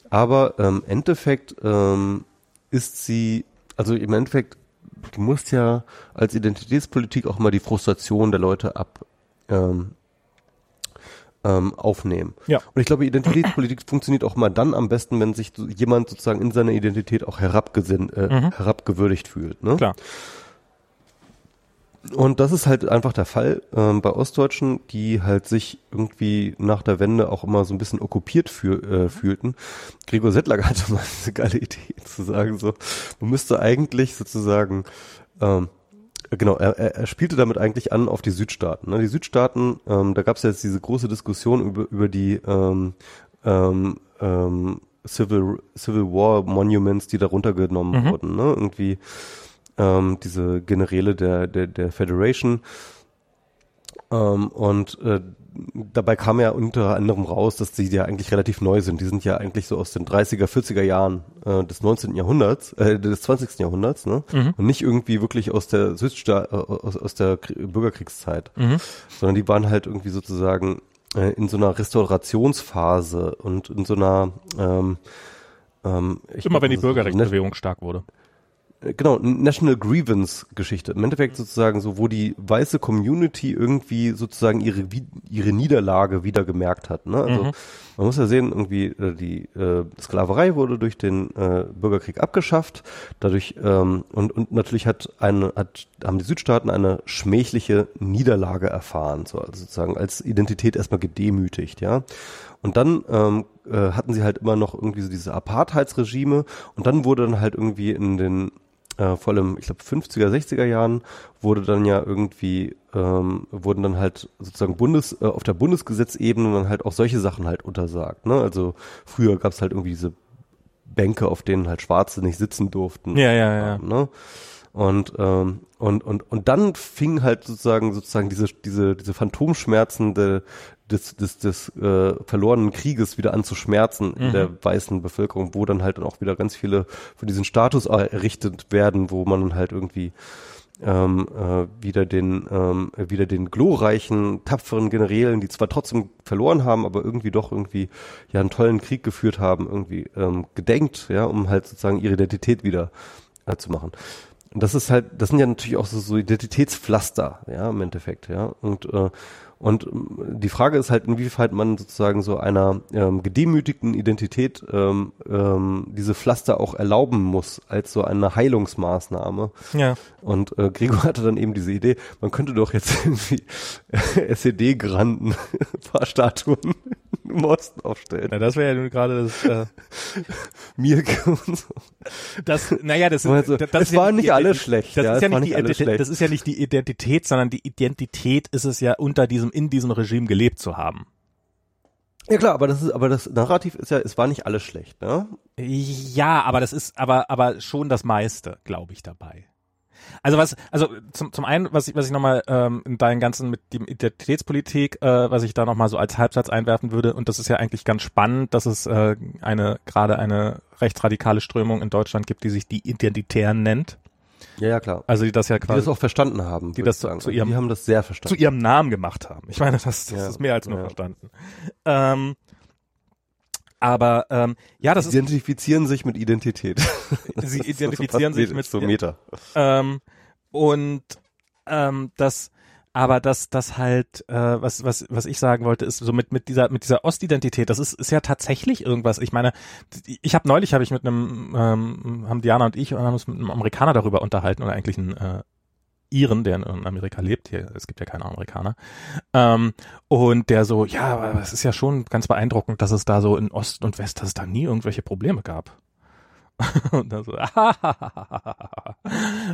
S2: Aber im ähm, Endeffekt ähm, ist sie, also im Endeffekt du musst ja als Identitätspolitik auch mal die Frustration der Leute ab ähm, ähm, aufnehmen.
S1: Ja.
S2: Und ich glaube, Identitätspolitik funktioniert auch mal dann am besten, wenn sich jemand sozusagen in seiner Identität auch herabgesinn, äh,
S1: Mhm.
S2: herabgewürdigt fühlt. Ne?
S1: Klar.
S2: Und das ist halt einfach der Fall ähm, bei Ostdeutschen, die halt sich irgendwie nach der Wende auch immer so ein bisschen okkupiert für, äh, fühlten. Gregor Settler hatte mal diese geile Idee zu sagen, so, man müsste eigentlich sozusagen, ähm, genau, er, er, er spielte damit eigentlich an auf die Südstaaten. Ne? Die Südstaaten, ähm, da gab es jetzt diese große Diskussion über, über die ähm, ähm, ähm, Civil, Civil War Monuments, die da runtergenommen
S1: Mhm.
S2: wurden. Ne? Irgendwie ähm, diese Generäle der, der, der Federation. Ähm, und äh, dabei kam ja unter anderem raus, dass die ja eigentlich relativ neu sind. Die sind ja eigentlich so aus den 30er, 40er Jahren äh, des 19. Jahrhunderts, äh, des 20. Jahrhunderts, ne?
S1: Mhm.
S2: Und nicht irgendwie wirklich aus der Südsta äh, aus, aus der Krie- Bürgerkriegszeit,
S1: Mhm.
S2: sondern die waren halt irgendwie sozusagen äh, in so einer Restaurationsphase und in so einer ähm, ähm, ich
S1: Immer
S2: glaub,
S1: wenn die
S2: das ist so eine-
S1: Bürgerrechtsbewegung stark wurde.
S2: Genau, National Grievance Geschichte. Im Endeffekt sozusagen so, wo die weiße Community irgendwie sozusagen ihre, ihre Niederlage wieder gemerkt hat. Ne? Also
S1: Mhm.
S2: man muss ja sehen, irgendwie äh, die äh, Sklaverei wurde durch den äh, Bürgerkrieg abgeschafft. Dadurch ähm, und, und natürlich hat eine, hat, haben die Südstaaten eine schmähliche Niederlage erfahren, so also sozusagen als Identität erstmal gedemütigt, ja. Und dann ähm, äh, hatten sie halt immer noch irgendwie so diese Apartheidsregime und dann wurde dann halt irgendwie in den äh, vor allem, ich glaube 50er, 60er Jahren wurde dann ja irgendwie ähm, wurden dann halt sozusagen Bundes äh, auf der Bundesgesetzebene dann halt auch solche Sachen halt untersagt. Ne? Also früher gab es halt irgendwie diese Bänke, auf denen halt Schwarze nicht sitzen durften.
S1: Ja, ja, ja.
S2: Ne? Und, ähm, und, und, und dann fing halt sozusagen, sozusagen diese, diese, diese Phantomschmerzen de, des, des, des äh, verlorenen Krieges wieder an zu schmerzen in
S1: Mhm.
S2: der weißen Bevölkerung, wo dann halt dann auch wieder ganz viele von diesen Status errichtet werden, wo man dann halt irgendwie ähm, äh, wieder den ähm, wieder den glorreichen tapferen Generälen, die zwar trotzdem verloren haben, aber irgendwie doch irgendwie ja einen tollen Krieg geführt haben, irgendwie ähm, gedenkt, ja, um halt sozusagen ihre Identität wieder äh, zu machen. Und das ist halt, das sind ja natürlich auch so, so Identitätspflaster, ja, im Endeffekt, ja. Und äh, und ähm, die Frage ist halt, inwieweit man sozusagen so einer ähm, gedemütigten Identität ähm, ähm, diese Pflaster auch erlauben muss als so eine Heilungsmaßnahme.
S1: Ja.
S2: Und äh, Gregor hatte dann eben diese Idee, man könnte doch jetzt irgendwie SED-Granden ein paar Statuen im Osten aufstellen.
S1: Na, das wäre ja nun gerade das, äh,
S2: Mielke und so.
S1: das, naja, das,
S2: Also,
S1: das, das
S2: es
S1: ist ja
S2: waren
S1: die
S2: nicht alle schlecht,
S1: Das
S2: ja,
S1: ist ja nicht
S2: nicht
S1: die
S2: alle
S1: Ident-
S2: schlecht.
S1: das ist ja nicht die Identität, sondern die Identität ist es ja unter diesem, in diesem Regime gelebt zu haben.
S2: Ja klar, aber das ist, aber das Narrativ ist ja, es war nicht alles schlecht, ne?
S1: Ja, aber das ist aber aber schon das meiste, glaube ich, dabei. Also was, also zum, zum einen, was ich, was ich nochmal ähm, in deinen ganzen mit dem Identitätspolitik, äh, was ich da nochmal so als Halbsatz einwerfen würde, und das ist ja eigentlich ganz spannend, dass es äh, eine gerade eine rechtsradikale Strömung in Deutschland gibt, die sich die Identitären nennt.
S2: Ja, ja, klar.
S1: Also die das ja
S2: Die
S1: quasi
S2: das auch verstanden haben.
S1: Die das
S2: sagen.
S1: zu ihrem-
S2: die haben das sehr
S1: zu
S2: verstanden.
S1: ihrem Namen gemacht haben. Ich meine, das, das
S2: Ja,
S1: ist mehr als nur
S2: ja.
S1: verstanden. Ähm, aber ähm, ja, das
S2: Sie
S1: ist,
S2: identifizieren sich mit Identität.
S1: sie
S2: ist
S1: identifizieren
S2: so
S1: sich mit
S2: so Meter.
S1: Ähm, und ähm, das, aber das, das halt, äh, was, was, was ich sagen wollte, ist so mit mit dieser mit dieser Ostidentität. Das ist ist ja tatsächlich irgendwas. Ich meine, ich habe neulich habe ich mit einem ähm, haben Diana und ich und haben uns mit einem Amerikaner darüber unterhalten oder eigentlich ein äh, Iren, der in Amerika lebt, hier, es gibt ja keine Amerikaner, ähm, und der so, ja, aber es ist ja schon ganz beeindruckend, dass es da so in Ost und West, dass es da nie irgendwelche Probleme gab. und dann so,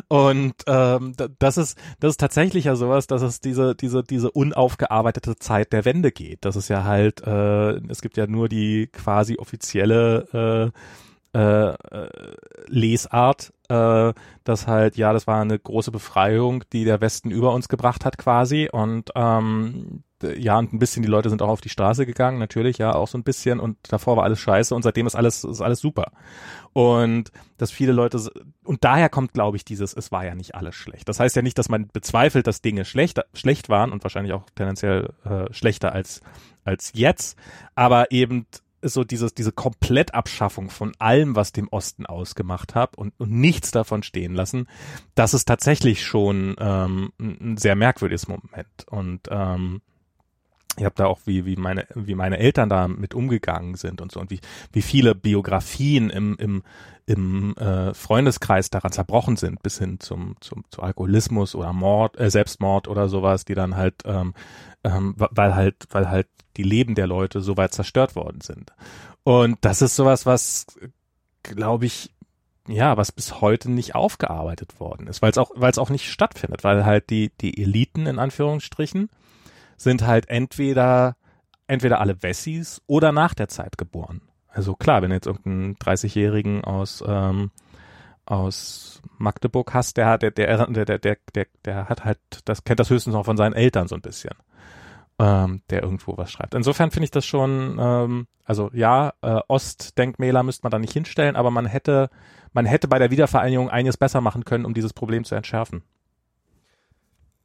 S1: und ähm, da- das ist das ist tatsächlich ja sowas, dass es diese diese diese unaufgearbeitete Zeit der Wende geht. Das ist ja halt, äh, es gibt ja nur die quasi offizielle äh, äh, äh, Lesart, äh, dass halt, ja, das war eine große Befreiung, die der Westen über uns gebracht hat quasi und ähm, ja, und ein bisschen, die Leute sind auch auf die Straße gegangen, natürlich, ja, auch so ein bisschen und davor war alles scheiße und seitdem ist alles, ist alles super. Und dass viele Leute, und daher kommt, glaube ich, dieses, es war ja nicht alles schlecht. Das heißt ja nicht, dass man bezweifelt, dass Dinge schlecht, schlecht waren und wahrscheinlich auch tendenziell äh, schlechter als, als jetzt, aber eben so dieses, diese Komplettabschaffung von allem, was dem Osten ausgemacht hat und, und nichts davon stehen lassen, das ist tatsächlich schon ähm, ein sehr merkwürdiges Moment. Und ähm, ich habe da auch, wie, wie, meine, wie meine Eltern da mit umgegangen sind und so und wie, wie viele Biografien im, im, im äh, Freundeskreis daran zerbrochen sind, bis hin zum, zum, zu Alkoholismus oder Mord, äh, Selbstmord oder sowas, die dann halt, ähm, ähm, weil halt, weil halt die Leben der Leute so weit zerstört worden sind. Und das ist sowas, was, glaube ich, ja, was bis heute nicht aufgearbeitet worden ist, weil es auch, weil es auch nicht stattfindet, weil halt die, die Eliten in Anführungsstrichen sind halt entweder, entweder alle Wessis oder nach der Zeit geboren. Also klar, wenn du jetzt irgendeinen 30-Jährigen aus, ähm, aus Magdeburg hast, der hat, der, der, der, der, der, der hat halt, das kennt das höchstens noch von seinen Eltern so ein bisschen. Ähm, der irgendwo was schreibt. Insofern finde ich das schon, ähm, also ja, äh, Ostdenkmäler müsste man da nicht hinstellen, aber man hätte, man hätte bei der Wiedervereinigung einiges besser machen können, um dieses Problem zu entschärfen.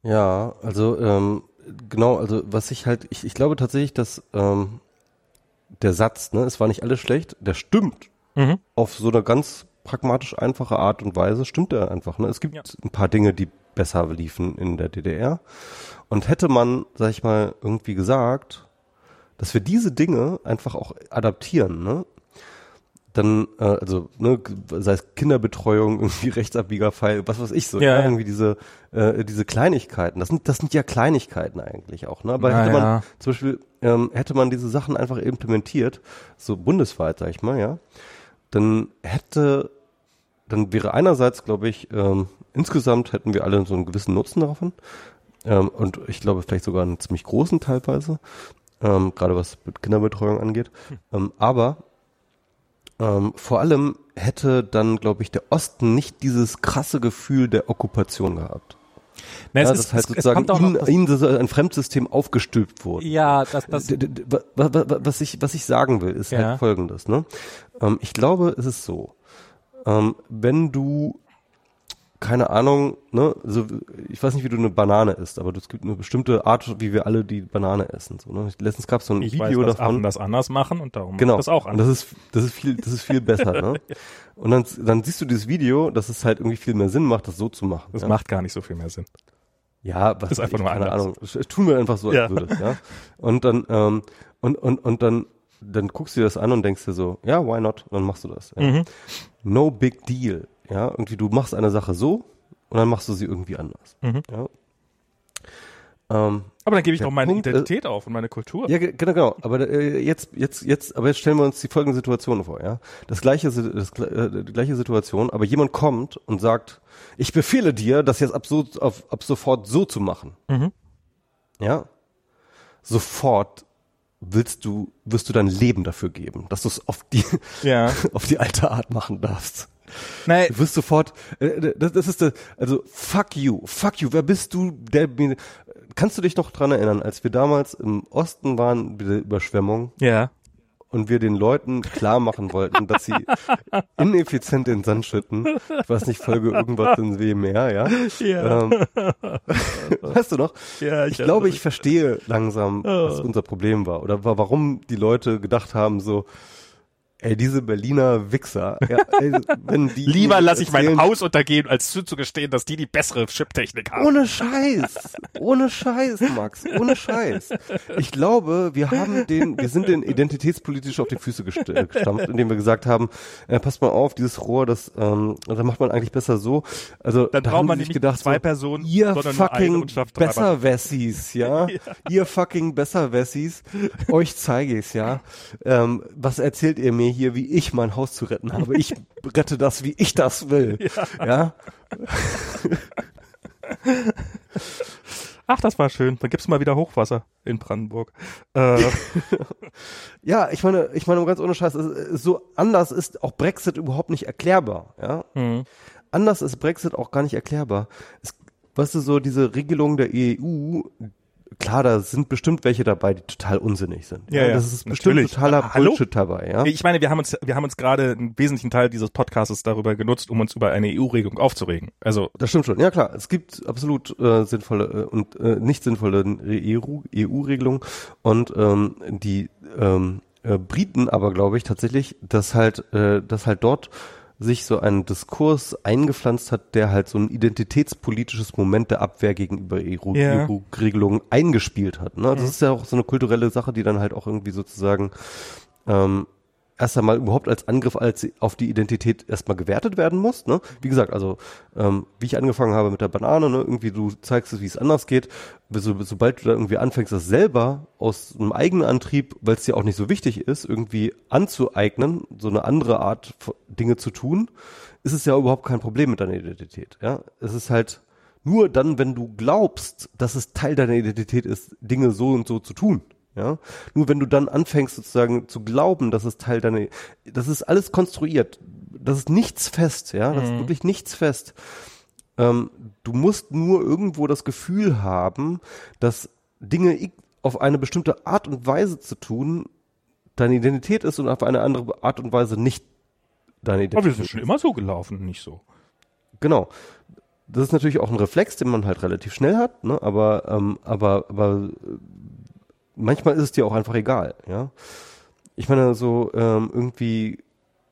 S2: Ja, also ähm, genau, also was ich halt, ich, ich glaube tatsächlich, dass ähm, der Satz, ne, es war nicht alles schlecht, der stimmt mhm. auf so eine ganz pragmatisch einfache Art und Weise, stimmt er einfach. Ne? Es gibt ja. ein paar Dinge, die besser liefen in der DDR. Und hätte man, sag ich mal, irgendwie gesagt, dass wir diese Dinge einfach auch adaptieren, ne? Dann, äh, also, ne, sei es Kinderbetreuung, irgendwie Rechtsabbiegerfall, was weiß ich so, ja, ja. irgendwie diese, äh, diese Kleinigkeiten. Das sind, das sind ja Kleinigkeiten eigentlich auch, ne? Aber ja, hätte man, ja. zum Beispiel, ähm, hätte man diese Sachen einfach implementiert, so bundesweit, sag ich mal, ja, dann hätte, dann wäre einerseits, glaube ich, ähm, insgesamt hätten wir alle so einen gewissen Nutzen davon. Ähm, und ich glaube, vielleicht sogar einen ziemlich großen teilweise, ähm, gerade was mit Kinderbetreuung angeht. Hm. Ähm, aber ähm, vor allem hätte dann, glaube ich, der Osten nicht dieses krasse Gefühl der Okkupation gehabt. Na, ja, das ist, halt sozusagen ihnen, ihnen ein Fremdsystem aufgestülpt wurde.
S1: Ja, das, das
S2: was ich was ich sagen will, ist halt ja. halt Folgendes. Ne? Ähm, ich glaube, es ist so, ähm, wenn du keine Ahnung, ne, so, ich weiß nicht, wie du eine Banane isst, aber es gibt eine bestimmte Art, wie wir alle die Banane essen. So, ne? Letztens gab es so ein
S1: ich
S2: Video
S1: weiß, dass
S2: davon.
S1: Affen das anders machen und darum
S2: genau.
S1: das auch
S2: anders. Das ist, das ist viel, das ist viel besser, ne? Und dann, dann siehst du dieses Video, dass es halt irgendwie viel mehr Sinn macht, das so zu machen.
S1: Das
S2: ja?
S1: macht gar nicht so viel mehr Sinn.
S2: Ja, was
S1: das ist einfach
S2: ich,
S1: nur keine
S2: anders. Ahnung. Tun wir einfach so, als ja. würde ja. Und dann, ähm, und, und, und dann, dann guckst du dir das an und denkst dir so, ja, why not? Und dann machst du das. Ja. Mhm. No big deal. Ja, irgendwie du machst eine Sache so, und dann machst du sie irgendwie anders. Mhm. Ja.
S1: Ähm, aber dann gebe ich doch meine Punkt, Identität auf und meine Kultur.
S2: Ja, genau, genau. Aber äh, jetzt, jetzt, jetzt, aber jetzt stellen wir uns die folgende Situation vor, ja. Das gleiche, das, äh, die gleiche Situation, aber jemand kommt und sagt, ich befehle dir, das jetzt ab, so, auf, ab sofort so zu machen. Mhm. Ja. Sofort willst du, wirst du dein Leben dafür geben, dass du es auf die, ja. auf die alte Art machen darfst. Nein. Du wirst sofort, äh, das, das ist, also fuck you, fuck you, wer bist du, der, kannst du dich noch dran erinnern, als wir damals im Osten waren, mit der Überschwemmung?
S1: Ja.
S2: Und wir den Leuten klar machen wollten, dass sie ineffizient in den Sand schütten. Ich weiß nicht, Folge irgendwas in WMR, ja? Ja. Ähm, weißt du noch? Ja, ich, ich glaube, ich verstehe langsam, was oh. unser Problem war. Oder warum die Leute gedacht haben, so, Ey, diese Berliner Wichser. Ja, ey,
S1: die Lieber lasse ich mein Haus untergehen, als zuzugestehen, dass die die bessere Chiptechnik haben.
S2: Ohne Scheiß. Ohne Scheiß, Max. Ohne Scheiß. Ich glaube, wir haben den, wir sind den identitätspolitisch auf die Füße äh, gestampft, indem wir gesagt haben, äh, passt mal auf, dieses Rohr, das, ähm, da macht man eigentlich besser so. Also,
S1: dann da braucht man nicht gedacht, zwei so, Personen,
S2: ihr fucking besser Wessis, ja? ja? Ihr fucking besser Wessis. Euch zeige ich's, ja? Ähm, was erzählt ihr mir hier, wie ich mein Haus zu retten habe. Ich rette das, wie ich das will. Ja. ja?
S1: Ach, das war schön. Da gibt's mal wieder Hochwasser in Brandenburg. Äh.
S2: ja, ich meine, ich meine, ganz ohne Scheiß, so anders ist auch Brexit überhaupt nicht erklärbar. Ja, mhm. anders ist Brexit auch gar nicht erklärbar. Es, weißt du, so diese Regelung der EU, klar, da sind bestimmt welche dabei, die total unsinnig sind.
S1: Ja, ja,
S2: das ist bestimmt totaler
S1: Hallo?
S2: Bullshit dabei, ja.
S1: Ich meine, wir haben uns, wir haben uns gerade einen wesentlichen Teil dieses Podcasts darüber genutzt, um uns über eine EU-Regelung aufzuregen. Also.
S2: Das stimmt schon. Ja, klar. Es gibt absolut äh, sinnvolle äh, und äh, nicht sinnvolle EU-Regelungen und ähm, die ähm, äh, Briten aber, glaube ich, tatsächlich, dass halt, äh, dass halt dort sich so ein Diskurs eingepflanzt hat, der halt so ein identitätspolitisches Moment der Abwehr gegenüber EU-Regelungen
S1: Ja.
S2: eingespielt hat. Ne? Das
S1: Mhm.
S2: ist ja auch so eine kulturelle Sache, die dann halt auch irgendwie sozusagen ähm, erst einmal überhaupt als Angriff als auf die Identität erstmal gewertet werden muss. Ne? Wie gesagt, also ähm, wie ich angefangen habe mit der Banane, ne? irgendwie du zeigst es, wie es anders geht. So, sobald du da irgendwie anfängst, das selber aus einem eigenen Antrieb, weil es dir auch nicht so wichtig ist, irgendwie anzueignen, so eine andere Art Dinge zu tun, ist es ja überhaupt kein Problem mit deiner Identität. Ja, es ist halt nur dann, wenn du glaubst, dass es Teil deiner Identität ist, Dinge so und so zu tun. Ja, nur wenn du dann anfängst sozusagen zu glauben, dass es Teil deiner, das ist alles konstruiert, das ist nichts fest, ja, das ist wirklich nichts fest. Ähm, du musst nur irgendwo das Gefühl haben, dass Dinge auf eine bestimmte Art und Weise zu tun, deine Identität ist und auf eine andere Art und Weise nicht deine
S1: Aber wir
S2: Identität.
S1: sind schon immer so gelaufen, nicht so.
S2: Genau. Das ist natürlich auch ein Reflex, den man halt relativ schnell hat, ne? aber, ähm, aber, aber äh, manchmal ist es dir auch einfach egal, ja. Ich meine, so ähm, irgendwie,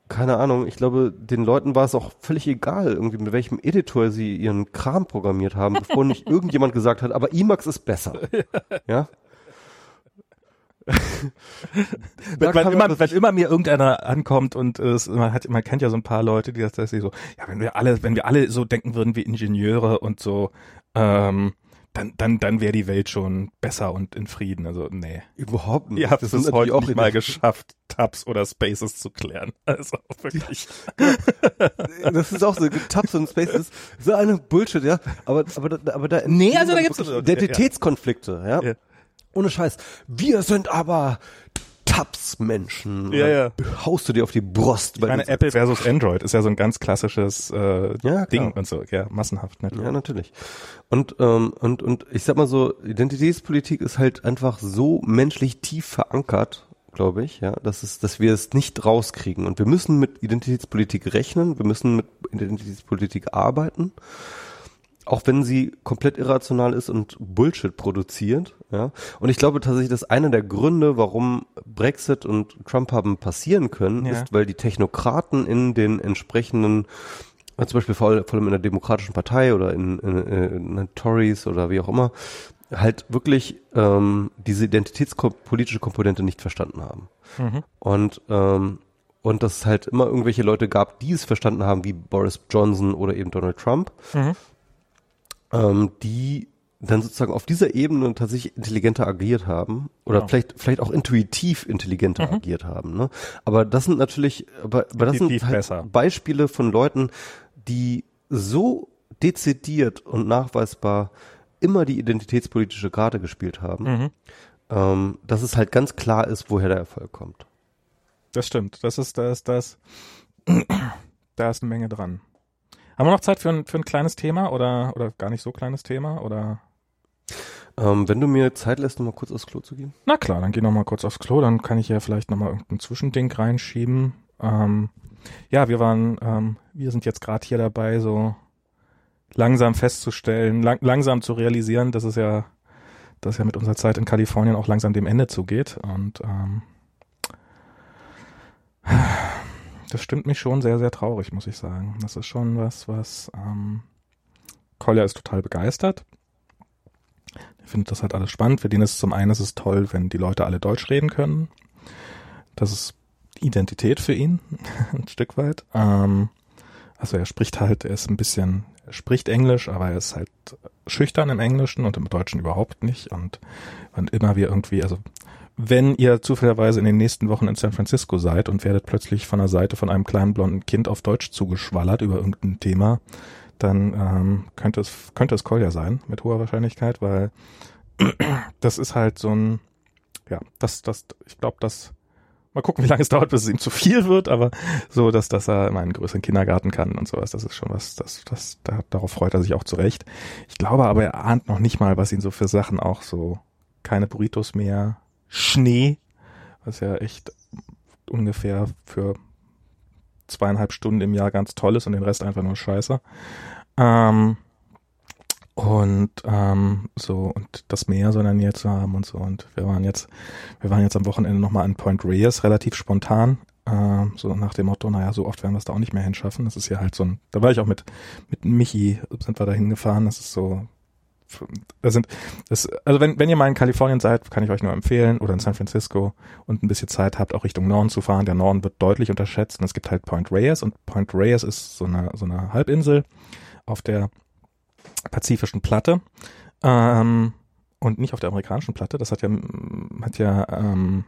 S2: keine Ahnung, ich glaube, den Leuten war es auch völlig egal, irgendwie mit welchem Editor sie ihren Kram programmiert haben, bevor nicht irgendjemand gesagt hat, aber Emacs ist besser. Ja.
S1: Wenn, wenn, immer, wenn immer mir irgendeiner ankommt und es, man hat, man kennt ja so ein paar Leute, die das, das so, ja, wenn wir alle, wenn wir alle so denken würden wie Ingenieure und so, ähm, dann, dann, dann wäre die Welt schon besser und in Frieden. Also, nee.
S2: Überhaupt nicht.
S1: Ihr habt
S2: Das
S1: es heute
S2: natürlich
S1: nicht mal geschafft, Tabs oder Spaces zu klären. Also wirklich.
S2: Das ist auch so, Tabs und Spaces, so eine Bullshit, ja. Aber, aber, da- aber da,
S1: Nee, also da gibt's-.
S2: Identitätskonflikte, ja.
S1: Ja.
S2: Ohne Scheiß. Wir sind aber Tabs-Menschen.
S1: Ja, ja.
S2: Haust du dir auf die Brust.
S1: Ich meine, Apple versus Android ist ja so ein ganz klassisches äh,
S2: Ja,
S1: Ding und so, ja, massenhaft. Ne?
S2: Ja, natürlich. Und, ähm, und, und ich sag mal so, Identitätspolitik ist halt einfach so menschlich tief verankert, glaube ich, ja, dass es, dass wir es nicht rauskriegen. Und wir müssen mit Identitätspolitik rechnen, wir müssen mit Identitätspolitik arbeiten. Auch wenn sie komplett irrational ist und Bullshit produziert, ja. Und ich glaube tatsächlich, dass einer der Gründe, warum Brexit und Trump haben passieren können,
S1: Ja.
S2: ist, weil die Technokraten in den entsprechenden zum Beispiel vor, vor allem in der Demokratischen Partei oder in, in, in, in Tories oder wie auch immer, halt wirklich ähm, diese identitätspolitische Komponente nicht verstanden haben.
S1: Mhm.
S2: Und ähm, und dass es halt immer irgendwelche Leute gab, die es verstanden haben, wie Boris Johnson oder eben Donald Trump,
S1: Mhm.
S2: Ähm, die dann sozusagen auf dieser Ebene tatsächlich intelligenter agiert haben oder
S1: Genau.
S2: vielleicht vielleicht auch intuitiv intelligenter
S1: Mhm.
S2: agiert haben. Ne? Aber das sind natürlich, aber, aber das sind halt
S1: besser.
S2: Beispiele von Leuten, die so dezidiert und nachweisbar immer die identitätspolitische Karte gespielt haben,
S1: Mhm.
S2: ähm, dass es halt ganz klar ist, woher der Erfolg kommt.
S1: Das stimmt. Das ist, das, das, da ist eine Menge dran. Haben wir noch Zeit für ein, für ein kleines Thema oder, oder gar nicht so kleines Thema oder?
S2: Ähm, wenn du mir Zeit lässt, noch mal kurz aufs Klo zu gehen.
S1: Na klar, dann geh noch mal kurz aufs Klo, dann kann ich ja vielleicht noch mal irgendein Zwischending reinschieben. Ähm, ja, wir waren, ähm, wir sind jetzt gerade hier dabei, so langsam festzustellen, lang, langsam zu realisieren, dass es ja, dass ja mit unserer Zeit in Kalifornien auch langsam dem Ende zugeht und ähm, das stimmt mich schon sehr, sehr traurig, muss ich sagen. Das ist schon was, was ähm, Kolja ist total begeistert. Ich finde das halt alles spannend. Für den ist es zum einen ist es toll, wenn die Leute alle Deutsch reden können. Das ist Identität für ihn, ein Stück weit. Ähm, also er spricht halt, er ist ein bisschen, er spricht Englisch, aber er ist halt schüchtern im Englischen und im Deutschen überhaupt nicht. Und, und immer wir irgendwie, also wenn ihr zufälligerweise in den nächsten Wochen in San Francisco seid und werdet plötzlich von der Seite von einem kleinen blonden Kind auf Deutsch zugeschwallert über irgendein Thema, dann ähm, könnte es könnte es Kolja sein mit hoher Wahrscheinlichkeit, weil das ist halt so ein ja das das ich glaube das mal gucken wie lange es dauert bis es ihm zu viel wird, aber so dass dass er immer einen größeren Kindergarten kann und sowas das ist schon was das das da, darauf freut er sich auch zurecht. Ich glaube aber er ahnt noch nicht mal was ihn so für Sachen auch so keine Burritos mehr Schnee was ja echt ungefähr für zweieinhalb Stunden im Jahr ganz toll ist und den Rest einfach nur scheiße. Ähm, und ähm, so und das Meer so in der Nähe zu haben und so. Und wir waren jetzt wir waren jetzt am Wochenende nochmal an Point Reyes relativ spontan. Äh, so nach dem Motto naja so oft werden wir es da auch nicht mehr hinschaffen. Das ist ja halt so ein da war ich auch mit mit Michi sind wir da hingefahren. Das ist so da sind das also wenn wenn ihr mal in Kalifornien seid kann ich euch nur empfehlen oder in San Francisco und ein bisschen Zeit habt auch Richtung Norden zu fahren der Norden wird deutlich unterschätzt und es gibt halt Point Reyes und Point Reyes ist so eine so eine Halbinsel auf der pazifischen Platte ähm, und nicht auf der amerikanischen Platte. Das hat ja hat ja ähm,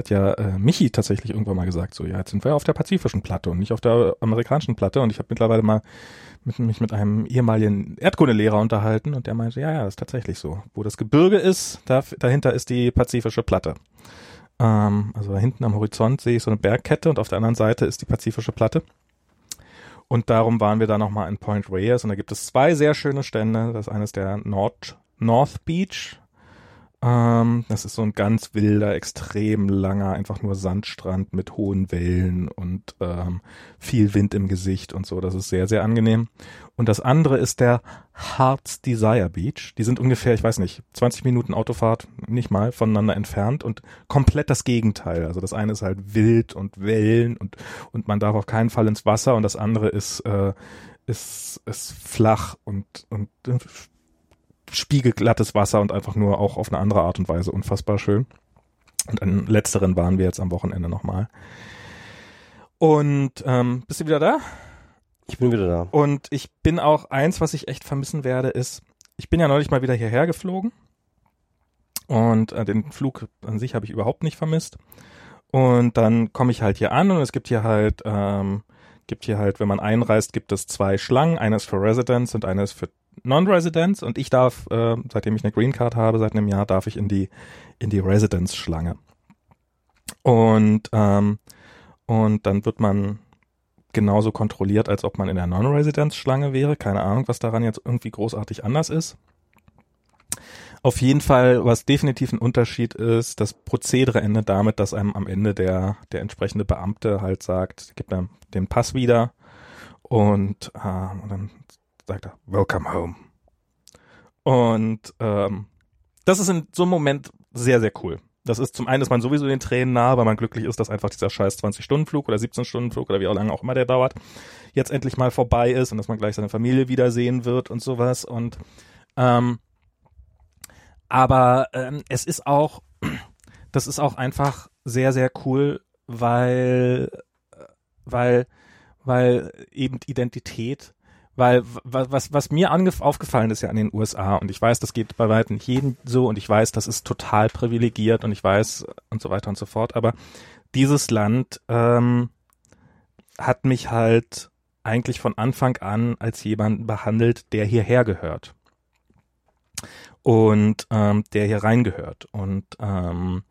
S1: hat ja äh, Michi tatsächlich irgendwann mal gesagt, so ja, jetzt sind wir auf der pazifischen Platte und nicht auf der amerikanischen Platte. Und ich habe mittlerweile mal mit, mich mit einem ehemaligen Erdkundelehrer unterhalten und der meinte, ja, ja, das ist tatsächlich so. Wo das Gebirge ist, da, dahinter ist die pazifische Platte. Ähm, also da hinten am Horizont sehe ich so eine Bergkette und auf der anderen Seite ist die pazifische Platte. Und darum waren wir da nochmal in Point Reyes und da gibt es zwei sehr schöne Stände. Das eine ist der Nord, North Beach ähm, das ist so ein ganz wilder, extrem langer, einfach nur Sandstrand mit hohen Wellen und ähm, viel Wind im Gesicht und so. Das ist sehr, sehr angenehm. Und das andere ist der Hearts Desire Beach. Die sind ungefähr, ich weiß nicht, 20 Minuten Autofahrt, nicht mal, voneinander entfernt und komplett das Gegenteil. Also das eine ist halt wild und Wellen und, und man darf auf keinen Fall ins Wasser und das andere ist, äh, ist, ist flach und, und spiegelglattes Wasser und einfach nur auch auf eine andere Art und Weise unfassbar schön. Und an letzteren waren wir jetzt am Wochenende nochmal. Und ähm, bist du wieder da?
S2: Ich bin wieder da.
S1: Und ich bin auch eins, was ich echt vermissen werde, ist, ich bin ja neulich mal wieder hierher geflogen. Und äh, den Flug an sich habe ich überhaupt nicht vermisst. Und dann komme ich halt hier an und es gibt hier halt, ähm, gibt hier halt, wenn man einreist, gibt es zwei Schlangen. Eine ist für Residents und eine ist für Non-Residents und ich darf, äh, seitdem ich eine Green Card habe, seit einem Jahr, darf ich in die, in die Residence-Schlange. Und, ähm, und dann wird man genauso kontrolliert, als ob man in der Non-Residence-Schlange wäre. Keine Ahnung, was daran jetzt irgendwie großartig anders ist. Auf jeden Fall, was definitiv ein Unterschied ist, das Prozedere endet damit, dass einem am Ende der, der entsprechende Beamte halt sagt, gibt einem den Pass wieder und, äh, und dann sagt er, Welcome home. Und ähm, das ist in so einem Moment sehr, sehr cool. Das ist zum einen, dass man sowieso den Tränen nahe, weil man glücklich ist, dass einfach dieser scheiß 20-Stunden-Flug oder 17-Stunden-Flug oder wie auch lange auch immer der dauert, jetzt endlich mal vorbei ist und dass man gleich seine Familie wiedersehen wird und sowas. Und ähm, aber ähm, es ist auch, das ist auch einfach sehr, sehr cool, weil, weil, weil eben Identität weil was, was mir aufgefallen ist ja an den USA und ich weiß, das geht bei weitem nicht jedem so und ich weiß, das ist total privilegiert und ich weiß und so weiter und so fort, aber dieses Land ähm, hat mich halt eigentlich von Anfang an als jemanden behandelt, der hierher gehört. Und ähm, der hier reingehört. Und ähm,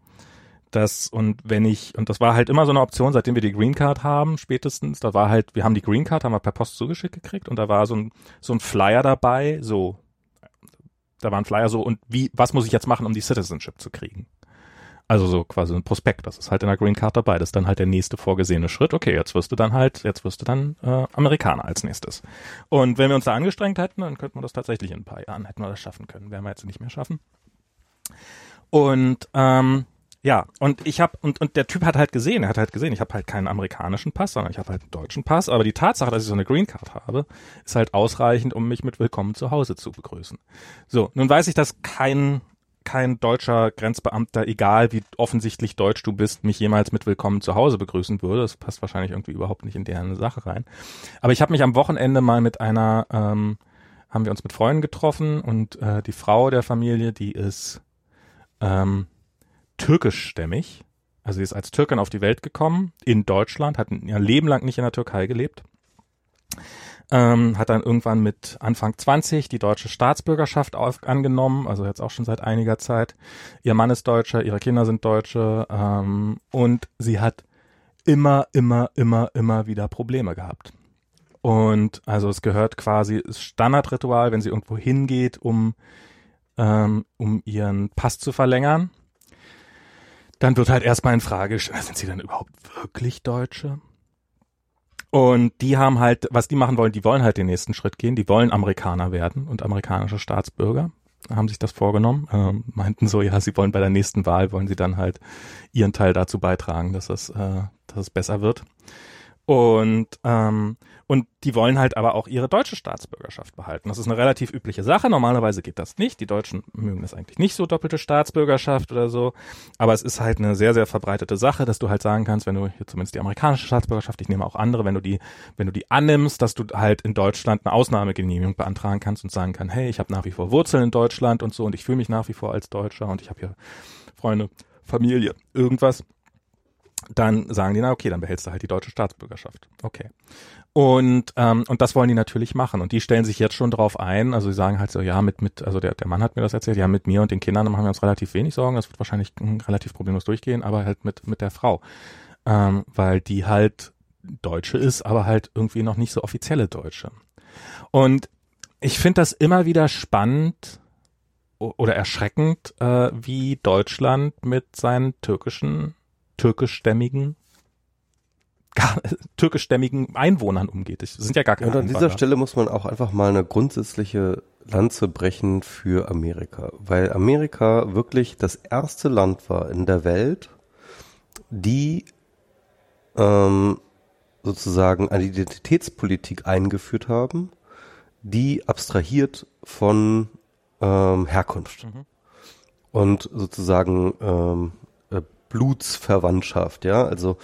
S1: das und wenn ich und das war halt immer so eine Option, seitdem wir die Green Card haben, spätestens, da war halt, wir haben die Green Card, haben wir per Post zugeschickt gekriegt und da war so ein so ein Flyer dabei, so da war ein Flyer so und wie was muss ich jetzt machen, um die Citizenship zu kriegen? Also so quasi ein Prospekt, das ist halt in der Green Card dabei, das ist dann halt der nächste vorgesehene Schritt. Okay, jetzt wirst du dann halt, jetzt wirst du dann äh, Amerikaner als nächstes. Und wenn wir uns da angestrengt hätten, dann könnten wir das tatsächlich in ein paar Jahren hätten wir das schaffen können. Werden wir jetzt nicht mehr schaffen. Und ähm, ja, und ich habe und und der Typ hat halt gesehen, er hat halt gesehen, ich habe halt keinen amerikanischen Pass, sondern ich habe halt einen deutschen Pass, aber die Tatsache, dass ich so eine Green Card habe, ist halt ausreichend, um mich mit Willkommen zu Hause zu begrüßen. So, nun weiß ich, dass kein kein deutscher Grenzbeamter, egal wie offensichtlich deutsch du bist, mich jemals mit Willkommen zu Hause begrüßen würde. Das passt wahrscheinlich irgendwie überhaupt nicht in deren Sache rein. Aber ich habe mich am Wochenende mal mit einer, ähm, haben wir uns mit Freunden getroffen und äh, die Frau der Familie, die ist ähm, türkischstämmig. Also sie ist als Türkin auf die Welt gekommen, in Deutschland, hat ihr Leben lang nicht in der Türkei gelebt. Ähm, hat dann irgendwann mit Anfang 20 die deutsche Staatsbürgerschaft auf, angenommen, also jetzt auch schon seit einiger Zeit. Ihr Mann ist Deutscher, ihre Kinder sind Deutsche ähm, und sie hat immer, immer, immer, immer wieder Probleme gehabt. Und also es gehört quasi Standardritual, wenn sie irgendwo hingeht, um, ähm, um ihren Pass zu verlängern, dann wird halt erstmal in Frage, sind sie denn überhaupt wirklich Deutsche? Und die haben halt, was die machen wollen, die wollen halt den nächsten Schritt gehen, die wollen Amerikaner werden und amerikanische Staatsbürger haben sich das vorgenommen, ähm, meinten so, ja, sie wollen bei der nächsten Wahl, wollen sie dann halt ihren Teil dazu beitragen, dass es, äh, dass es besser wird. Und, ähm, und die wollen halt aber auch ihre deutsche Staatsbürgerschaft behalten. Das ist eine relativ übliche Sache. Normalerweise geht das nicht. Die Deutschen mögen das eigentlich nicht so, doppelte Staatsbürgerschaft oder so. Aber es ist halt eine sehr, sehr verbreitete Sache, dass du halt sagen kannst, wenn du hier zumindest die amerikanische Staatsbürgerschaft, ich nehme auch andere, wenn du die, wenn du die annimmst, dass du halt in Deutschland eine Ausnahmegenehmigung beantragen kannst und sagen kannst, hey, ich habe nach wie vor Wurzeln in Deutschland und so und ich fühle mich nach wie vor als Deutscher und ich habe hier Freunde, Familie, irgendwas dann sagen die, na okay, dann behältst du halt die deutsche Staatsbürgerschaft. Okay. Und, ähm, und das wollen die natürlich machen. Und die stellen sich jetzt schon drauf ein. Also sie sagen halt so, ja, mit, mit, also der, der Mann hat mir das erzählt, ja, mit mir und den Kindern machen wir uns relativ wenig Sorgen. Das wird wahrscheinlich relativ problemlos durchgehen, aber halt mit, mit der Frau. Ähm, weil die halt Deutsche ist, aber halt irgendwie noch nicht so offizielle Deutsche. Und ich finde das immer wieder spannend oder erschreckend, äh, wie Deutschland mit seinen türkischen türkischstämmigen gar, türkischstämmigen Einwohnern umgeht. Das sind ja gar keine
S2: Und an Einwohner. dieser Stelle muss man auch einfach mal eine grundsätzliche Lanze brechen für Amerika, weil Amerika wirklich das erste Land war in der Welt, die ähm, sozusagen eine Identitätspolitik eingeführt haben, die abstrahiert von ähm, Herkunft mhm. und sozusagen ähm, Blutsverwandtschaft, ja, also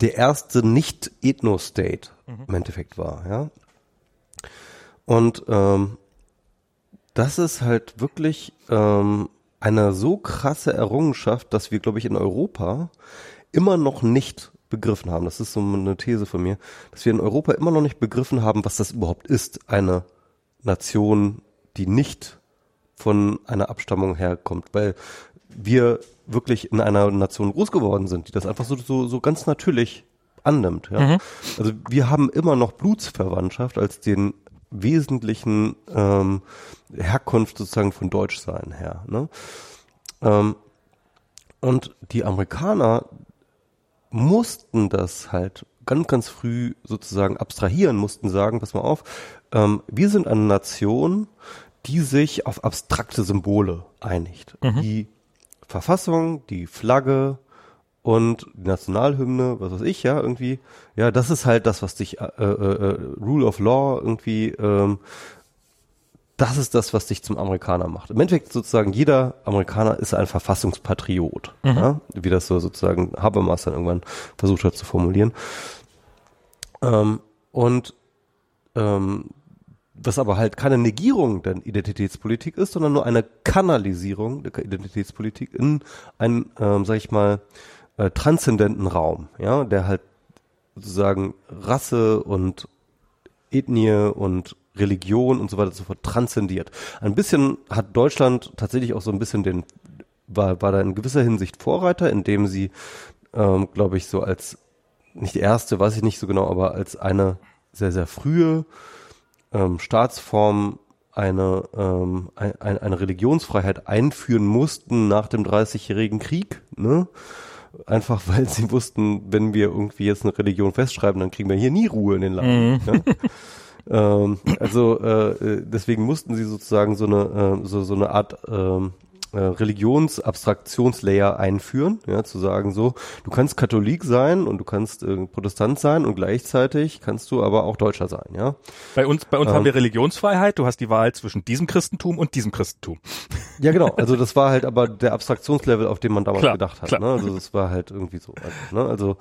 S2: der erste Nicht-Ethno-State mhm. im Endeffekt war, ja. Und ähm, das ist halt wirklich ähm, eine so krasse Errungenschaft, dass wir, glaube ich, in Europa immer noch nicht begriffen haben, das ist so eine These von mir, dass wir in Europa immer noch nicht begriffen haben, was das überhaupt ist, eine Nation, die nicht von einer Abstammung herkommt, weil wir wirklich in einer Nation groß geworden sind, die das einfach so, so, so ganz natürlich annimmt. Ja? Mhm. Also wir haben immer noch Blutsverwandtschaft als den wesentlichen ähm, Herkunft sozusagen von Deutschsein her. Ne? Ähm, und die Amerikaner mussten das halt ganz, ganz früh sozusagen abstrahieren, mussten sagen, pass mal auf, ähm, wir sind eine Nation, die sich auf abstrakte Symbole einigt, mhm. die Verfassung, die Flagge und die Nationalhymne, was weiß ich, ja, irgendwie. Ja, das ist halt das, was dich, äh, äh, äh, Rule of Law irgendwie, ähm, das ist das, was dich zum Amerikaner macht. Im Endeffekt sozusagen jeder Amerikaner ist ein Verfassungspatriot, mhm. ja? wie das so sozusagen Habermas dann irgendwann versucht hat zu formulieren. Ähm, und ähm, was aber halt keine Negierung der Identitätspolitik ist, sondern nur eine Kanalisierung der Identitätspolitik in einen, ähm, sag ich mal, äh, transzendenten Raum, ja, der halt sozusagen Rasse und Ethnie und Religion und so weiter und so fort transzendiert. Ein bisschen hat Deutschland tatsächlich auch so ein bisschen den, war, war da in gewisser Hinsicht Vorreiter, indem sie, ähm, glaube ich, so als, nicht erste, weiß ich nicht so genau, aber als eine sehr, sehr frühe ähm, Staatsform eine, ähm, ein, eine Religionsfreiheit einführen mussten nach dem Dreißigjährigen Krieg, ne? Einfach weil sie wussten, wenn wir irgendwie jetzt eine Religion festschreiben, dann kriegen wir hier nie Ruhe in den Land. Mhm. Ne? ähm, also äh, deswegen mussten sie sozusagen so eine äh, so, so eine Art ähm, äh, Religionsabstraktionslayer einführen, ja, zu sagen so, du kannst Katholik sein und du kannst äh, Protestant sein und gleichzeitig kannst du aber auch Deutscher sein, ja.
S1: Bei uns, bei uns ähm, haben wir Religionsfreiheit, du hast die Wahl zwischen diesem Christentum und diesem Christentum.
S2: Ja, genau, also das war halt aber der Abstraktionslevel, auf den man damals klar, gedacht hat, klar. ne? also das war halt irgendwie so, also, ne? also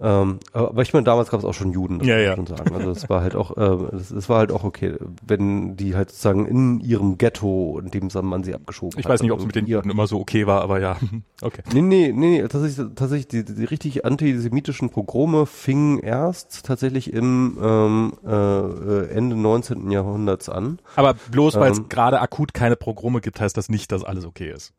S2: ähm, aber ich meine, damals gab es auch schon Juden, das
S1: ja, ja.
S2: schon sagen, also das war halt auch, äh, das, das war halt auch okay, wenn die halt sozusagen in ihrem Ghetto, in dem man sie abgeschoben
S1: ich
S2: hat.
S1: Ich weiß nicht, ob es mit den Juden immer so okay war, aber ja, okay.
S2: Nee, nee, nee, tatsächlich, tatsächlich die, die richtig antisemitischen Pogrome fingen erst tatsächlich im ähm, äh, Ende 19. Jahrhunderts an.
S1: Aber bloß weil es ähm, gerade akut keine Pogrome gibt, heißt das nicht, dass alles okay ist.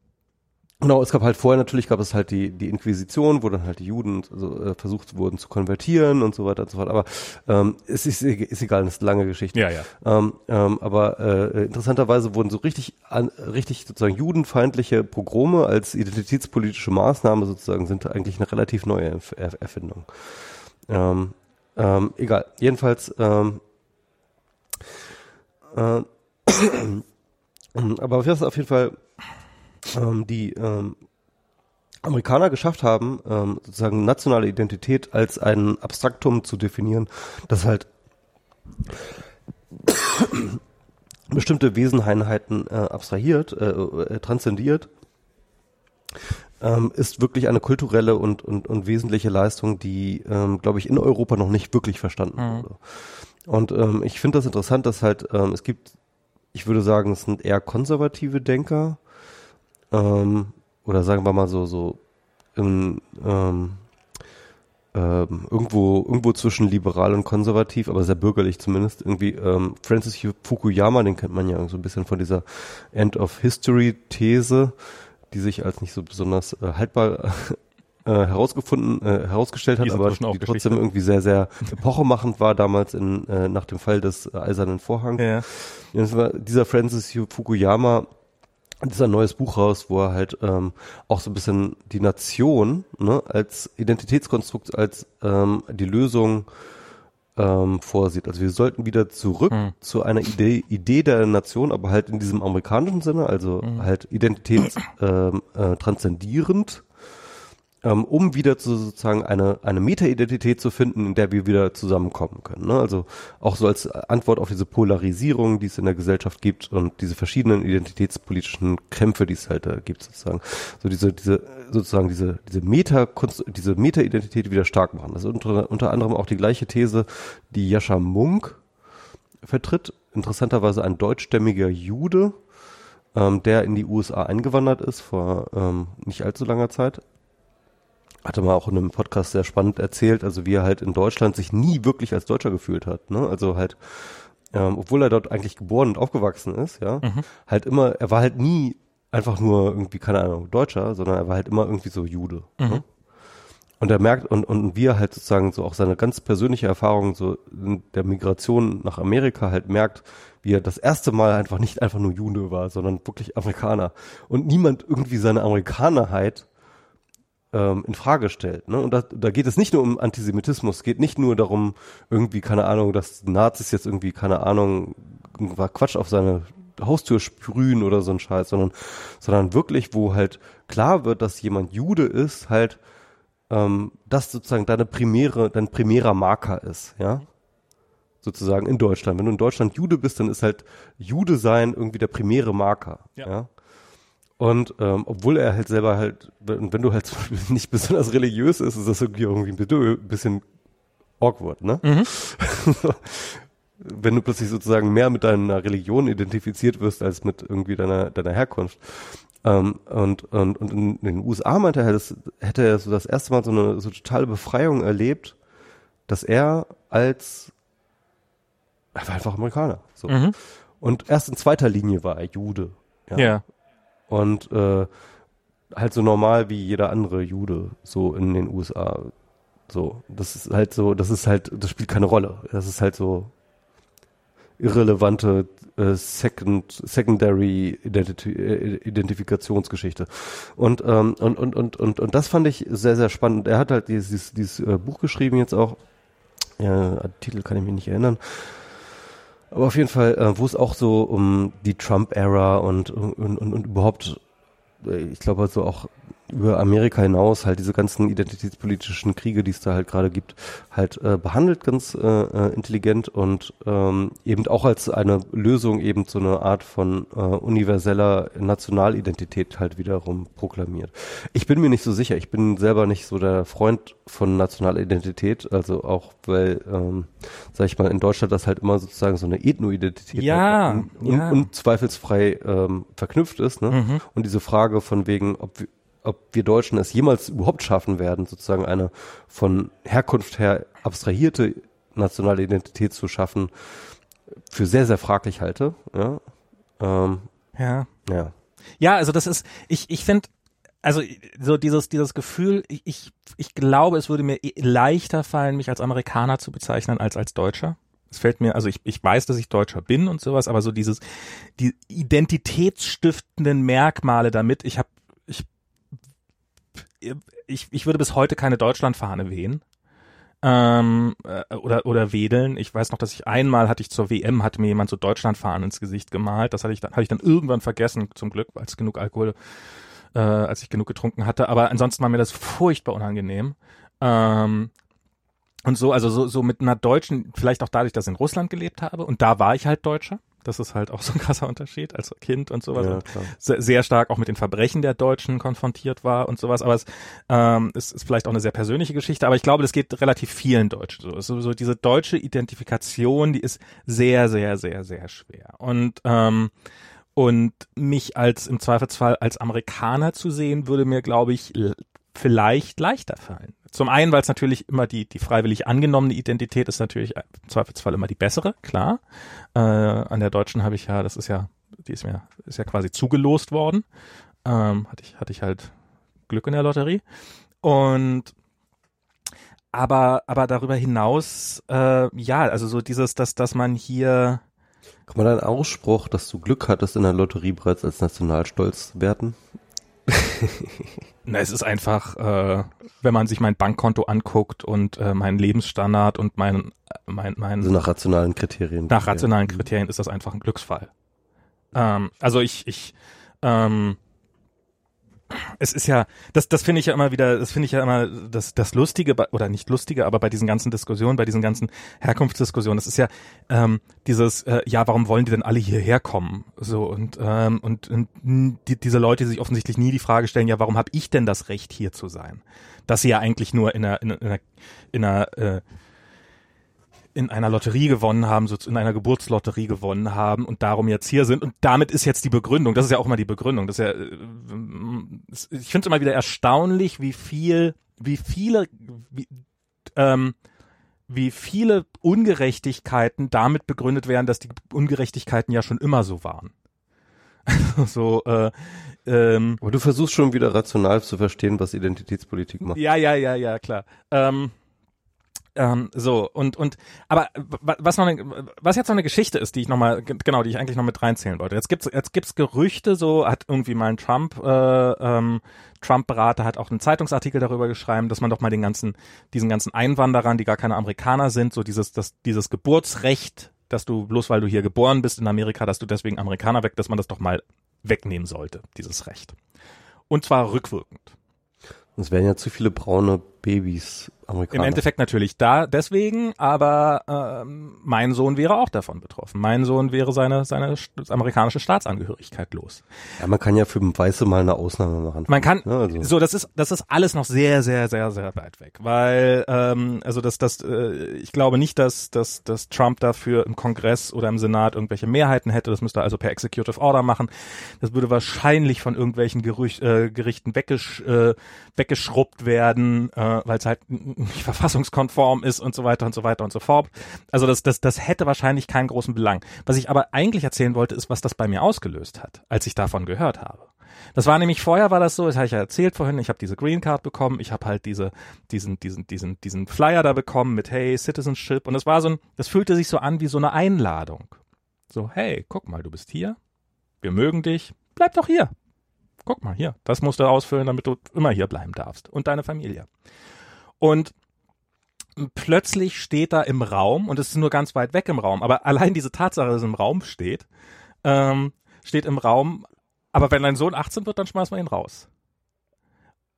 S2: Genau, es gab halt vorher natürlich gab es halt die die Inquisition, wo dann halt die Juden also, äh, versucht wurden zu konvertieren und so weiter und so fort. Aber ähm, es ist, ist egal, das ist eine lange Geschichte.
S1: Ja, ja.
S2: Ähm, ähm, aber äh, interessanterweise wurden so richtig an, richtig sozusagen judenfeindliche Pogrome als identitätspolitische Maßnahme sozusagen sind eigentlich eine relativ neue Erfindung. Ähm, Ähm, egal. Jedenfalls, ähm, äh, aber was auf jeden Fall ähm, die ähm, Amerikaner geschafft haben, ähm, sozusagen nationale Identität als ein Abstraktum zu definieren, das halt bestimmte Weseneinheiten äh, abstrahiert, äh, äh, transzendiert, ähm, ist wirklich eine kulturelle und, und, und wesentliche Leistung, die, ähm, glaube ich, in Europa noch nicht wirklich verstanden mhm. wurde. Und ähm, ich finde das interessant, dass halt, ähm, es gibt, ich würde sagen, es sind eher konservative Denker, ähm, oder sagen wir mal so, so im, ähm, ähm, irgendwo, irgendwo zwischen liberal und konservativ, aber sehr bürgerlich zumindest. Irgendwie ähm, Francis Fukuyama, den kennt man ja so ein bisschen von dieser End of History These, die sich als nicht so besonders äh, haltbar äh, herausgefunden, äh, herausgestellt hat, aber die trotzdem irgendwie sehr, sehr epochemachend war damals in, äh, nach dem Fall des äh, Eisernen Vorhangs. Ja. Dieser Francis Fukuyama ist ein neues Buch raus, wo er halt ähm, auch so ein bisschen die Nation ne, als Identitätskonstrukt, als ähm, die Lösung ähm, vorsieht. Also wir sollten wieder zurück hm. zu einer Idee, Idee der Nation, aber halt in diesem amerikanischen Sinne, also hm. halt Identität ähm, äh, transzendierend ähm, um wieder zu, sozusagen eine, eine Meta-Identität zu finden, in der wir wieder zusammenkommen können. Ne? Also auch so als Antwort auf diese Polarisierung, die es in der Gesellschaft gibt und diese verschiedenen identitätspolitischen Kämpfe, die es halt da gibt, sozusagen. So diese, diese, sozusagen diese, diese Meta, diese Meta-Identität wieder stark machen. Das ist unter, unter anderem auch die gleiche These, die Jascha Munk vertritt. Interessanterweise ein deutschstämmiger Jude, ähm, der in die USA eingewandert ist vor ähm, nicht allzu langer Zeit, hatte mal auch in einem Podcast sehr spannend erzählt, also wie er halt in Deutschland sich nie wirklich als Deutscher gefühlt hat. Ne? Also halt, ähm, obwohl er dort eigentlich geboren und aufgewachsen ist, ja, mhm. halt immer, er war halt nie einfach nur irgendwie, keine Ahnung, Deutscher, sondern er war halt immer irgendwie so Jude. Ne? Mhm. Ne? Und er merkt, und, und wie er halt sozusagen so auch seine ganz persönliche Erfahrung so in der Migration nach Amerika halt merkt, wie er das erste Mal einfach nicht einfach nur Jude war, sondern wirklich Amerikaner. Und niemand irgendwie seine Amerikanerheit ähm, in Frage stellt. Ne? Und da, da geht es nicht nur um Antisemitismus, es geht nicht nur darum, irgendwie, keine Ahnung, dass Nazis jetzt irgendwie, keine Ahnung, Quatsch auf seine Haustür sprühen oder so ein Scheiß, sondern, sondern wirklich, wo halt klar wird, dass jemand Jude ist, halt, ähm, das sozusagen deine primäre, dein primärer Marker ist, ja sozusagen in Deutschland. Wenn du in Deutschland Jude bist, dann ist halt Jude sein irgendwie der primäre Marker. Ja. ja? Und ähm, obwohl er halt selber halt, wenn, wenn du halt nicht besonders religiös ist, ist das irgendwie, irgendwie ein bisschen awkward, ne? Mhm. wenn du plötzlich sozusagen mehr mit deiner Religion identifiziert wirst als mit irgendwie deiner, deiner Herkunft. Ähm, und, und, und in den USA meinte er, das, hätte er so das erste Mal so eine so totale Befreiung erlebt, dass er als er war einfach Amerikaner. So. Mhm. Und erst in zweiter Linie war er Jude.
S1: Ja. ja
S2: und äh, halt so normal wie jeder andere Jude so in den USA. So, das ist halt so, das ist halt, das spielt keine Rolle. Das ist halt so irrelevante äh, Second, Secondary Identity, äh, Identifikationsgeschichte. Und, ähm, und, und, und, und, und das fand ich sehr, sehr spannend. Er hat halt dieses, dieses äh, Buch geschrieben jetzt auch. Ja, Titel kann ich mich nicht erinnern. Aber auf jeden Fall, äh, wo es auch so um die Trump-Ära und, und, und, und überhaupt, äh, ich glaube also auch über Amerika hinaus halt diese ganzen identitätspolitischen Kriege, die es da halt gerade gibt, halt äh, behandelt ganz äh, äh, intelligent und ähm, eben auch als eine Lösung eben so eine Art von äh, universeller Nationalidentität halt wiederum proklamiert. Ich bin mir nicht so sicher, ich bin selber nicht so der Freund von Nationalidentität, also auch weil, ähm, sag ich mal, in Deutschland das halt immer sozusagen so eine Ethnoidentität
S1: ja,
S2: halt
S1: ja.
S2: unzweifelsfrei ähm, verknüpft ist, ne? Mhm. Und diese Frage von wegen, ob wir ob wir Deutschen es jemals überhaupt schaffen werden, sozusagen eine von Herkunft her abstrahierte nationale Identität zu schaffen, für sehr, sehr fraglich halte. Ja. Ähm,
S1: ja.
S2: Ja.
S1: Ja, also das ist, ich, ich finde, also so dieses, dieses Gefühl, ich, ich, ich glaube, es würde mir leichter fallen, mich als Amerikaner zu bezeichnen als als Deutscher. Es fällt mir, also ich, ich weiß, dass ich Deutscher bin und sowas, aber so dieses, die identitätsstiftenden Merkmale damit, ich habe ich, ich würde bis heute keine Deutschlandfahne wehen. ähm, äh, oder oder wedeln. Ich weiß noch, dass ich einmal hatte ich zur WM hatte mir jemand so Deutschlandfahren ins Gesicht gemalt. Das hatte ich dann hatte ich dann irgendwann vergessen, zum Glück, als genug Alkohol, äh, als ich genug getrunken hatte. Aber ansonsten war mir das furchtbar unangenehm. Ähm, und so, also so, so mit einer deutschen, vielleicht auch dadurch, dass ich in Russland gelebt habe und da war ich halt Deutscher. Das ist halt auch so ein krasser Unterschied als Kind und sowas. Ja, und sehr, sehr, stark auch mit den Verbrechen der Deutschen konfrontiert war und sowas. Aber es, ähm, es ist vielleicht auch eine sehr persönliche Geschichte. Aber ich glaube, das geht relativ vielen Deutschen so. so. So diese deutsche Identifikation, die ist sehr, sehr, sehr, sehr schwer. Und ähm, und mich als im Zweifelsfall als Amerikaner zu sehen, würde mir, glaube ich, vielleicht leichter fallen. Zum einen, weil es natürlich immer die, die freiwillig angenommene Identität ist natürlich im Zweifelsfall immer die bessere, klar. Äh, an der deutschen habe ich ja, das ist ja, die ist mir, ist ja quasi zugelost worden. Ähm, hatte ich, hatte ich halt Glück in der Lotterie. Und aber, aber darüber hinaus, äh, ja, also so dieses, dass, dass man hier
S2: kann man deinen Ausspruch, dass du Glück hattest in der Lotterie bereits als Nationalstolz werten?
S1: Na, es ist einfach, äh, wenn man sich mein Bankkonto anguckt und äh, meinen Lebensstandard und mein, mein, mein
S2: also nach rationalen Kriterien.
S1: Nach rationalen Kriterien ist das einfach ein Glücksfall. Ähm, also ich, ich, ähm, es ist ja, das, das finde ich ja immer wieder, das finde ich ja immer das, das Lustige, oder nicht Lustige, aber bei diesen ganzen Diskussionen, bei diesen ganzen Herkunftsdiskussionen, das ist ja ähm, dieses, äh, ja, warum wollen die denn alle hierher kommen? So und ähm, und, und die, diese Leute, die sich offensichtlich nie die Frage stellen, ja, warum habe ich denn das Recht hier zu sein? Dass sie ja eigentlich nur in einer, in einer, in einer äh, in einer Lotterie gewonnen haben, so in einer Geburtslotterie gewonnen haben und darum jetzt hier sind. Und damit ist jetzt die Begründung. Das ist ja auch immer die Begründung. Das ist ja, äh, ich finde es immer wieder erstaunlich, wie viel, wie viele, wie, ähm, wie viele Ungerechtigkeiten damit begründet werden, dass die Ungerechtigkeiten ja schon immer so waren. so, äh,
S2: ähm, Aber du versuchst schon wieder rational zu verstehen, was Identitätspolitik macht.
S1: Ja, ja, ja, ja, klar. Ähm, ähm, so, und, und, aber was noch eine, was jetzt noch eine Geschichte ist, die ich nochmal, genau, die ich eigentlich noch mit reinzählen wollte. Jetzt gibt's, jetzt gibt's Gerüchte, so hat irgendwie mal ein Trump, äh, ähm, Trump-Berater hat auch einen Zeitungsartikel darüber geschrieben, dass man doch mal den ganzen, diesen ganzen Einwanderern, die gar keine Amerikaner sind, so dieses, das, dieses Geburtsrecht, dass du, bloß weil du hier geboren bist in Amerika, dass du deswegen Amerikaner weg, dass man das doch mal wegnehmen sollte, dieses Recht. Und zwar rückwirkend.
S2: Es wären ja zu viele braune Babys Amerikaner.
S1: Im Endeffekt natürlich da deswegen, aber ähm, mein Sohn wäre auch davon betroffen. Mein Sohn wäre seine seine amerikanische Staatsangehörigkeit los.
S2: Ja, man kann ja für Weiße mal eine Ausnahme machen.
S1: Man kann ja, also. so, das ist das ist alles noch sehr sehr sehr sehr weit weg, weil ähm, also das das äh, ich glaube nicht, dass dass dass Trump dafür im Kongress oder im Senat irgendwelche Mehrheiten hätte. Das müsste er also per Executive Order machen. Das würde wahrscheinlich von irgendwelchen Gerüch, äh, Gerichten weggesch, äh, weggeschrubbt werden. Äh, weil es halt nicht verfassungskonform ist und so weiter und so weiter und so fort. Also das, das, das hätte wahrscheinlich keinen großen Belang. Was ich aber eigentlich erzählen wollte, ist, was das bei mir ausgelöst hat, als ich davon gehört habe. Das war nämlich vorher war das so, das habe ich ja erzählt vorhin, ich habe diese Green Card bekommen, ich habe halt diese diesen diesen diesen diesen Flyer da bekommen mit hey Citizenship und das war so ein das fühlte sich so an wie so eine Einladung. So hey, guck mal, du bist hier. Wir mögen dich. Bleib doch hier. Guck mal hier, das musst du ausfüllen, damit du immer hier bleiben darfst und deine Familie. Und plötzlich steht da im Raum, und es ist nur ganz weit weg im Raum, aber allein diese Tatsache, dass es im Raum steht, ähm, steht im Raum, aber wenn dein Sohn 18 wird, dann schmeißen wir ihn raus.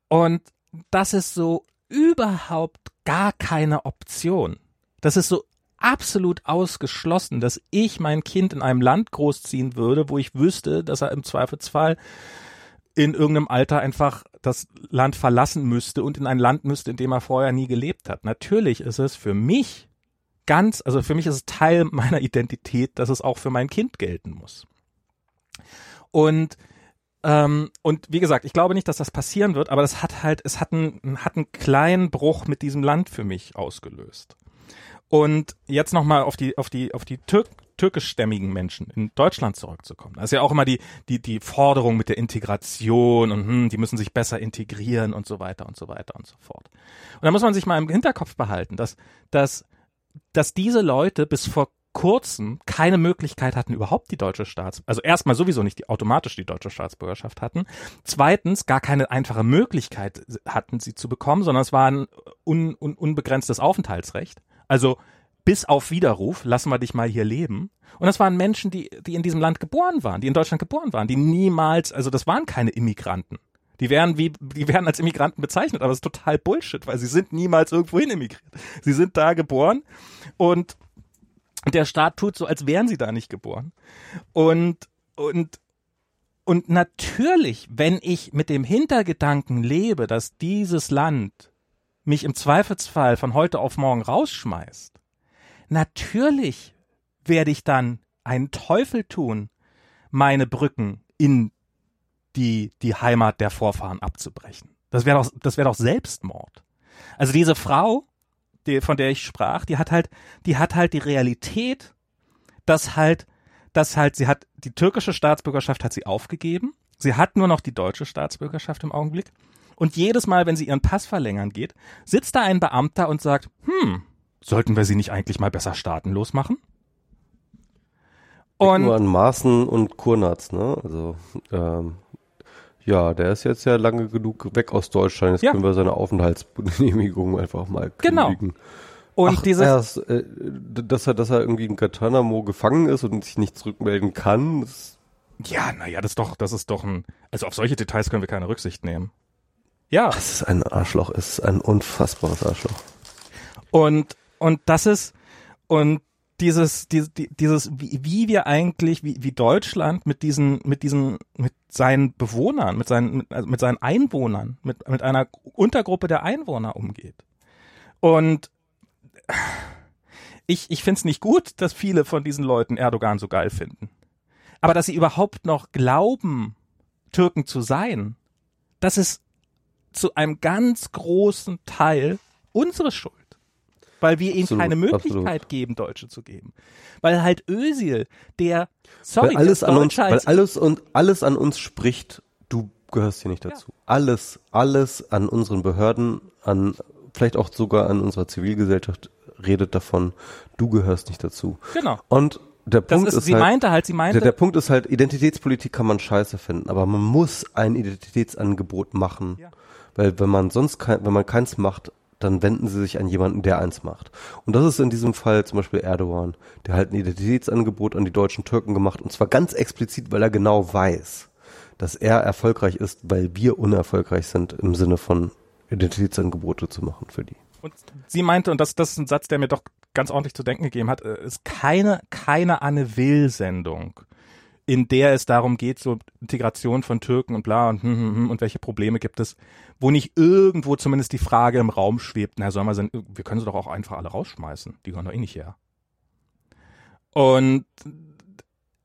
S1: Und das ist so überhaupt gar keine Option. Das ist so absolut ausgeschlossen, dass ich mein Kind in einem Land großziehen würde, wo ich wüsste, dass er im Zweifelsfall in irgendeinem Alter einfach das Land verlassen müsste und in ein Land müsste, in dem er vorher nie gelebt hat. Natürlich ist es für mich ganz, also für mich ist es Teil meiner Identität, dass es auch für mein Kind gelten muss. Und ähm, und wie gesagt, ich glaube nicht, dass das passieren wird, aber das hat halt, es hat einen, hat einen kleinen Bruch mit diesem Land für mich ausgelöst. Und jetzt nochmal auf die, auf die, auf die Türk türkischstämmigen Menschen in Deutschland zurückzukommen. Das ist ja auch immer die, die, die Forderung mit der Integration und hm, die müssen sich besser integrieren und so weiter und so weiter und so fort. Und da muss man sich mal im Hinterkopf behalten, dass, dass, dass diese Leute bis vor kurzem keine Möglichkeit hatten, überhaupt die deutsche Staats, also erstmal sowieso nicht die, automatisch die deutsche Staatsbürgerschaft hatten. Zweitens gar keine einfache Möglichkeit hatten, sie zu bekommen, sondern es war ein un, un, unbegrenztes Aufenthaltsrecht. Also bis auf Widerruf, lassen wir dich mal hier leben. Und das waren Menschen, die, die in diesem Land geboren waren, die in Deutschland geboren waren, die niemals, also das waren keine Immigranten. Die werden wie, die werden als Immigranten bezeichnet, aber das ist total Bullshit, weil sie sind niemals irgendwohin emigriert. Sie sind da geboren und der Staat tut so, als wären sie da nicht geboren. Und, und, und natürlich, wenn ich mit dem Hintergedanken lebe, dass dieses Land mich im Zweifelsfall von heute auf morgen rausschmeißt, natürlich werde ich dann einen Teufel tun, meine Brücken in die, die Heimat der Vorfahren abzubrechen. Das wäre doch, das wäre doch Selbstmord. Also diese Frau, die, von der ich sprach, die hat halt, die hat halt die Realität, dass halt, dass halt, sie hat, die türkische Staatsbürgerschaft hat sie aufgegeben. Sie hat nur noch die deutsche Staatsbürgerschaft im Augenblick. Und jedes Mal, wenn sie ihren Pass verlängern geht, sitzt da ein Beamter und sagt, hm, sollten wir sie nicht eigentlich mal besser staatenlos machen?
S2: Und nur an Maßen und Kurnatz, ne? Also ähm, ja, der ist jetzt ja lange genug weg aus Deutschland. Jetzt ja. können wir seine Aufenthaltsgenehmigung einfach mal
S1: genau. kündigen. Genau.
S2: Und Ach, dieses, äh, dass er, dass er irgendwie in Guantanamo gefangen ist und sich nicht zurückmelden kann. Das
S1: ja, naja, das ist doch, das ist doch ein, also auf solche Details können wir keine Rücksicht nehmen. Ja.
S2: Das ist ein Arschloch, es ist ein unfassbares Arschloch.
S1: Und, und das ist, und dieses, dieses, dieses, wie, wie wir eigentlich, wie, wie Deutschland mit diesen, mit diesen, mit seinen Bewohnern, mit seinen, mit, also mit seinen Einwohnern, mit, mit einer Untergruppe der Einwohner umgeht. Und ich, ich finde es nicht gut, dass viele von diesen Leuten Erdogan so geil finden. Aber dass sie überhaupt noch glauben, Türken zu sein, das ist zu einem ganz großen Teil unsere Schuld weil wir ihnen keine Möglichkeit absolut. geben, Deutsche zu geben. Weil halt Ösil, der, sorry,
S2: weil alles an uns, weil alles und alles an uns spricht, du gehörst hier nicht dazu. Ja. Alles, alles an unseren Behörden, an vielleicht auch sogar an unserer Zivilgesellschaft redet davon, du gehörst nicht dazu.
S1: Genau.
S2: Und der Punkt
S1: ist,
S2: ist
S1: sie
S2: halt,
S1: meinte halt, sie meinte.
S2: Der, der, Punkt ist halt, Identitätspolitik kann man scheiße finden, aber man muss ein Identitätsangebot machen. Ja. Weil wenn man sonst kein, wenn man keins macht, dann wenden sie sich an jemanden, der eins macht. Und das ist in diesem Fall zum Beispiel Erdogan, der halt ein Identitätsangebot an die deutschen Türken gemacht und zwar ganz explizit, weil er genau weiß, dass er erfolgreich ist, weil wir unerfolgreich sind im Sinne von Identitätsangebote zu machen für die.
S1: Und sie meinte, und das, das ist ein Satz, der mir doch ganz ordentlich zu denken gegeben hat, äh, ist keine, keine Anne Will-Sendung in der es darum geht, so Integration von Türken und bla und, hm, hm, hm, und welche Probleme gibt es, wo nicht irgendwo zumindest die Frage im Raum schwebt, na, sollen wir, wir können sie doch auch einfach alle rausschmeißen, die gehören doch eh nicht her. Und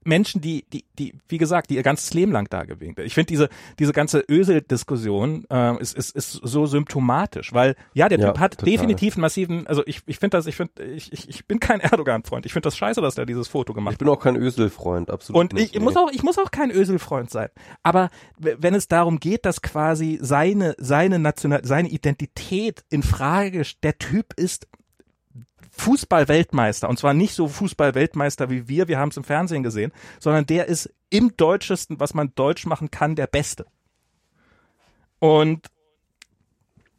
S1: Menschen, die, die, die, wie gesagt, die ihr ganzes Leben lang da sind. Ich finde diese, diese ganze Ösel-Diskussion äh, ist, ist, ist so symptomatisch, weil ja, der ja, Typ hat total. definitiv einen massiven, also ich, ich finde das, ich finde, ich, ich, ich bin kein Erdogan-Freund. Ich finde das scheiße, dass der dieses Foto gemacht hat.
S2: Ich bin auch kein Ösel-Freund, absolut.
S1: Und nicht, ich, ich muss auch, ich muss auch kein Ösel-Freund sein. Aber wenn es darum geht, dass quasi seine, seine National, seine Identität in Frage, der Typ ist Fußball-Weltmeister. Und zwar nicht so Fußball-Weltmeister wie wir, wir haben es im Fernsehen gesehen, sondern der ist im Deutschesten, was man deutsch machen kann, der Beste. Und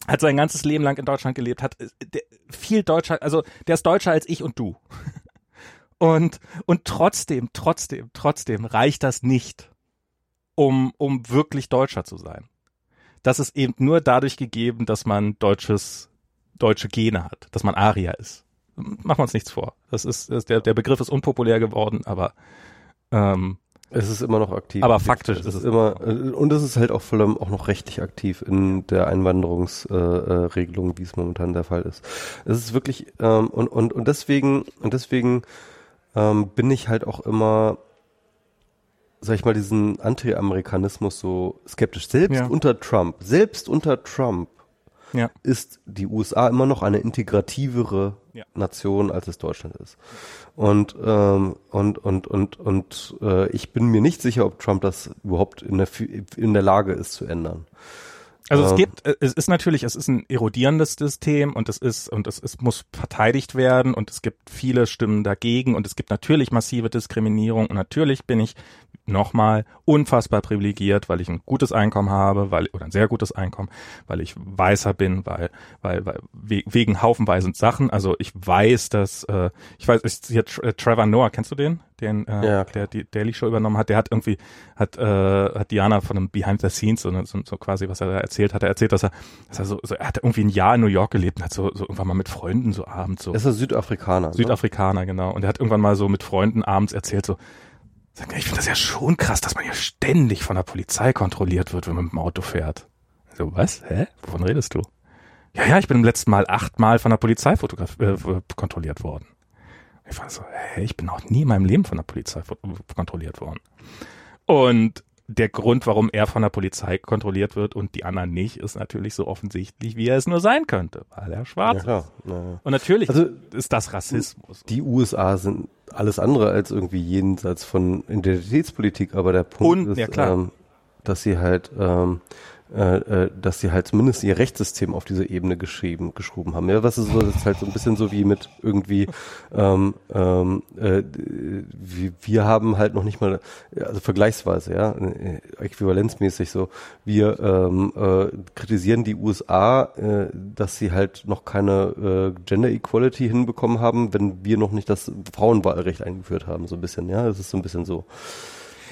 S1: hat sein ganzes Leben lang in Deutschland gelebt, hat der, viel deutscher, also der ist deutscher als ich und du. Und, und trotzdem, trotzdem, trotzdem reicht das nicht, um, um wirklich Deutscher zu sein. Das ist eben nur dadurch gegeben, dass man deutsches, deutsche Gene hat, dass man Arier ist machen wir uns nichts vor. Das ist, das, der, der Begriff ist unpopulär geworden, aber ähm,
S2: es ist immer noch aktiv.
S1: Aber faktisch
S2: es ist es immer äh, und es ist halt auch vor allem auch noch rechtlich aktiv in der Einwanderungsregelung, äh, wie es momentan der Fall ist. Es ist wirklich ähm, und und und deswegen und deswegen ähm, bin ich halt auch immer sag ich mal diesen Anti-Amerikanismus so skeptisch selbst ja. unter Trump, selbst unter Trump ja. ist die USA immer noch eine integrativere ja. Nation, als es Deutschland ist. Und ähm, und und und und äh, ich bin mir nicht sicher, ob Trump das überhaupt in der in der Lage ist zu ändern.
S1: Also es
S2: Ähm,
S1: gibt, äh, es ist natürlich, es ist ein erodierendes System und es ist, und es, es muss verteidigt werden und es gibt viele Stimmen dagegen und es gibt natürlich massive Diskriminierung und natürlich bin ich nochmal unfassbar privilegiert, weil ich ein gutes Einkommen habe, weil, oder ein sehr gutes Einkommen, weil ich weißer bin, weil, weil, weil we- wegen haufenweisen Sachen. Also ich weiß, dass, äh, ich weiß, ist hier äh, Trevor Noah, kennst du den? Den, äh,
S2: Ja,
S1: der die Daily Show übernommen hat, der hat irgendwie, hat, äh, hat Diana von einem Behind the Scenes, so, ne- so, so quasi, was er da erzählt hat, er erzählt, dass er, dass er so, so, er hat irgendwie ein Jahr in New York gelebt und hat so, so irgendwann mal mit Freunden so abends so.
S2: Er ist ein Südafrikaner. ne?
S1: Südafrikaner, genau. Und er hat irgendwann mal so mit Freunden abends erzählt, so, ich finde das ja schon krass, dass man ja ständig von der Polizei kontrolliert wird, wenn man mit dem Auto fährt. So, was? Hä? Wovon redest du? Ja, ja, ich bin im letzten Mal achtmal von der Polizei äh, kontrolliert worden. Ich war so, hä, ich bin noch nie in meinem Leben von der Polizei kontrolliert worden. Und der Grund, warum er von der Polizei kontrolliert wird und die anderen nicht, ist natürlich so offensichtlich, wie er es nur sein könnte, weil er
S2: Ja,
S1: schwarz ist.
S2: klar. Ja, ja.
S1: Und natürlich
S2: Also-
S1: ist das Rassismus.
S2: Die USA sind alles andere als irgendwie jenseits von Identitätspolitik, aber der Punkt
S1: Und-
S2: ist,
S1: ja, klar.
S2: Ähm, dass sie halt, ähm, äh, äh, dass sie halt zumindest ihr Rechtssystem auf diese Ebene geschrieben, geschoben haben. Ja, was ist so, das ist halt so ein bisschen so wie mit irgendwie, ähm, ähm, äh, wir, wir haben halt noch nicht mal, also vergleichsweise, ja, äh, äquivalenzmäßig so, wir ähm, äh, kritisieren die USA, äh, dass sie halt noch keine äh, Gender Equality hinbekommen haben, wenn wir noch nicht das Frauenwahlrecht eingeführt haben, so ein bisschen, ja, das ist so ein bisschen so.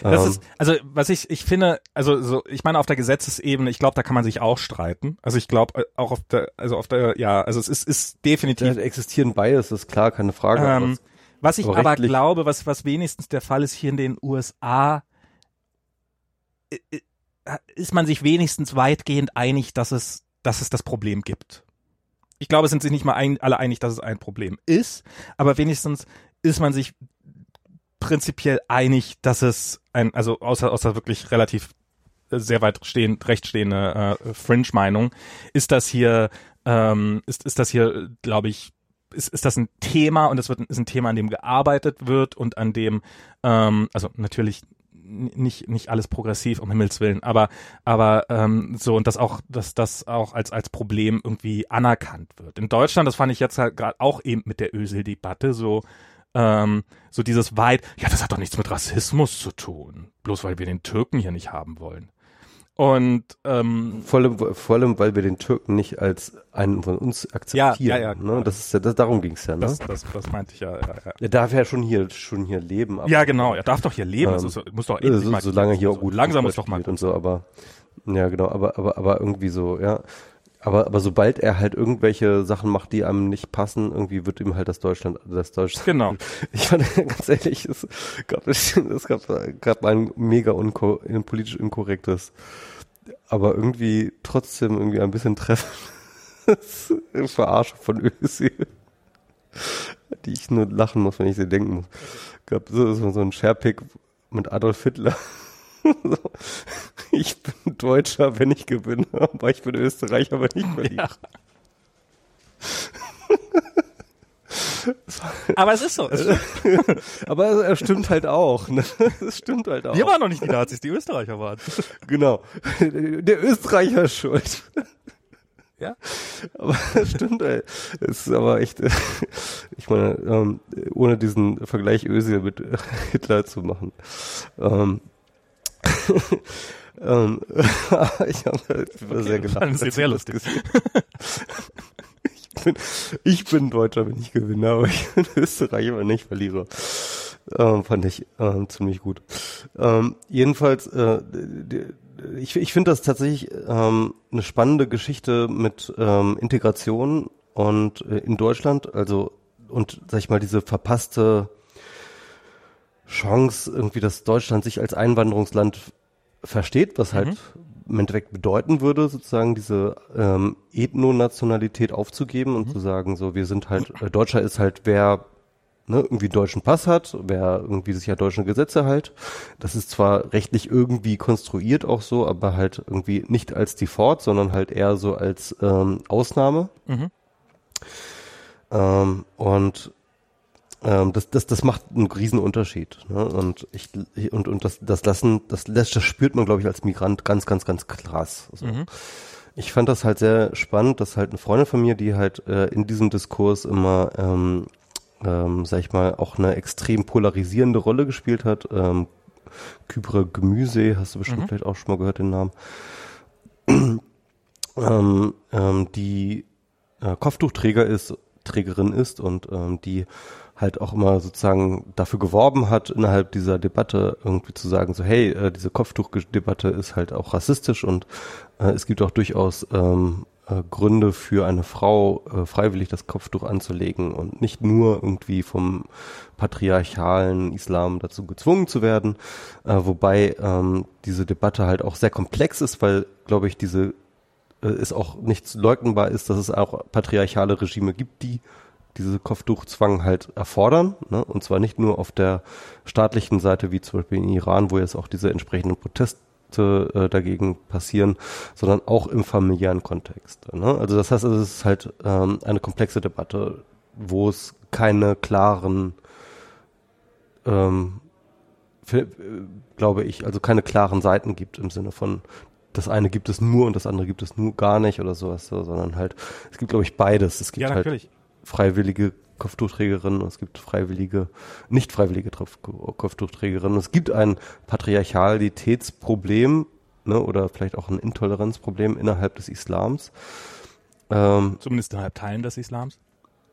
S1: Das
S2: Ähm,
S1: ist, also was ich, ich finde, also so, ich meine auf der Gesetzesebene, ich glaube, da kann man sich auch streiten. Also ich glaube äh, auch auf der, also auf der, ja, also es ist, ist definitiv.
S2: da existieren Bias, ist klar, keine Frage.
S1: Ähm, was ich
S2: aber
S1: aber, glaube, was, was wenigstens der Fall ist hier in den USA, äh, äh, ist man sich wenigstens weitgehend einig, dass es, dass es das Problem gibt. Ich glaube, es sind sich nicht mal ein, alle einig, dass es ein Problem ist, aber wenigstens ist man sich prinzipiell einig, dass es ein, also außer, außer wirklich relativ äh, sehr weit stehend, rechtstehende äh, Fringe-Meinung, ist das hier, ähm, ist, ist das hier, glaube ich, ist, ist das ein Thema und es wird ist ein Thema, an dem gearbeitet wird und an dem, ähm, also natürlich nicht nicht alles progressiv um Himmels willen, aber aber ähm, so und das auch dass das auch als als Problem irgendwie anerkannt wird. In Deutschland, das fand ich jetzt halt gerade auch eben mit der Ösel-Debatte so ähm, so dieses weit, ja, das hat doch nichts mit Rassismus zu tun, bloß weil wir den Türken hier nicht haben wollen. Und ähm,
S2: Vor allem, vor allem, weil wir den Türken nicht als einen von uns akzeptieren.
S1: Ja, ja, ja,
S2: ne? Das ist ja, das, darum ging's ja, ne?
S1: das, das, das meinte ich ja. ja, ja.
S2: er darf ja schon hier, schon hier leben.
S1: Ja, genau, er darf doch hier leben.
S2: Ähm,
S1: also, so- muss doch endlich
S2: so,
S1: mal
S2: solange hier auch
S1: so
S2: gut
S1: langsam muss doch mal
S2: und so, aber ja genau, aber aber aber irgendwie so, ja. Aber aber sobald er halt irgendwelche Sachen macht, die einem nicht passen, irgendwie wird ihm halt das Deutschland, das Deutschland.
S1: Genau.
S2: Ich fand ganz ehrlich, es gab es gab gerade ein mega unko, politisch inkorrektes, aber irgendwie trotzdem irgendwie ein bisschen treffendes Verarschung von Özil, die ich nur lachen muss, wenn ich sie denken muss. Gab so, so, so ein Sharepick mit Adolf Hitler. Ich bin Deutscher, wenn ich gewinne, aber ich bin Österreicher, wenn ich verliere.
S1: Ja. Aber es ist so. Es stimmt.
S2: Aber er stimmt halt auch. Ne? Das stimmt halt auch.
S1: Wir waren noch nicht die Nazis, die Österreicher waren.
S2: Genau. Der Österreicher ist schuld.
S1: Ja.
S2: Aber das stimmt, ey. Es ist aber echt, ich meine, ähm, ohne diesen Vergleich Özil mit Hitler zu machen. Ähm, ähm, ich habe halt sehr gelacht.
S1: es jetzt sehr
S2: das
S1: lustig.
S2: Ich bin, ich bin Deutscher, wenn ich gewinne, aber ich bin Österreicher, wenn ich verliere. Ähm, fand ich ähm, ziemlich gut. Ähm, jedenfalls, äh, ich, ich finde das tatsächlich ähm, eine spannende Geschichte mit ähm, Integration und äh, in Deutschland, also und sag ich mal diese verpasste Chance irgendwie, dass Deutschland sich als Einwanderungsland versteht, was halt im Endeffekt bedeuten würde, sozusagen diese ähm, Ethnonationalität aufzugeben und zu sagen, so wir sind halt, äh, Deutscher ist halt wer ne, irgendwie deutschen Pass hat, wer irgendwie sich ja deutsche Gesetze halt. Das ist zwar rechtlich irgendwie konstruiert auch so, aber halt irgendwie nicht als Default, sondern halt eher so als ähm, Ausnahme.
S1: Mhm.
S2: Ähm, und ähm, das, das, das macht einen riesen Unterschied. Ne? Und ich und, und das, das lassen, das, das, das spürt man, glaube ich, als Migrant ganz, ganz, ganz krass. So.
S1: Mhm.
S2: ich fand das halt sehr spannend, dass halt eine Freundin von mir, die halt äh, in diesem Diskurs immer, ähm, ähm, sag ich mal, auch eine extrem polarisierende Rolle gespielt hat. Ähm, Kypre Gemüse, hast du bestimmt mhm. vielleicht auch schon mal gehört den Namen. ähm, ähm, die äh, Kopftuchträger ist, Trägerin ist und ähm, die halt auch immer sozusagen dafür geworben hat, innerhalb dieser Debatte irgendwie zu sagen, so hey, äh, diese Kopftuchdebatte ist halt auch rassistisch und äh, es gibt auch durchaus ähm, äh, Gründe für eine Frau, äh, freiwillig das Kopftuch anzulegen und nicht nur irgendwie vom patriarchalen Islam dazu gezwungen zu werden, äh, wobei ähm, diese Debatte halt auch sehr komplex ist, weil, glaube ich, diese äh, es auch nicht leugnbar ist, dass es auch patriarchale Regime gibt, die diese Kopftuchzwang halt erfordern. Ne? Und zwar nicht nur auf der staatlichen Seite, wie zum Beispiel in Iran, wo jetzt auch diese entsprechenden Proteste äh, dagegen passieren, sondern auch im familiären Kontext. Ne? Also das heißt, es ist halt ähm, eine komplexe Debatte, wo es keine klaren, ähm, für, äh, glaube ich, also keine klaren Seiten gibt im Sinne von das eine gibt es nur und das andere gibt es nur gar nicht oder sowas, so, sondern halt, es gibt, glaube ich, beides. Es gibt ja, halt freiwillige Kopftuchträgerinnen, es gibt freiwillige, nicht freiwillige Kopftuchträgerinnen. Es gibt ein Patriarchalitätsproblem, ne, oder vielleicht auch ein Intoleranzproblem innerhalb des Islams.
S1: Ähm, Zumindest innerhalb Teilen des Islams?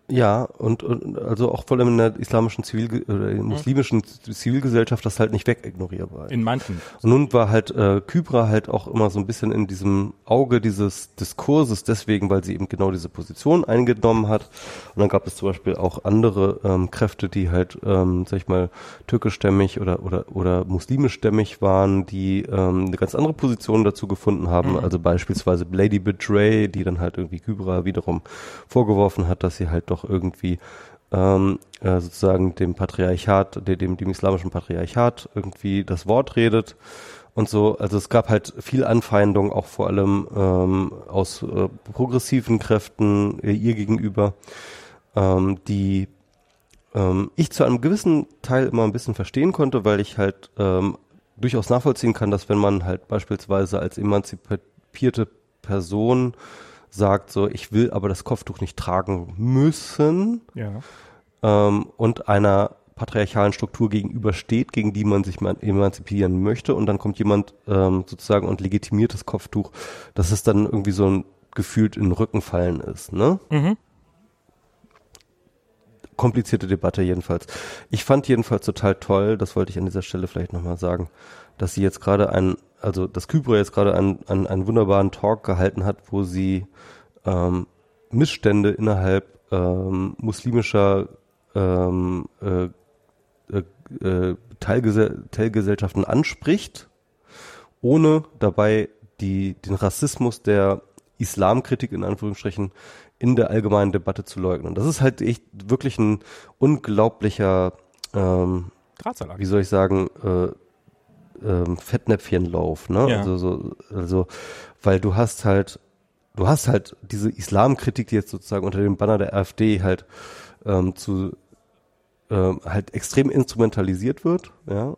S2: Ja, und, und also auch vor allem in der islamischen Zivil oder in muslimischen Zivilgesellschaft das halt nicht wegignorierbar.
S1: In manchen.
S2: Und nun war halt äh, Kybra halt auch immer so ein bisschen in diesem Auge dieses Diskurses, deswegen, weil sie eben genau diese Position eingenommen hat. Und dann gab es zum Beispiel auch andere ähm, Kräfte, die halt, ähm, sag ich mal, türkischstämmig oder oder oder muslimischstämmig waren, die ähm, eine ganz andere Position dazu gefunden haben. Mhm. Also beispielsweise Lady Betray, die dann halt irgendwie Kybra wiederum vorgeworfen hat, dass sie halt doch doch irgendwie ähm, äh, sozusagen dem Patriarchat, dem, dem islamischen Patriarchat irgendwie das Wort redet und so. Also es gab halt viel Anfeindung, auch vor allem ähm, aus äh, progressiven Kräften äh, ihr gegenüber, ähm, die ähm, ich zu einem gewissen Teil immer ein bisschen verstehen konnte, weil ich halt ähm, durchaus nachvollziehen kann, dass wenn man halt beispielsweise als emanzipierte Person sagt so, ich will aber das Kopftuch nicht tragen müssen
S1: ja.
S2: ähm, und einer patriarchalen Struktur gegenübersteht, gegen die man sich emanzipieren möchte und dann kommt jemand ähm, sozusagen und legitimiert das Kopftuch, dass es dann irgendwie so ein gefühlt in den Rücken fallen ist, ne? Mhm. Komplizierte Debatte jedenfalls. Ich fand jedenfalls total toll, das wollte ich an dieser Stelle vielleicht nochmal sagen, dass sie jetzt gerade einen, also dass Kybra jetzt gerade einen, einen, einen wunderbaren Talk gehalten hat, wo sie ähm, Missstände innerhalb ähm, muslimischer ähm, äh, äh, äh, Teilgese Teilgesellschaften anspricht, ohne dabei die, den Rassismus der Islamkritik in Anführungsstrichen in der allgemeinen Debatte zu leugnen. Das ist halt echt wirklich ein unglaublicher, ähm, wie soll ich sagen, äh, ähm, Fettnäpfchenlauf, ne? Ja. Also, so, also, weil du hast halt du hast halt diese Islamkritik, die jetzt sozusagen unter dem Banner der AfD halt ähm, zu ähm, halt extrem instrumentalisiert wird, ja.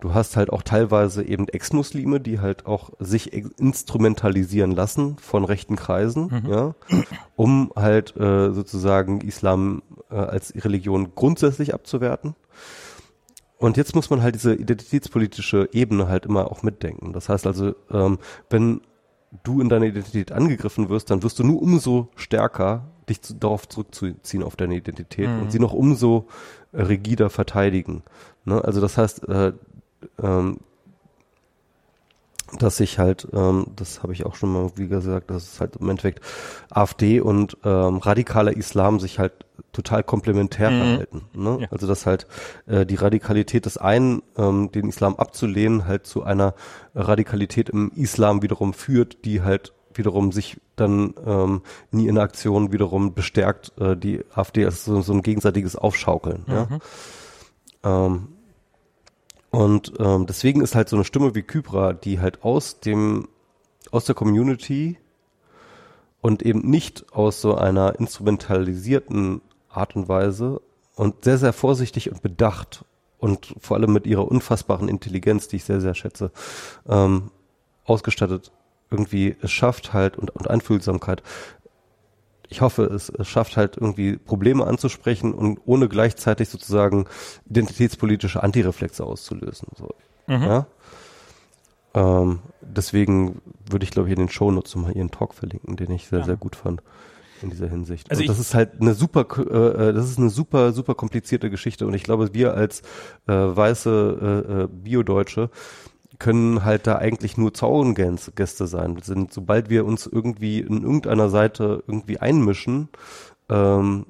S2: Du hast halt auch teilweise eben Ex-Muslime, die halt auch sich instrumentalisieren lassen von rechten Kreisen, mhm. ja, um halt äh, sozusagen Islam äh, als Religion grundsätzlich abzuwerten. Und jetzt muss man halt diese identitätspolitische Ebene halt immer auch mitdenken. Das heißt also, ähm, wenn du in deiner Identität angegriffen wirst, dann wirst du nur umso stärker dich zu, darauf zurückzuziehen auf deine Identität mhm. und sie noch umso rigider verteidigen. Ne? Also das heißt, äh, ähm, dass sich halt, ähm, das habe ich auch schon mal wie gesagt, dass es halt im Endeffekt AfD und ähm, radikaler Islam sich halt total komplementär mhm. verhalten. Ne? Ja. Also dass halt äh, die Radikalität des einen, ähm, den Islam abzulehnen, halt zu einer Radikalität im Islam wiederum führt, die halt wiederum sich dann ähm, nie in Aktion wiederum bestärkt, äh, die AfD ist so, so ein gegenseitiges Aufschaukeln. Mhm. Ja? Ähm, und ähm, deswegen ist halt so eine Stimme wie Kybra, die halt aus dem, aus der Community und eben nicht aus so einer instrumentalisierten Art und Weise und sehr, sehr vorsichtig und bedacht und vor allem mit ihrer unfassbaren Intelligenz, die ich sehr, sehr schätze, ähm, ausgestattet irgendwie es schafft halt und, und Einfühlsamkeit. Ich hoffe, es, es schafft halt irgendwie Probleme anzusprechen und ohne gleichzeitig sozusagen identitätspolitische Antireflexe auszulösen. So.
S1: Mhm.
S2: Ja? Ähm, deswegen würde ich, glaube ich, in den Shownotes nochmal ihren Talk verlinken, den ich sehr,
S1: Ja.
S2: sehr gut fand in dieser Hinsicht.
S1: Also
S2: und das ist halt eine super, äh, äh, das ist eine super, super komplizierte Geschichte und ich glaube, wir als äh, weiße äh, äh, Bio-Deutsche können halt da eigentlich nur Zaungäste sein. Wir sind, sobald wir uns irgendwie in irgendeiner Seite irgendwie einmischen, ähm,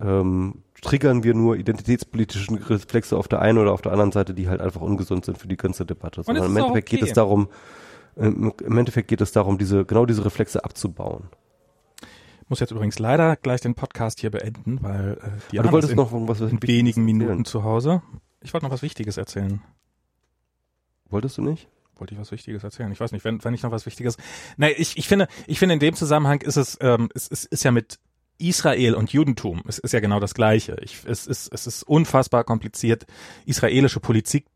S2: ähm, triggern wir nur identitätspolitischen Reflexe auf der einen oder auf der anderen Seite, die halt einfach ungesund sind für die ganze Debatte. Sondern im Endeffekt geht
S1: okay.
S2: es darum, im im Endeffekt geht es darum, diese, genau diese Reflexe abzubauen.
S1: Muss jetzt übrigens leider gleich den Podcast hier beenden, weil äh, die
S2: Aber du wolltest
S1: ist
S2: noch was
S1: in, in wenigen
S2: erzählen.
S1: Minuten zu Hause. Ich wollte noch was Wichtiges erzählen.
S2: Wolltest du nicht?
S1: Wollte ich was Wichtiges erzählen? Ich weiß nicht, wenn, wenn ich noch was Wichtiges. Nein, ich, ich finde, ich finde in dem Zusammenhang ist es, ähm, es, es ist ja mit Israel und Judentum, es ist ja genau das Gleiche. Ich, es ist, es ist unfassbar kompliziert, israelische Politik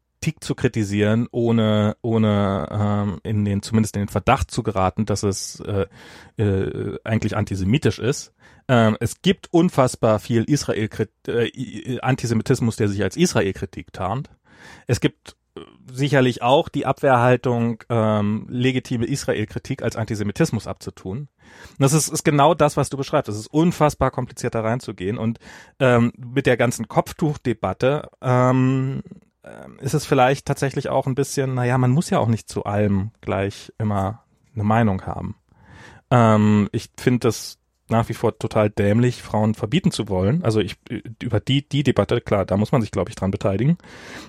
S1: zu kritisieren, ohne, ohne ähm, in den, zumindest in den Verdacht zu geraten, dass es äh, äh, eigentlich antisemitisch ist. Ähm, es gibt unfassbar viel Israel äh, Antisemitismus, der sich als Israel-Kritik tarnt. Es gibt sicherlich auch die Abwehrhaltung, ähm, legitime Israel-Kritik als Antisemitismus abzutun. Und das ist, ist genau das, was du beschreibst. Es ist unfassbar kompliziert, da reinzugehen. Und ähm, mit der ganzen Kopftuchdebatte ähm, ähm, ist es vielleicht tatsächlich auch ein bisschen, naja, man muss ja auch nicht zu allem gleich immer eine Meinung haben. Ähm, ich finde das nach wie vor total dämlich, Frauen verbieten zu wollen. Also ich über die die Debatte, klar, da muss man sich, glaube ich, dran beteiligen.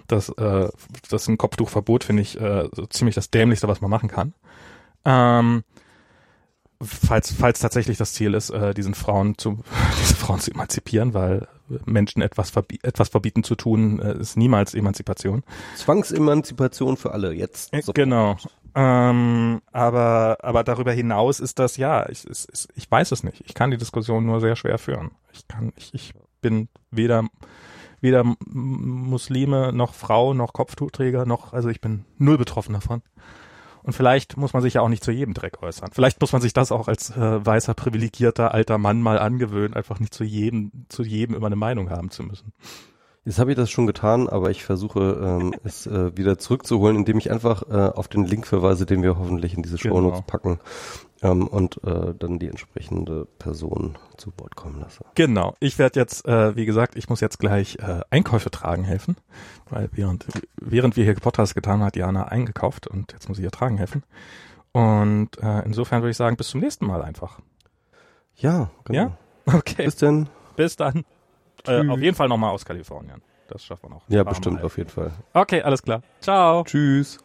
S1: Das, äh, das ist ein Kopftuchverbot, finde ich, äh, so ziemlich das Dämlichste, was man machen kann. Ähm, falls, falls tatsächlich das Ziel ist, äh, diesen Frauen zu, diese Frauen zu emanzipieren, weil Menschen etwas, verbi etwas verbieten zu tun, äh, ist niemals Emanzipation.
S2: Zwangsemanzipation für alle jetzt.
S1: Äh. Genau. Ähm, aber, aber darüber hinaus ist das, ja, ich, ich, ich- weiß es nicht. Ich kann die Diskussion nur sehr schwer führen. Ich kann, ich, ich bin weder, weder Muslime noch Frau noch Kopftuchträger noch, also ich bin null betroffen davon. Und vielleicht muss man sich ja auch nicht zu jedem Dreck äußern. Vielleicht muss man sich das auch als äh, weißer, privilegierter alter Mann mal angewöhnen, einfach nicht zu jedem, zu jedem immer eine Meinung haben zu müssen.
S2: Jetzt habe ich das schon getan, aber ich versuche ähm, es äh, wieder zurückzuholen, indem ich einfach äh, auf den Link verweise, den wir hoffentlich in diese
S1: Genau.
S2: Shownotes packen ähm, und äh, dann die entsprechende Person zu Wort kommen lasse.
S1: Genau. Ich werde jetzt, äh, wie gesagt, ich muss jetzt gleich äh, Einkäufe tragen helfen, weil während während wir hier Podcast getan haben, hat Jana eingekauft und jetzt muss ich ihr tragen helfen. Und äh, insofern würde ich sagen, bis zum nächsten Mal einfach.
S2: Ja, genau.
S1: Ja? Okay.
S2: Bis denn.
S1: Bis dann. Äh, auf jeden Fall nochmal aus Kalifornien. Das schafft man auch.
S2: Ja, bestimmt
S1: Mal.
S2: auf jeden Fall.
S1: Okay, alles klar. Ciao.
S2: Tschüss.